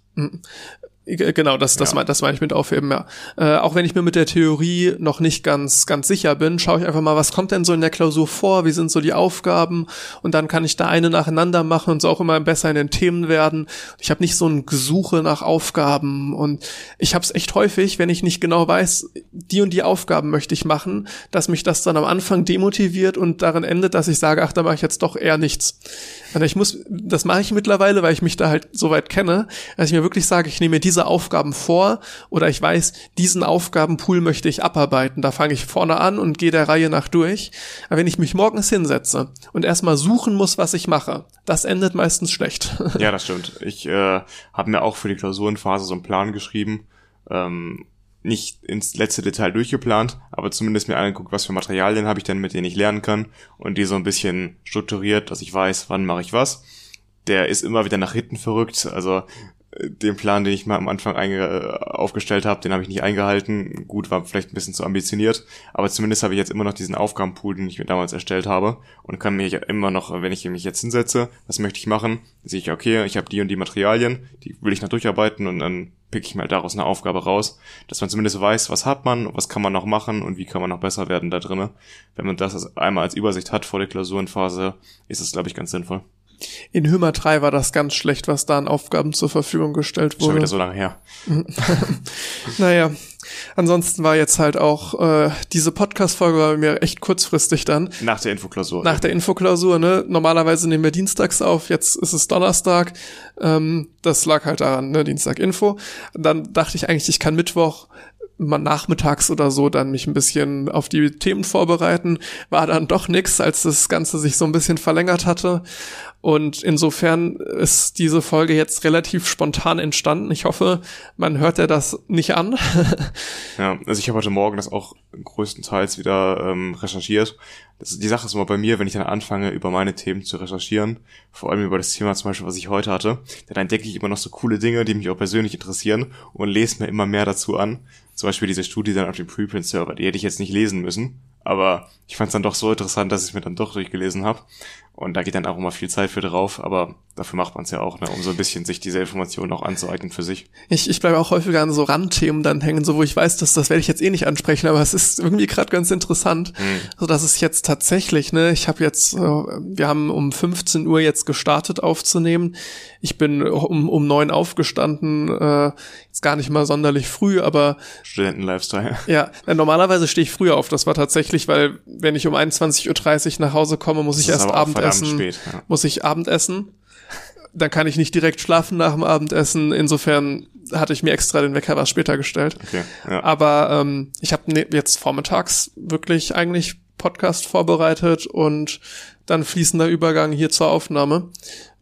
S2: Genau, das, das, ja. mein, das meine ich mit aufheben, ja. Äh, auch wenn ich mir mit der Theorie noch nicht ganz, ganz sicher bin, schaue ich einfach mal, was kommt denn so in der Klausur vor, wie sind so die Aufgaben und dann kann ich da eine nacheinander machen und so auch immer besser in den Themen werden. Ich habe nicht so ein Gesuche nach Aufgaben und ich habe es echt häufig, wenn ich nicht genau weiß, die und die Aufgaben möchte ich machen, dass mich das dann am Anfang demotiviert und darin endet, dass ich sage, ach, da mache ich jetzt doch eher nichts. Also ich muss, das mache ich mittlerweile, weil ich mich da halt so weit kenne, dass ich mir wirklich sage, ich nehme mir diese Aufgaben vor oder ich weiß, diesen Aufgabenpool möchte ich abarbeiten. Da fange ich vorne an und gehe der Reihe nach durch. Aber wenn ich mich morgens hinsetze und erstmal suchen muss, was ich mache, das endet meistens schlecht. <laughs>
S1: Ja, das stimmt. Ich äh, habe mir auch für die Klausurenphase so einen Plan geschrieben. Ähm, nicht ins letzte Detail durchgeplant, aber zumindest mir angeguckt, was für Materialien habe ich denn, mit denen ich lernen kann. Und die so ein bisschen strukturiert, dass ich weiß, wann mache ich was. Der ist immer wieder nach hinten verrückt, also äh, den Plan, den ich mal am Anfang äh, aufgestellt habe, den habe ich nicht eingehalten. Gut, war vielleicht ein bisschen zu ambitioniert, aber zumindest habe ich jetzt immer noch diesen Aufgabenpool, den ich mir damals erstellt habe. Und kann mich immer noch, wenn ich mich jetzt hinsetze, was möchte ich machen, sehe ich, okay, ich habe die und die Materialien, die will ich noch durcharbeiten. Und dann pick ich mal daraus eine Aufgabe raus, dass man zumindest weiß, was hat man, was kann man noch machen und wie kann man noch besser werden da drinnen. Wenn man das einmal als Übersicht hat vor der Klausurenphase, ist es, glaube ich, ganz sinnvoll.
S2: In Hümmer 3 war das ganz schlecht, was da an Aufgaben zur Verfügung gestellt wurde.
S1: Schon wieder so lange her. <laughs>
S2: naja, ansonsten war jetzt halt auch äh, diese Podcast-Folge bei mir echt kurzfristig dann.
S1: Nach der Infoklausur.
S2: Nach ja. der Infoklausur, ne? Normalerweise nehmen wir dienstags auf, jetzt ist es Donnerstag. Ähm, das lag halt daran, ne? Dienstag Info. Dann dachte ich eigentlich, ich kann Mittwoch nachmittags oder so dann mich ein bisschen auf die Themen vorbereiten. War dann doch nix, als das Ganze sich so ein bisschen verlängert hatte. Und insofern ist diese Folge jetzt relativ spontan entstanden. Ich hoffe, man hört ja das nicht an. <laughs>
S1: ja, also ich habe heute Morgen das auch größtenteils wieder ähm, recherchiert. Das, die Sache ist immer bei mir, wenn ich dann anfange, über meine Themen zu recherchieren, vor allem über das Thema zum Beispiel, was ich heute hatte, dann entdecke ich immer noch so coole Dinge, die mich auch persönlich interessieren und lese mir immer mehr dazu an. Zum Beispiel diese Studie dann auf dem Preprint-Server, die hätte ich jetzt nicht lesen müssen, aber ich fand es dann doch so interessant, dass ich mir dann doch durchgelesen habe. Und da geht dann auch immer viel Zeit für drauf, aber dafür macht man es ja auch, ne, um so ein bisschen sich diese Informationen auch anzueignen für sich.
S2: Ich, ich bleibe auch häufiger an so Randthemen dann hängen, so wo ich weiß, dass das werde ich jetzt eh nicht ansprechen, aber es ist irgendwie gerade ganz interessant, hm. so dass es jetzt tatsächlich, ne, ich habe jetzt, äh, wir haben um 15 Uhr jetzt gestartet aufzunehmen. Ich bin um um neun aufgestanden, äh, jetzt gar nicht mal sonderlich früh, aber
S1: Studenten-Lifestyle.
S2: Ja, normalerweise stehe ich früher auf. Das war tatsächlich, weil wenn ich um 21.30 Uhr nach Hause komme, muss ich erst Abendessen, spät, ja. muss ich Abendessen. Dann kann ich nicht direkt schlafen nach dem Abendessen. Insofern hatte ich mir extra den Wecker was später gestellt. Okay, ja. Aber ähm, ich habe ne, jetzt vormittags wirklich eigentlich Podcast vorbereitet und dann fließender Übergang hier zur Aufnahme.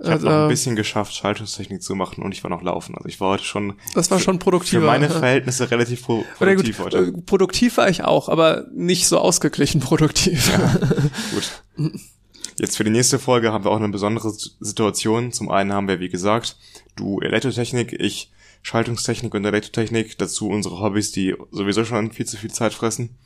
S1: Ich habe äh, noch ein bisschen geschafft, Schaltungstechnik zu machen und ich war noch laufen. Also ich war heute schon.
S2: Das war schon produktiv.
S1: Für meine Verhältnisse relativ pro produktiv
S2: gut,
S1: heute.
S2: Äh, produktiv war ich auch, aber nicht so ausgeglichen <laughs> produktiv. Ja,
S1: gut. Jetzt für die nächste Folge haben wir auch eine besondere Situation. Zum einen haben wir, wie gesagt, du Elektrotechnik, ich Schaltungstechnik und Elektrotechnik, dazu unsere Hobbys, die sowieso schon viel zu viel Zeit fressen.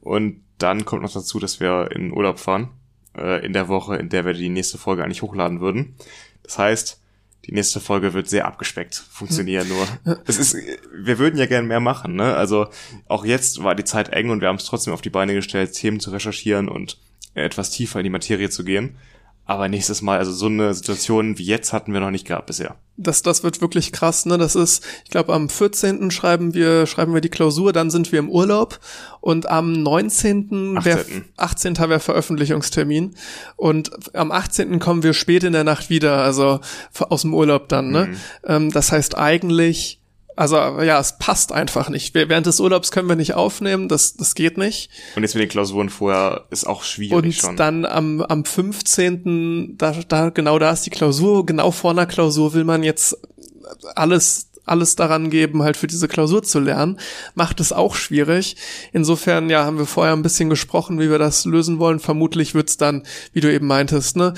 S1: Und dann kommt noch dazu, dass wir in Urlaub fahren äh, in der Woche, in der wir die nächste Folge eigentlich hochladen würden. Das heißt, die nächste Folge wird sehr abgespeckt funktionieren nur. Es ist, wir würden ja gerne mehr machen, ne? Also auch jetzt war die Zeit eng und wir haben es trotzdem auf die Beine gestellt, Themen zu recherchieren und etwas tiefer in die Materie zu gehen. Aber nächstes Mal, also so eine Situation wie jetzt hatten wir noch nicht gehabt bisher.
S2: Das, das wird wirklich krass, ne? Das ist, ich glaube, am 14. schreiben wir, schreiben wir die Klausur, dann sind wir im Urlaub und am 19. 18. Wär, 18. wäre Veröffentlichungstermin und am 18. kommen wir spät in der Nacht wieder, also aus dem Urlaub dann, ne? Mhm. Ähm, das heißt eigentlich, also ja, es passt einfach nicht. Während des Urlaubs können wir nicht aufnehmen, das, das geht nicht.
S1: Und jetzt mit den Klausuren vorher ist auch schwierig
S2: Und schon. Dann am, am 15., da, da, genau da ist die Klausur, genau vor einer Klausur will man jetzt alles alles daran geben, halt für diese Klausur zu lernen, macht es auch schwierig. Insofern, ja, haben wir vorher ein bisschen gesprochen, wie wir das lösen wollen. Vermutlich wird's dann, wie du eben meintest, ne,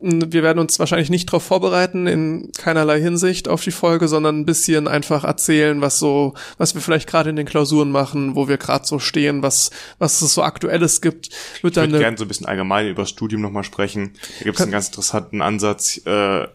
S2: wir werden uns wahrscheinlich nicht darauf vorbereiten, in keinerlei Hinsicht auf die Folge, sondern ein bisschen einfach erzählen, was so, was wir vielleicht gerade in den Klausuren machen, wo wir gerade so stehen, was, was es so Aktuelles gibt.
S1: Wird ich würde gerne so ein bisschen allgemein über das Studium nochmal sprechen. Da gibt es einen ganz interessanten Ansatz, äh,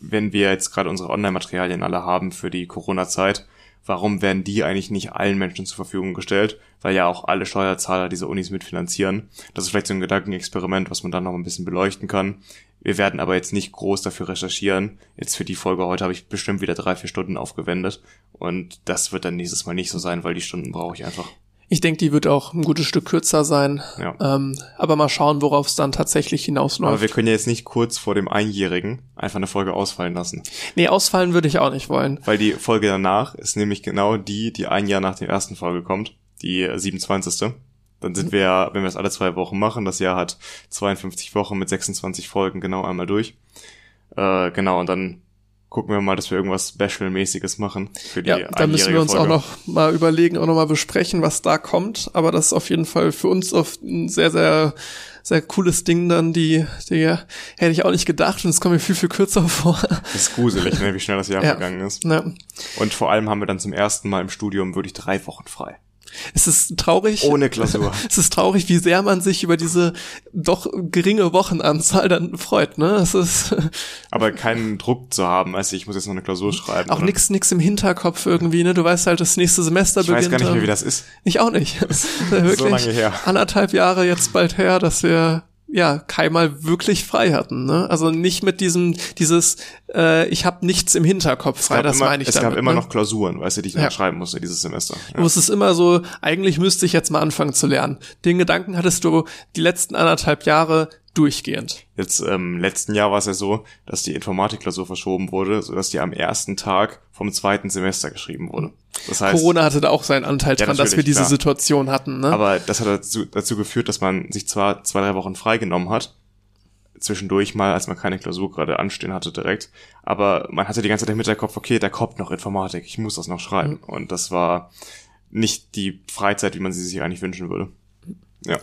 S1: wenn wir jetzt gerade unsere Online-Materialien alle haben für die Corona-Zeit warum werden die eigentlich nicht allen Menschen zur Verfügung gestellt, weil ja auch alle Steuerzahler diese Unis mitfinanzieren. Das ist vielleicht so ein Gedankenexperiment, was man dann noch ein bisschen beleuchten kann. Wir werden aber jetzt nicht groß dafür recherchieren. Jetzt für die Folge heute habe ich bestimmt wieder drei, vier Stunden aufgewendet. Und das wird dann nächstes Mal nicht so sein, weil die Stunden brauche ich einfach.
S2: Ich denke, die wird auch ein gutes Stück kürzer sein. Ja. Ähm, aber mal schauen, worauf es dann tatsächlich hinausläuft.
S1: Aber wir können ja jetzt nicht kurz vor dem Einjährigen einfach eine Folge ausfallen lassen.
S2: Nee, ausfallen würde ich auch nicht wollen.
S1: Weil die Folge danach ist nämlich genau die, die ein Jahr nach der ersten Folge kommt. Die 27. Dann sind wir, wenn wir es alle zwei Wochen machen, das Jahr hat 52 Wochen mit 26 Folgen genau einmal durch. Äh, genau, und dann gucken wir mal, dass wir irgendwas Special-mäßiges machen
S2: für die Ja, da müssen wir uns Folge. auch noch mal überlegen, auch noch mal besprechen, was da kommt. Aber das ist auf jeden Fall für uns auf ein sehr, sehr, sehr cooles Ding dann. Die, die hätte ich auch nicht gedacht und es kommt mir viel, viel kürzer vor.
S1: Das ist gruselig, ne, wie schnell das Jahr <laughs> ja. vergangen ist. Ja. Und vor allem haben wir dann zum ersten Mal im Studium wirklich drei Wochen frei.
S2: Es ist traurig.
S1: Ohne Klausur. <laughs>
S2: Es ist traurig, wie sehr man sich über diese doch geringe Wochenanzahl dann freut, ne? Es ist. <laughs>
S1: Aber keinen Druck zu haben, also ich muss jetzt noch eine Klausur schreiben.
S2: Auch nix, nix im Hinterkopf irgendwie, ne? Du weißt halt, das nächste Semester
S1: ich beginnt. Ich weiß gar nicht mehr, wie das ist.
S2: Ich auch nicht. <laughs> wirklich so lange her. Anderthalb Jahre jetzt bald her, dass wir ja keinmal wirklich frei hatten. Ne? Also nicht mit diesem dieses äh, ich habe nichts im Hinterkopf frei. Das
S1: immer,
S2: meine ich
S1: es
S2: damit.
S1: Es gab immer ne? noch Klausuren, weißt du, die ich ja. schreiben musste dieses Semester.
S2: Ja. Du es immer so, eigentlich müsste ich jetzt mal anfangen zu lernen. Den Gedanken hattest du die letzten anderthalb Jahre durchgehend.
S1: Jetzt ähm, letzten Jahr war es ja so, dass die Informatikklausur verschoben wurde, sodass die am ersten Tag vom zweiten Semester geschrieben wurde.
S2: Das heißt, Corona hatte da auch seinen Anteil ja, dran, dass wir diese klar. Situation hatten. Ne?
S1: Aber das hat dazu, dazu geführt, dass man sich zwar zwei, drei Wochen freigenommen hat, zwischendurch mal, als man keine Klausur gerade anstehen hatte direkt, aber man hatte die ganze Zeit im Hinterkopf, okay, da kommt noch Informatik, ich muss das noch schreiben. Mhm. Und das war nicht die Freizeit, wie man sie sich eigentlich wünschen würde. Ja.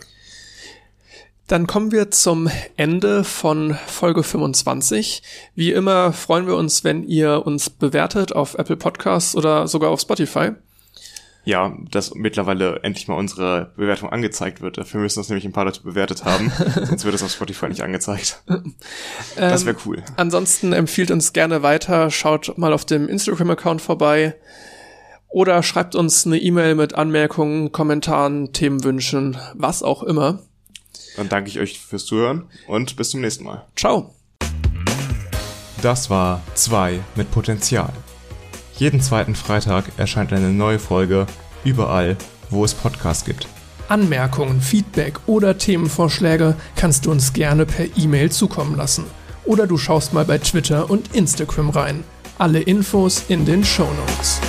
S2: Dann kommen wir zum Ende von Folge 25. Wie immer freuen wir uns, wenn ihr uns bewertet auf Apple Podcasts oder sogar auf Spotify.
S1: Ja, dass mittlerweile endlich mal unsere Bewertung angezeigt wird. Dafür müssen uns nämlich ein paar Leute bewertet haben, <laughs> sonst wird es auf Spotify nicht angezeigt. Das wäre cool. Ähm,
S2: ansonsten empfiehlt uns gerne weiter, schaut mal auf dem Instagram-Account vorbei oder schreibt uns eine E-Mail mit Anmerkungen, Kommentaren, Themenwünschen, was auch immer.
S1: Dann danke ich euch fürs Zuhören und bis zum nächsten Mal.
S2: Ciao.
S1: Das war 2 mit Potenzial. Jeden zweiten Freitag erscheint eine neue Folge überall, wo es Podcasts gibt.
S2: Anmerkungen, Feedback oder Themenvorschläge kannst du uns gerne per E-Mail zukommen lassen. Oder du schaust mal bei Twitter und Instagram rein. Alle Infos in den Show Notes.